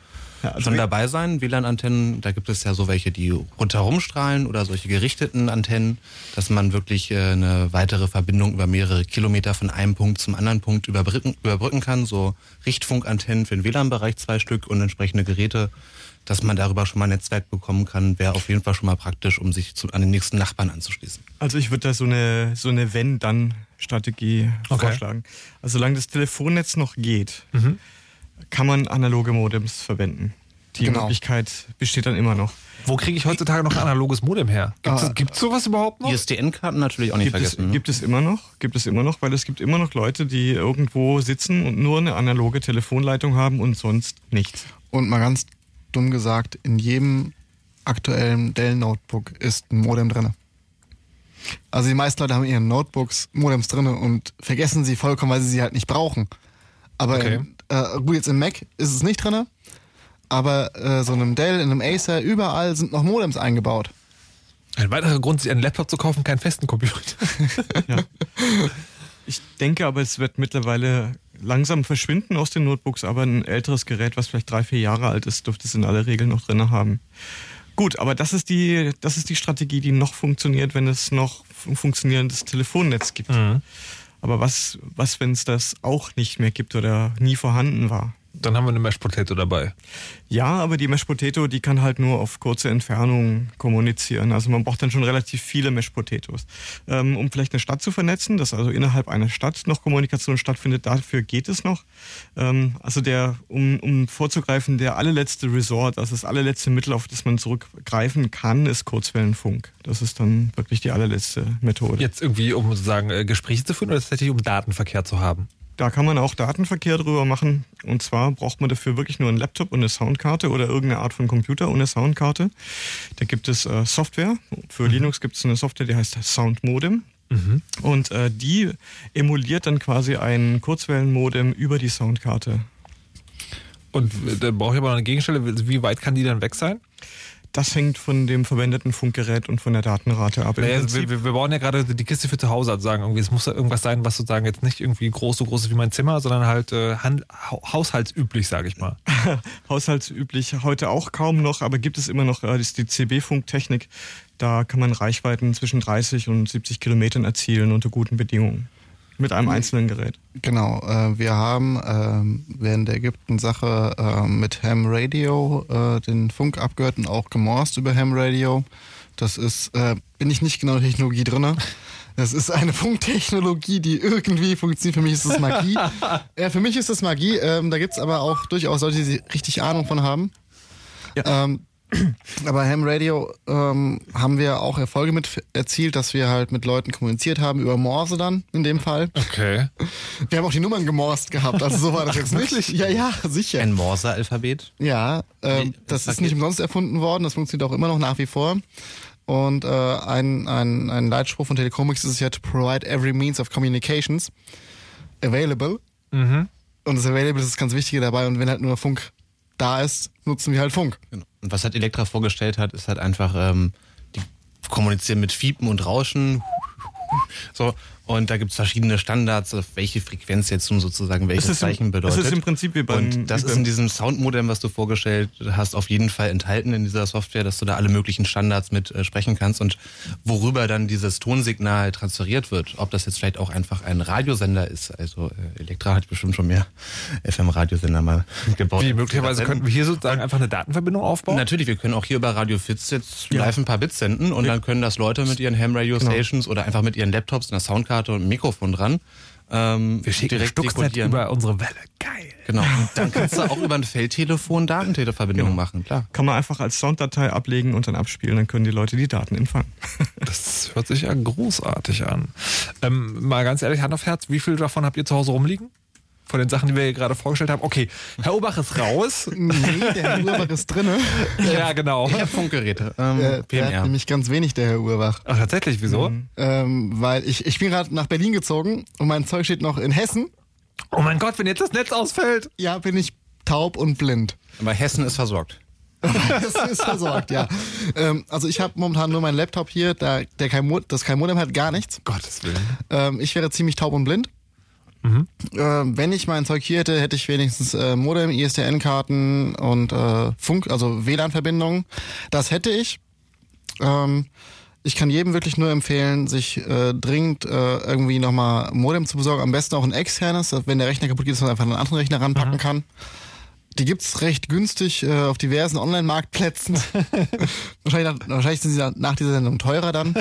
also schon dabei sein. WLAN-Antennen, da gibt es ja so welche, die rundherum strahlen oder solche gerichteten Antennen, dass man wirklich äh, eine weitere Verbindung über mehrere Kilometer von einem Punkt zum anderen Punkt überbrücken, überbrücken kann. So Richtfunkantennen für den WLAN-Bereich zwei Stück und entsprechende Geräte, dass man darüber schon mal ein Netzwerk bekommen kann, wäre auf jeden Fall schon mal praktisch, um sich zu, an den nächsten Nachbarn anzuschließen. Also ich würde da so eine, so eine Wenn-Dann-Strategie Okay. vorschlagen. Also solange das Telefonnetz noch geht, Mhm. kann man analoge Modems verwenden. Die Genau. Möglichkeit besteht dann immer noch. Wo kriege ich heutzutage noch ein analoges Modem her? Gibt's, Ah. gibt's sowas überhaupt noch? ISDN-Karten natürlich auch nicht Gibt es, vergessen. ne? gibt es immer noch, gibt es immer noch, weil es gibt immer noch Leute, die irgendwo sitzen und nur eine analoge Telefonleitung haben und sonst nichts. Und mal ganz dumm gesagt, in jedem aktuellen Dell-Notebook ist ein Modem drin. Also die meisten Leute haben in ihren Notebooks Modems drin und vergessen sie vollkommen, weil sie sie halt nicht brauchen. Aber Okay. in, äh, gut, jetzt im Mac ist es nicht drin, aber äh, so in einem Dell, in einem Acer, überall sind noch Modems eingebaut. Ein weiterer Grund, sich einen Laptop zu kaufen, keinen festen Computer. [laughs] [laughs] Ich denke aber, es wird mittlerweile langsam verschwinden aus den Notebooks, aber ein älteres Gerät, was vielleicht drei, vier Jahre alt ist, dürfte es in aller Regel noch drin haben. Gut, aber das ist die, das ist die Strategie, die noch funktioniert, wenn es noch ein funktionierendes Telefonnetz gibt. Mhm. Aber was, was wenn es das auch nicht mehr gibt oder nie vorhanden war? Dann haben wir eine Mashed Potato dabei. Ja, aber die Mesh Potato, die kann halt nur auf kurze Entfernung kommunizieren. Also man braucht dann schon relativ viele Mesh Potatoes. Ähm, um vielleicht eine Stadt zu vernetzen, dass also innerhalb einer Stadt noch Kommunikation stattfindet, dafür geht es noch. Ähm, also der, um, um vorzugreifen, der allerletzte Resort, also das allerletzte Mittel, auf das man zurückgreifen kann, ist Kurzwellenfunk. Das ist dann wirklich die allerletzte Methode. Jetzt irgendwie, um sozusagen äh, Gespräche zu führen oder tatsächlich um Datenverkehr zu haben? Da kann man auch Datenverkehr drüber machen. Und zwar braucht man dafür wirklich nur einen Laptop und eine Soundkarte oder irgendeine Art von Computer und eine Soundkarte. Da gibt es äh, Software. Für Linux gibt es eine Software, die heißt Sound Modem. Und äh, die emuliert dann quasi ein Kurzwellenmodem über die Soundkarte. Und äh, da brauche ich aber noch eine Gegenstelle. Wie weit kann die dann weg sein? Das hängt von dem verwendeten Funkgerät und von der Datenrate ab. Naja, also wir, wir bauen ja gerade die Kiste für zu Hause, also sagen irgendwie, es muss ja irgendwas sein, was sozusagen jetzt nicht irgendwie groß so groß ist wie mein Zimmer, sondern halt äh, haushaltsüblich, sage ich mal. [laughs] haushaltsüblich heute auch kaum noch, aber gibt es immer noch äh, ist die CB-Funktechnik. Da kann man Reichweiten zwischen 30 und 70 Kilometern erzielen unter guten Bedingungen. Mit einem einzelnen Gerät. Genau, äh, wir haben ähm, während der Ägypten-Sache äh, mit Ham Radio äh, den Funk abgehört und auch gemorst über Ham Radio. Das ist, äh, bin ich nicht genau in der Technologie drinne. Das ist eine [laughs] Funktechnologie, die irgendwie funktioniert. Für mich ist das Magie. [laughs] ja, für mich ist das Magie. Ähm, da gibt's aber auch durchaus Leute, die richtig Ahnung von haben. Ähm, aber Ham Radio ähm, haben wir auch Erfolge mit erzielt, dass wir halt mit Leuten kommuniziert haben, über Morse dann in dem Fall. Okay. Wir haben auch die Nummern gemorst gehabt, also so war das jetzt nicht. Wirklich? Ja, ja, sicher. Ein Morse-Alphabet? Ja, ähm, das ist nicht umsonst erfunden worden, das funktioniert auch immer noch nach wie vor. Und äh, ein, ein, ein Leitspruch von Telecomics ist es ja to provide every means of communications available. Mhm. Und das Available ist das ganz Wichtige dabei. Und wenn halt nur Funk da ist, nutzen wir halt Funk. Genau. Und was halt Elektra vorgestellt hat, ist halt einfach, ähm, die kommunizieren mit Fiepen und Rauschen. So, und da gibt's verschiedene Standards, auf welche Frequenz jetzt nun sozusagen welches Es ist im- Zeichen bedeutet. es ist im Prinzip wie beim- Und das ist in diesem Soundmodem, was du vorgestellt hast, auf jeden Fall enthalten in dieser Software, dass du da alle möglichen Standards mit äh, sprechen kannst und worüber dann dieses Tonsignal transferiert wird. Ob das jetzt vielleicht auch einfach ein Radiosender ist. Also äh, Elektra hat bestimmt schon mehr FM-Radiosender mal gebaut. Wie, möglicherweise könnten wir hier sozusagen einfach eine Datenverbindung aufbauen? Natürlich, wir können auch hier über Radio Fitz jetzt Ja. live ein paar Bits senden und dann können das Leute mit ihren Ham Radio Genau. Stations oder einfach mit ihren Laptops, einer Soundkarte und Mikrofon dran ähm, Wir schicken direkt Stuxnet über unsere Welle. Geil. Genau. [laughs] Und dann kannst du auch über ein Feldtelefon Datentelefarbindungen Genau. machen, klar. Kann man einfach als Sounddatei ablegen und dann abspielen, dann können die Leute die Daten empfangen. [laughs] Das hört sich ja großartig an. Ähm, mal ganz ehrlich, Hand auf Herz, wie viel davon habt ihr zu Hause rumliegen? Von den Sachen, die wir hier gerade vorgestellt haben. Okay, Herr Obach ist raus. [laughs] Nee, der Herr Urbach ist drinne. ja, genau. Ich habe Funkgeräte. Ähm, Äh, der hat nämlich ganz wenig, der Herr Urbach. Ach, tatsächlich, wieso? Ähm, weil ich, ich bin gerade nach Berlin gezogen und mein Zeug steht noch in Hessen. Oh mein Gott, wenn jetzt das Netz ausfällt. Ja, bin ich taub und blind. Aber Hessen ist versorgt. [laughs] das ist versorgt, ja. Ähm, also ich habe momentan nur meinen Laptop hier, da, der kein Mo das kein Modem hat, gar nichts. Gottes Willen. Ähm, ich wäre ziemlich taub und blind. Ähm, wenn ich mein Zeug hier hätte, hätte ich wenigstens äh, Modem, ISDN-Karten und äh, Funk, also WLAN-Verbindungen. Das hätte ich. Ähm, ich kann jedem wirklich nur empfehlen, sich äh, dringend äh, irgendwie nochmal Modem zu besorgen. Am besten auch ein externes, wenn der Rechner kaputt geht, dass man einfach einen anderen Rechner ranpacken kann. Die gibt's recht günstig äh, auf diversen Online-Marktplätzen. [laughs] wahrscheinlich, nach, wahrscheinlich sind sie nach, nach dieser Sendung teurer dann.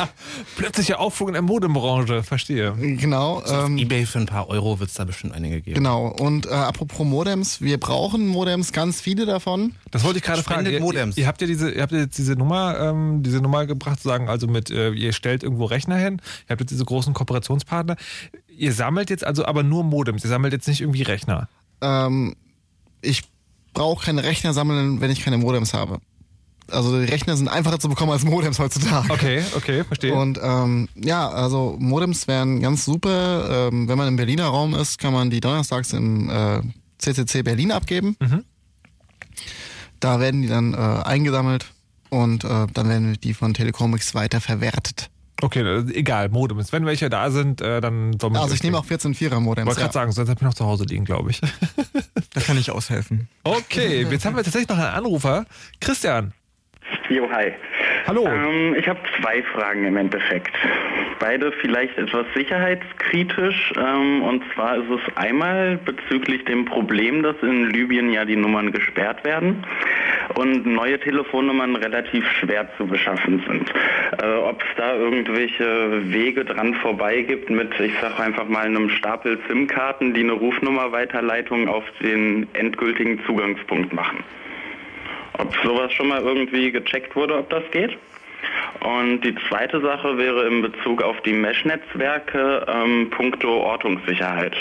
[laughs] Plötzlicher Aufschwung in der Modembranche, verstehe. Genau. So auf Ähm, Ebay für ein paar Euro wird es da bestimmt einige geben. Genau, und äh, apropos Modems, wir brauchen Modems, ganz viele davon. Das wollte ich gerade fragen. Ihr, Modems. ihr habt ja diese, ihr habt ja jetzt diese Nummer, ähm, diese Nummer gebracht, zu sagen, also mit, äh, ihr stellt irgendwo Rechner hin, ihr habt jetzt diese großen Kooperationspartner. Ihr sammelt jetzt also aber nur Modems, ihr sammelt jetzt nicht irgendwie Rechner. Ähm, ich brauche keine Rechner sammeln, wenn ich keine Modems habe. Also die Rechner sind einfacher zu bekommen als Modems heutzutage. Okay, okay, verstehe. Und ähm, ja, also Modems wären ganz super. Ähm, wenn man im Berliner Raum ist, kann man die donnerstags im äh, CCC Berlin abgeben. Mhm. Da werden die dann äh, eingesammelt und äh, dann werden die von Telekomix weiter verwertet. Okay, äh, egal, Modems. Wenn welche da sind, äh, dann soll man. Also ich nehme auch 14.4er Modems. wollte Ja. gerade sagen, sonst hab ich noch zu Hause liegen, glaube ich. Da kann ich aushelfen. [laughs] Okay, jetzt haben wir tatsächlich noch einen Anrufer. Christian. Jo, hi. Hallo. Ähm, ich habe zwei Fragen im Endeffekt. Beide vielleicht etwas sicherheitskritisch. Ähm, und zwar ist es einmal bezüglich dem Problem, dass in Libyen ja die Nummern gesperrt werden und neue Telefonnummern relativ schwer zu beschaffen sind. Äh, Ob es da irgendwelche Wege dran vorbei gibt mit, ich sage einfach mal, einem Stapel SIM-Karten, die eine Rufnummerweiterleitung auf den endgültigen Zugangspunkt machen ob sowas schon mal irgendwie gecheckt wurde, ob das geht. Und die zweite Sache wäre in Bezug auf die Mesh-Netzwerke ähm, puncto Ortungssicherheit.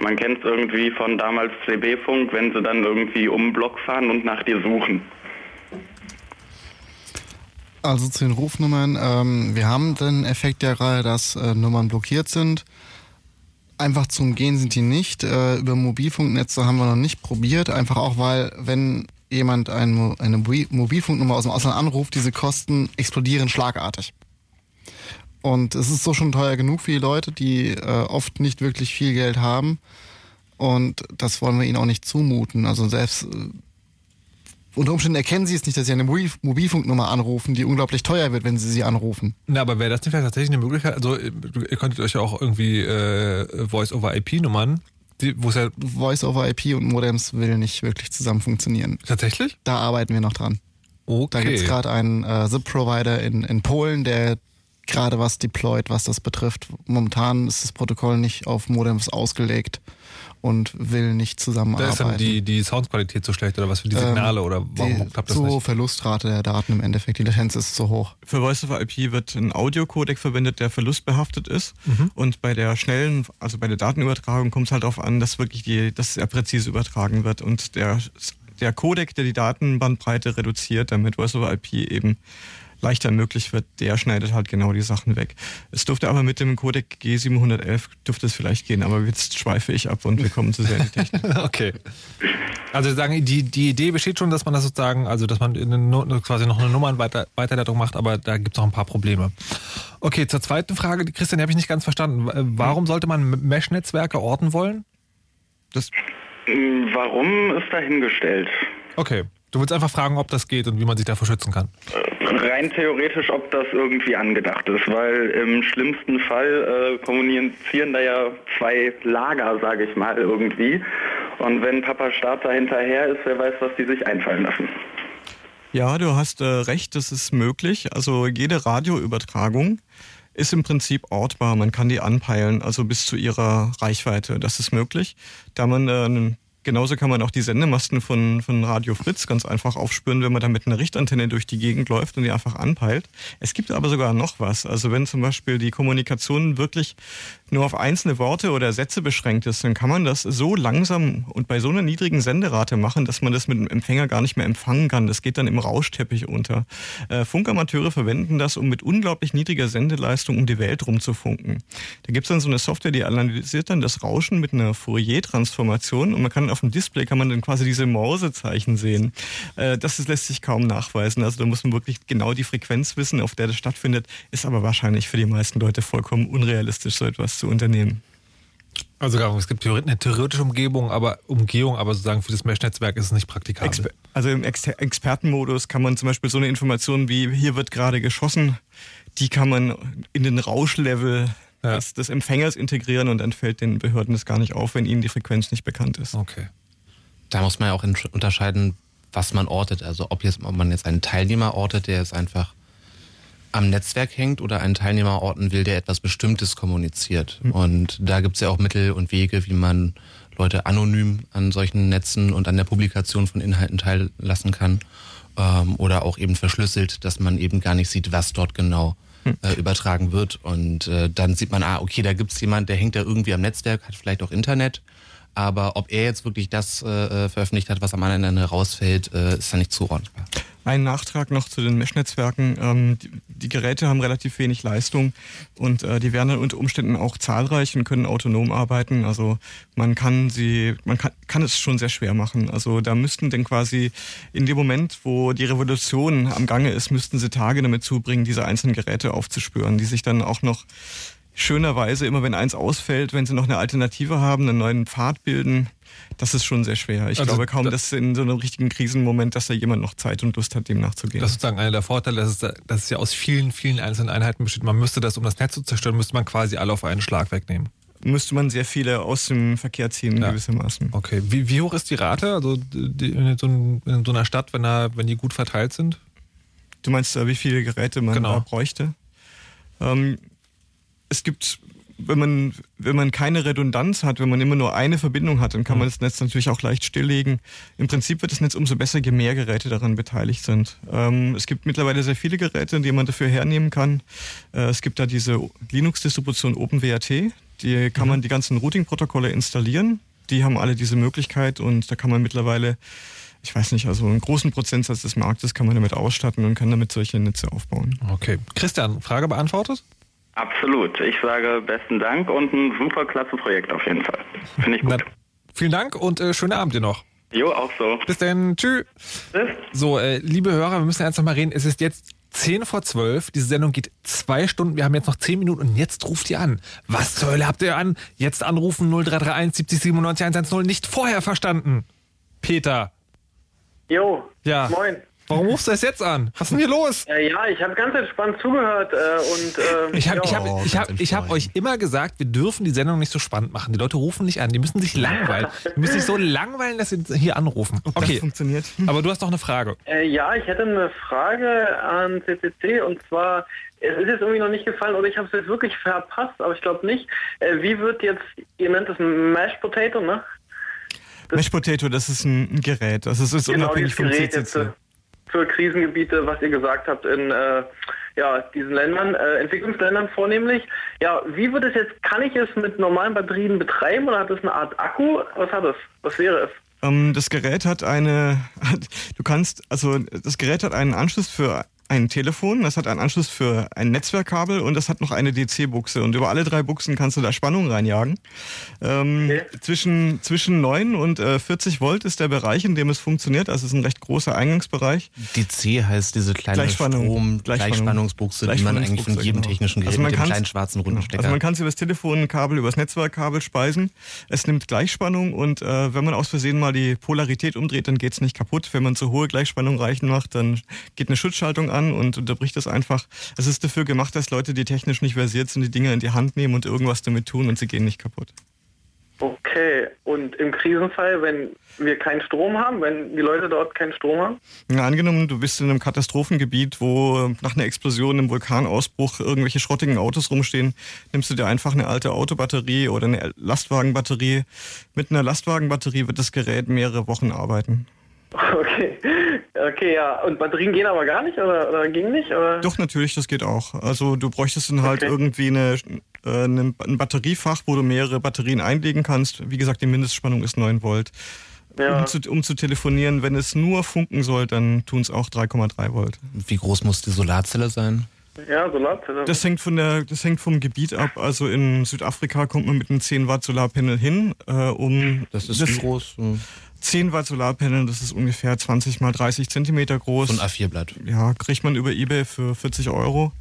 Man kennt es irgendwie von damals CB-Funk, wenn sie dann irgendwie um den Block fahren und nach dir suchen. Also zu den Rufnummern. Ähm, wir haben den Effekt ja gerade, dass äh, Nummern blockiert sind. Einfach zum Umgehen sind die nicht. Äh, über Mobilfunknetze haben wir noch nicht probiert. Einfach auch, weil wenn jemand eine Mobil- Mobilfunknummer aus dem Ausland anruft, diese Kosten explodieren schlagartig. Und es ist so schon teuer genug für die Leute, die äh, oft nicht wirklich viel Geld haben. Und das wollen wir ihnen auch nicht zumuten. Also selbst äh, unter Umständen erkennen sie es nicht, dass sie eine Mobil Mobilfunknummer anrufen, die unglaublich teuer wird, wenn sie sie anrufen. Na, aber wäre das nicht vielleicht tatsächlich eine Möglichkeit? Also, ihr ihr könntet euch ja auch irgendwie äh, Voice-over-IP-Nummern, wo es ja Voice over IP und Modems will nicht wirklich zusammen funktionieren. tatsächlich? Da arbeiten wir noch dran. Okay. Da gibt's gerade einen äh, SIP-Provider in, in Polen, der gerade was deployt, was das betrifft. Momentan ist das Protokoll nicht auf Modems ausgelegt und will nicht Da zusammenarbeiten. ist dann die, die Soundqualität so schlecht oder was für die Signale Ähm, oder warum die, klappt das zu nicht? Verlustrate der Daten im Endeffekt. Die Latenz ist zu hoch. Für Voice over IP wird ein Audiocodec verwendet, der verlustbehaftet ist. Mhm. Und bei der schnellen, also bei der Datenübertragung kommt es halt darauf an, dass wirklich die, dass er präzise übertragen wird und der, der Codec, der die Datenbandbreite reduziert, damit Voice over IP eben leichter möglich wird, der schneidet halt genau die Sachen weg. Es dürfte aber mit dem Codec G711 dürfte es vielleicht gehen, aber jetzt schweife ich ab und wir kommen zu sehr in die Technik. [laughs] okay. Also Sie sagen, die, die Idee besteht schon, dass man das sozusagen, also dass man eine, quasi noch eine Nummernweiterleitung macht, aber da gibt es auch ein paar Probleme. Okay, zur zweiten Frage, die Christian, die habe ich nicht ganz verstanden. Äh, Warum sollte man Mesh-Netzwerke orten wollen? Das Hm, Warum ist dahingestellt? Okay. Du willst einfach fragen, ob das geht und wie man sich davor schützen kann. Rein theoretisch, ob das irgendwie angedacht ist, weil im schlimmsten Fall äh, kommunizieren da ja zwei Lager, sage ich mal, irgendwie. Und wenn Papa Staat da hinterher ist, wer weiß, was die sich einfallen lassen. Ja, du hast äh, recht, das ist möglich. Also jede Radioübertragung ist im Prinzip ortbar. Man kann die anpeilen, also bis zu ihrer Reichweite. Das ist möglich, da man äh, Genauso kann man auch die Sendemasten von, von Radio Fritz ganz einfach aufspüren, wenn man da mit einer Richtantenne durch die Gegend läuft und die einfach anpeilt. Es gibt aber sogar noch was. Also wenn zum Beispiel die Kommunikation wirklich nur auf einzelne Worte oder Sätze beschränkt ist, dann kann man das so langsam und bei so einer niedrigen Senderate machen, dass man das mit dem Empfänger gar nicht mehr empfangen kann. Das geht dann im Rauschteppich unter. Äh, Funkamateure verwenden das, um mit unglaublich niedriger Sendeleistung um die Welt rumzufunken. Da gibt es dann so eine Software, die analysiert dann das Rauschen mit einer Fourier-Transformation und man kann auf dem Display kann man dann quasi diese Morsezeichen sehen. Äh, das lässt sich kaum nachweisen. Also da muss man wirklich genau die Frequenz wissen, auf der das stattfindet. Ist aber wahrscheinlich für die meisten Leute vollkommen unrealistisch, so etwas zu unternehmen. Also es gibt eine theoretische Umgebung, aber Umgehung, aber sozusagen für das Mesh-Netzwerk ist es nicht praktikabel. Exper also im Exper Expertenmodus kann man zum Beispiel so eine Information wie hier wird gerade geschossen, die kann man in den Rauschlevel ja. des, des, Empfängers integrieren und dann fällt den Behörden das gar nicht auf, wenn ihnen die Frequenz nicht bekannt ist. Okay. Da muss man ja auch unterscheiden, was man ortet. Also ob, jetzt, ob man jetzt einen Teilnehmer ortet, der jetzt einfach am Netzwerk hängt oder einen Teilnehmer orten will, der etwas Bestimmtes kommuniziert. Mhm. Und da gibt es ja auch Mittel und Wege, wie man Leute anonym an solchen Netzen und an der Publikation von Inhalten teillassen kann. Ähm, oder auch eben verschlüsselt, dass man eben gar nicht sieht, was dort genau hm. äh, übertragen wird. Und äh, dann sieht man, ah, okay, da gibt es jemand, der hängt da irgendwie am Netzwerk, hat vielleicht auch Internet. Aber ob er jetzt wirklich das äh, äh veröffentlicht hat, was am anderen Ende rausfällt, äh, ist da nicht zuordnbar. Ein Nachtrag noch zu den Mesh-Netzwerken. Ähm, die, die, Geräte haben relativ wenig Leistung und äh, die werden dann unter Umständen auch zahlreich und können autonom arbeiten. Also man kann sie, man kann, kann es schon sehr schwer machen. Also da müssten denn quasi in dem Moment, wo die Revolution am Gange ist, müssten sie Tage damit zubringen, diese einzelnen Geräte aufzuspüren, die sich dann auch noch schönerweise immer, wenn eins ausfällt, wenn sie noch eine Alternative haben, einen neuen Pfad bilden, das ist schon sehr schwer. Ich also, glaube kaum, dass in so einem richtigen Krisenmoment, dass da jemand noch Zeit und Lust hat, dem nachzugehen. Das ist sozusagen einer der Vorteile, dass es, dass es ja aus vielen, vielen einzelnen Einheiten besteht. Man müsste das, um das Netz zu zerstören, müsste man quasi alle auf einen Schlag wegnehmen. Müsste man sehr viele aus dem Verkehr ziehen, ja. gewissermaßen. Okay. Wie, wie hoch ist die Rate? Also die, in, so in, so einer Stadt, wenn, da, wenn die gut verteilt sind? Du meinst, wie viele Geräte man genau. da bräuchte? Ähm, es gibt wenn man, wenn man keine Redundanz hat, wenn man immer nur eine Verbindung hat, dann kann man mhm. das Netz natürlich auch leicht stilllegen. Im Prinzip wird das Netz umso besser, je mehr Geräte daran beteiligt sind. Ähm, es gibt mittlerweile sehr viele Geräte, die man dafür hernehmen kann. Äh, es gibt da diese Linux-Distribution OpenWrt, die kann mhm. man die ganzen Routing-Protokolle installieren. Die haben alle diese Möglichkeit und da kann man mittlerweile ich weiß nicht, also einen großen Prozentsatz des Marktes kann man damit ausstatten und kann damit solche Netze aufbauen. Okay. Christian, Frage beantwortet? Absolut. Ich sage besten Dank und ein super klasse Projekt auf jeden Fall. Finde ich gut. Na, vielen Dank und äh, schönen Abend dir noch. Jo, auch so. Bis dann. Tschüss. Tschüss. So, äh, liebe Hörer, wir müssen ernst noch mal reden. Es ist jetzt 10 vor 12. Diese Sendung geht zwei Stunden. Wir haben jetzt noch 10 Minuten und jetzt ruft ihr an. Was zur Hölle habt ihr an? Jetzt anrufen 0331 70 97 110. Nicht vorher verstanden. Peter. Jo. Ja. Moin. Warum rufst du es jetzt an? Was ist denn hier los? Äh, ja, ich habe ganz entspannt zugehört äh, und äh, ich habe ja. ich hab, ich hab, ich hab euch immer gesagt, wir dürfen die Sendung nicht so spannend machen. Die Leute rufen nicht an, die müssen sich langweilen. Die müssen sich so [laughs] langweilen, dass sie hier anrufen. Okay, das funktioniert. [laughs] Aber du hast doch eine Frage. Äh, ja, ich hätte eine Frage an CCC und zwar es ist jetzt irgendwie noch nicht gefallen oder ich habe es jetzt wirklich verpasst, aber ich glaube nicht. Äh, wie wird jetzt, ihr nennt es Mashed Potato, ne? Mashed Potato, das ist ein Gerät. Das ist, ist genau, unabhängig vom Gerät CCC. Jetzt, für Krisengebiete, was ihr gesagt habt, in äh, ja, diesen Ländern, äh, Entwicklungsländern vornehmlich. Ja, wie wird es jetzt, kann ich es mit normalen Batterien betreiben oder hat es eine Art Akku? Was hat es? Was wäre es? Ähm, das Gerät hat eine, [laughs] du kannst, also das Gerät hat einen Anschluss für ein Telefon, das hat einen Anschluss für ein Netzwerkkabel und das hat noch eine DC-Buchse. Und über alle drei Buchsen kannst du da Spannung reinjagen. Ähm, okay. zwischen, zwischen 9 und äh, 40 Volt ist der Bereich, in dem es funktioniert. Also es ist ein recht großer Eingangsbereich. DC heißt diese kleine Gleichspannung, Strom, Gleichspannungsbuchse, die man eigentlich von jedem genau. technischen Gerät also mit dem kleinen schwarzen runden Stecker. Also man kann es über das Telefonkabel, über das Netzwerkkabel speisen. Es nimmt Gleichspannung und äh, wenn man aus Versehen mal die Polarität umdreht, dann geht es nicht kaputt. Wenn man zu hohe Gleichspannung reichen macht, dann geht eine Schutzschaltung an an und unterbricht das einfach. Es ist dafür gemacht, dass Leute, die technisch nicht versiert sind, die Dinge in die Hand nehmen und irgendwas damit tun und sie gehen nicht kaputt. Okay, und im Krisenfall, wenn wir keinen Strom haben, wenn die Leute dort keinen Strom haben? Ja, angenommen, du bist in einem Katastrophengebiet, wo nach einer Explosion, einem Vulkanausbruch irgendwelche schrottigen Autos rumstehen, nimmst du dir einfach eine alte Autobatterie oder eine Lastwagenbatterie. Mit einer Lastwagenbatterie wird das Gerät mehrere Wochen arbeiten. [laughs] Okay, okay, ja. Und Batterien gehen aber gar nicht oder, oder ging nicht? Oder? Doch, natürlich, das geht auch. Also du bräuchtest dann halt Okay. irgendwie eine, äh, eine, ein Batteriefach, wo du mehrere Batterien einlegen kannst. Wie gesagt, die Mindestspannung ist 9 Volt. Ja. Um, zu, um zu telefonieren, wenn es nur funken soll, dann tun es auch 3,3 Volt. Wie groß muss die Solarzelle sein? Ja, Solarzelle. Das hängt von der, das hängt vom Gebiet ab. Also in Südafrika kommt man mit einem 10 Watt Solarpanel hin, äh, um Das ist wie groß? 10 Watt Solarpanel, das ist ungefähr 20 mal 30 Zentimeter groß. So ein A4-Blatt. Ja, kriegt man über Ebay für 40 Euro.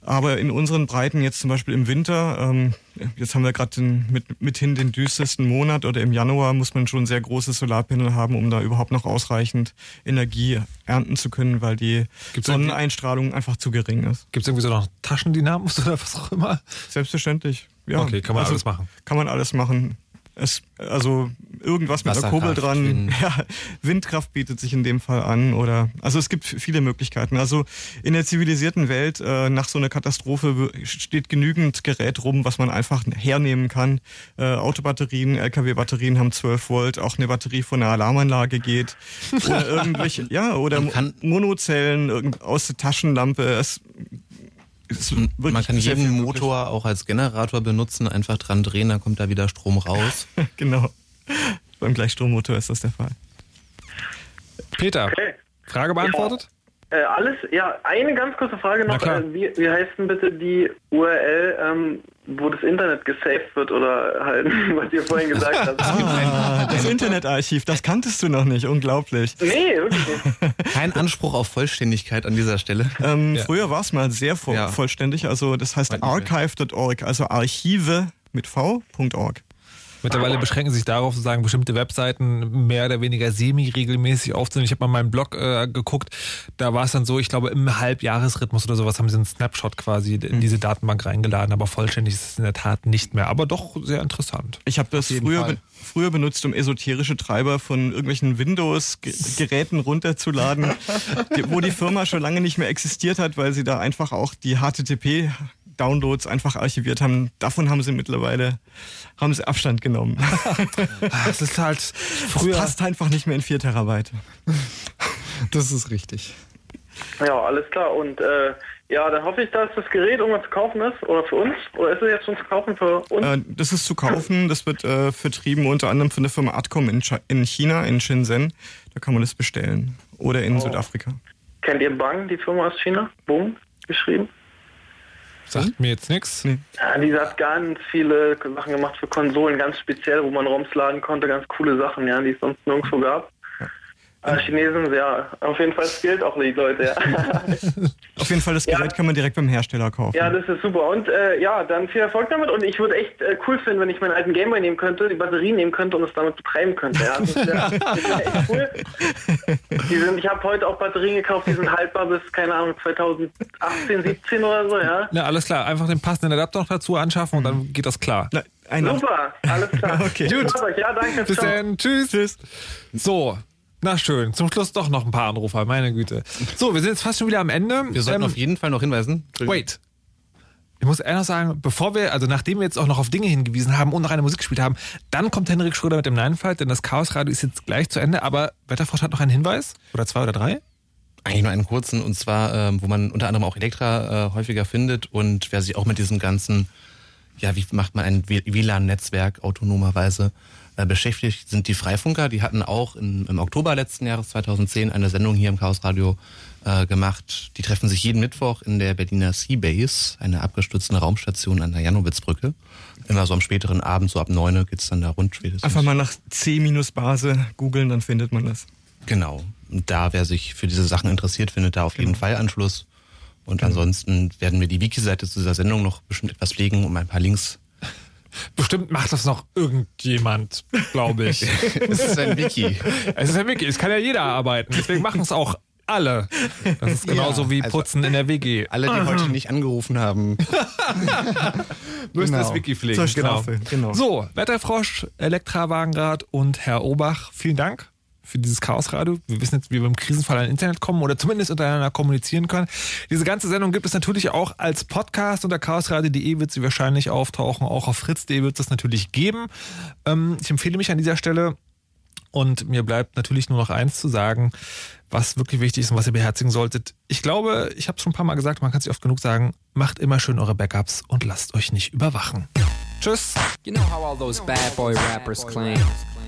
Aber in unseren Breiten jetzt zum Beispiel im Winter, ähm, jetzt haben wir gerade mit, mithin den düstersten Monat oder im Januar muss man schon sehr große Solarpanel haben, um da überhaupt noch ausreichend Energie ernten zu können, weil die Sonneneinstrahlung einfach zu gering ist. Gibt es irgendwie so noch Taschendynamos [laughs] oder was auch immer? Selbstverständlich. Ja, Okay, kann man Also, alles machen. Kann man alles machen. Es, also irgendwas mit einer Kurbel dran. [laughs] Ja, Windkraft bietet sich in dem Fall an. Oder also es gibt viele Möglichkeiten. Also in der zivilisierten Welt äh, nach so einer Katastrophe steht genügend Gerät rum, was man einfach hernehmen kann. Äh, Autobatterien, LKW-Batterien haben 12 Volt. Auch eine Batterie von einer Alarmanlage geht. [laughs] Oder irgendwelche, ja, oder Monozellen irgend- aus der Taschenlampe. Es, Man kann jeden. Motor auch als Generator benutzen, einfach dran drehen, dann kommt da wieder Strom raus. [laughs] genau. [laughs] Beim Gleichstrommotor ist das der Fall. Peter, Okay. Frage beantwortet? Äh, alles, ja, eine ganz kurze Frage noch. Äh, wie, wie heißt denn bitte die URL, ähm, wo das Internet gesaved wird oder halt, [laughs] was ihr vorhin gesagt habt? [laughs] Ah, das Internetarchiv, das kanntest du noch nicht, unglaublich. Nee, wirklich nicht. Kein Anspruch auf Vollständigkeit an dieser Stelle. Ähm, Ja. Früher war es mal sehr vo Ja. vollständig, also das heißt archive.org, also Archive mit v.org. Mittlerweile beschränken sich darauf, sozusagen bestimmte Webseiten mehr oder weniger semi-regelmäßig aufzunehmen. Ich habe mal meinen Blog äh, geguckt, da war es dann so, ich glaube im Halbjahresrhythmus oder sowas haben sie einen Snapshot quasi in diese Datenbank reingeladen, aber vollständig ist es in der Tat nicht mehr. Aber doch sehr interessant. Ich habe das früher, be früher benutzt, um esoterische Treiber von irgendwelchen Windows-Geräten runterzuladen, [laughs] wo die Firma schon lange nicht mehr existiert hat, weil sie da einfach auch die HTTP-Downloads einfach archiviert haben. Davon haben sie mittlerweile haben sie Abstand genommen. [laughs] Es ist halt Das früher. passt einfach nicht mehr in 4 Terabyte. Das ist richtig. Ja, alles klar. Und äh, ja, dann hoffe ich, dass das Gerät irgendwann zu kaufen ist. Oder für uns. Oder ist es jetzt schon zu kaufen für uns? Äh, das ist zu kaufen, das wird äh, vertrieben unter anderem von der Firma Adcom in, Chi- in China, in Shenzhen. Da kann man das bestellen. Oder in Oh. Südafrika. Kennt ihr Bang, die Firma aus China? Boom, geschrieben. Sagt mir jetzt nichts. Nee. Ja, die hat ganz viele Sachen gemacht für Konsolen, ganz speziell, wo man ROMs laden konnte, ganz coole Sachen, ja, die es sonst nirgendwo gab. Äh, Chinesen, ja, auf jeden Fall skillt auch die Leute, ja. [laughs] Auf jeden Fall, das Gerät kann man direkt beim Hersteller kaufen. ja, das ist super. Und äh, ja, dann viel Erfolg damit. Und ich würde echt äh, cool finden, wenn ich meinen alten Gameboy nehmen könnte, die Batterien nehmen könnte und es damit betreiben könnte. Ja, das wäre wär echt [laughs] cool. Die sind, ich habe heute auch Batterien gekauft, die sind haltbar bis, keine Ahnung, 2018, 17 oder so, ja. Na, alles klar. Einfach den passenden Adapter noch dazu anschaffen und dann geht das klar. Na, Super, alles klar. [laughs] Okay. Gut. Ja, danke. Bis ciao. dann. Tschüss. Tschüss. So. Na schön, zum Schluss doch noch ein paar Anrufer, meine Güte. So, wir sind jetzt fast schon wieder am Ende. Wir sollten Ähm, auf jeden Fall noch hinweisen. Wait. Ich muss eher noch sagen, bevor wir, also nachdem wir jetzt auch noch auf Dinge hingewiesen haben und noch eine Musik gespielt haben, dann kommt Henrik Schröder mit dem Neinfalt, denn das Chaosradio ist jetzt gleich zu Ende. Aber Wetterfrosch hat noch einen Hinweis? Oder zwei oder drei? Eigentlich nur einen kurzen, und zwar, ähm, wo man unter anderem auch Elektra äh, häufiger findet und wer sich auch mit diesem ganzen, ja, wie macht man ein WLAN-Netzwerk autonomerweise äh, beschäftigt, sind die Freifunker. Die hatten auch im, im Oktober letzten Jahres 2010 eine Sendung hier im Chaos Radio äh, gemacht. Die treffen sich jeden Mittwoch in der Berliner Seabase, einer abgestützten Raumstation an der Janowitzbrücke. Immer so am späteren Abend, so ab 9 geht's dann da rund spätestens. Einfach mal nach C-Base googeln, dann findet man das. Genau. Und da, wer sich für diese Sachen interessiert, findet da auf jeden Fall Anschluss. Und ansonsten werden wir die Wiki-Seite zu dieser Sendung noch bestimmt etwas pflegen, um ein paar Links. Bestimmt macht das noch irgendjemand, glaube ich. [laughs] es ist ein Wiki. Es ist ein Wiki, es kann ja jeder arbeiten. Deswegen machen es auch alle. Das ist genauso Ja, wie also Putzen in der WG. Alle, die heute nicht angerufen haben. [laughs] Müssen Genau. das Wiki pflegen. Zur Strafe, genau. So, Wetterfrosch, Elektra Wagenrad und Herr Obach, vielen Dank für dieses Chaosradio. Wir wissen jetzt, wie wir im Krisenfall an Internet kommen oder zumindest untereinander kommunizieren können. Diese ganze Sendung gibt es natürlich auch als Podcast unter chaosradio.de wird sie wahrscheinlich auftauchen. Auch auf fritz.de wird es das natürlich geben. Ähm, ich empfehle mich an dieser Stelle und mir bleibt natürlich nur noch eins zu sagen, was wirklich wichtig ist und was ihr beherzigen solltet. Ich glaube, ich habe es schon ein paar Mal gesagt, man kann es oft genug sagen, macht immer schön eure Backups und lasst euch nicht überwachen. Tschüss. You know how all those bad boy rappers claim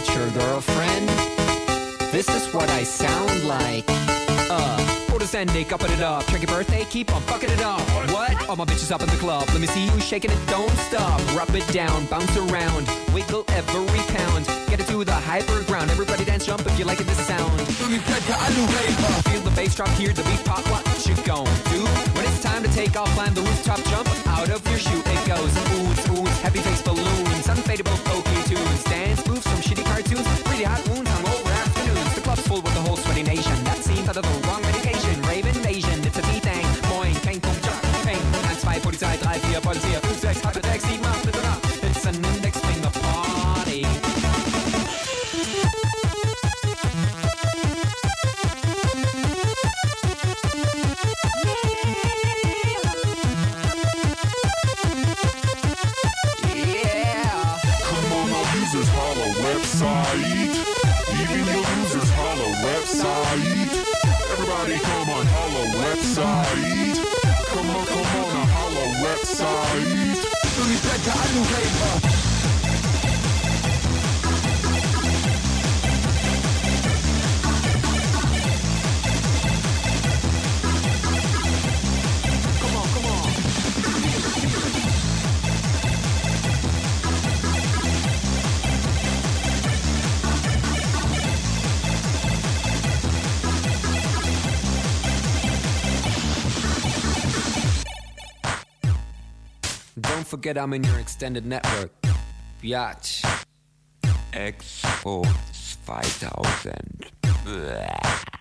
Future girlfriend. This is what I sound like. Uh, orders ending, upping it up. Check your birthday, keep on fucking it up. What? All my bitches up in the club. Let me see you shaking it, don't stop. Rub it down, bounce around, wiggle every pound. Get it to the hyper ground. Everybody dance, jump if you like it, sound. Feel the bass drop, hear the beat pop. What you gon' do? When it's time to take off, climb the rooftop, jump out of your shoe. It goes oohs, oohs, heavy face balloons, unfadable pokey website. Come on, come on, our website. Tuli plättar, Alugeber. Don't forget I'm in your extended network. Biatch. Expo 2000. Blah.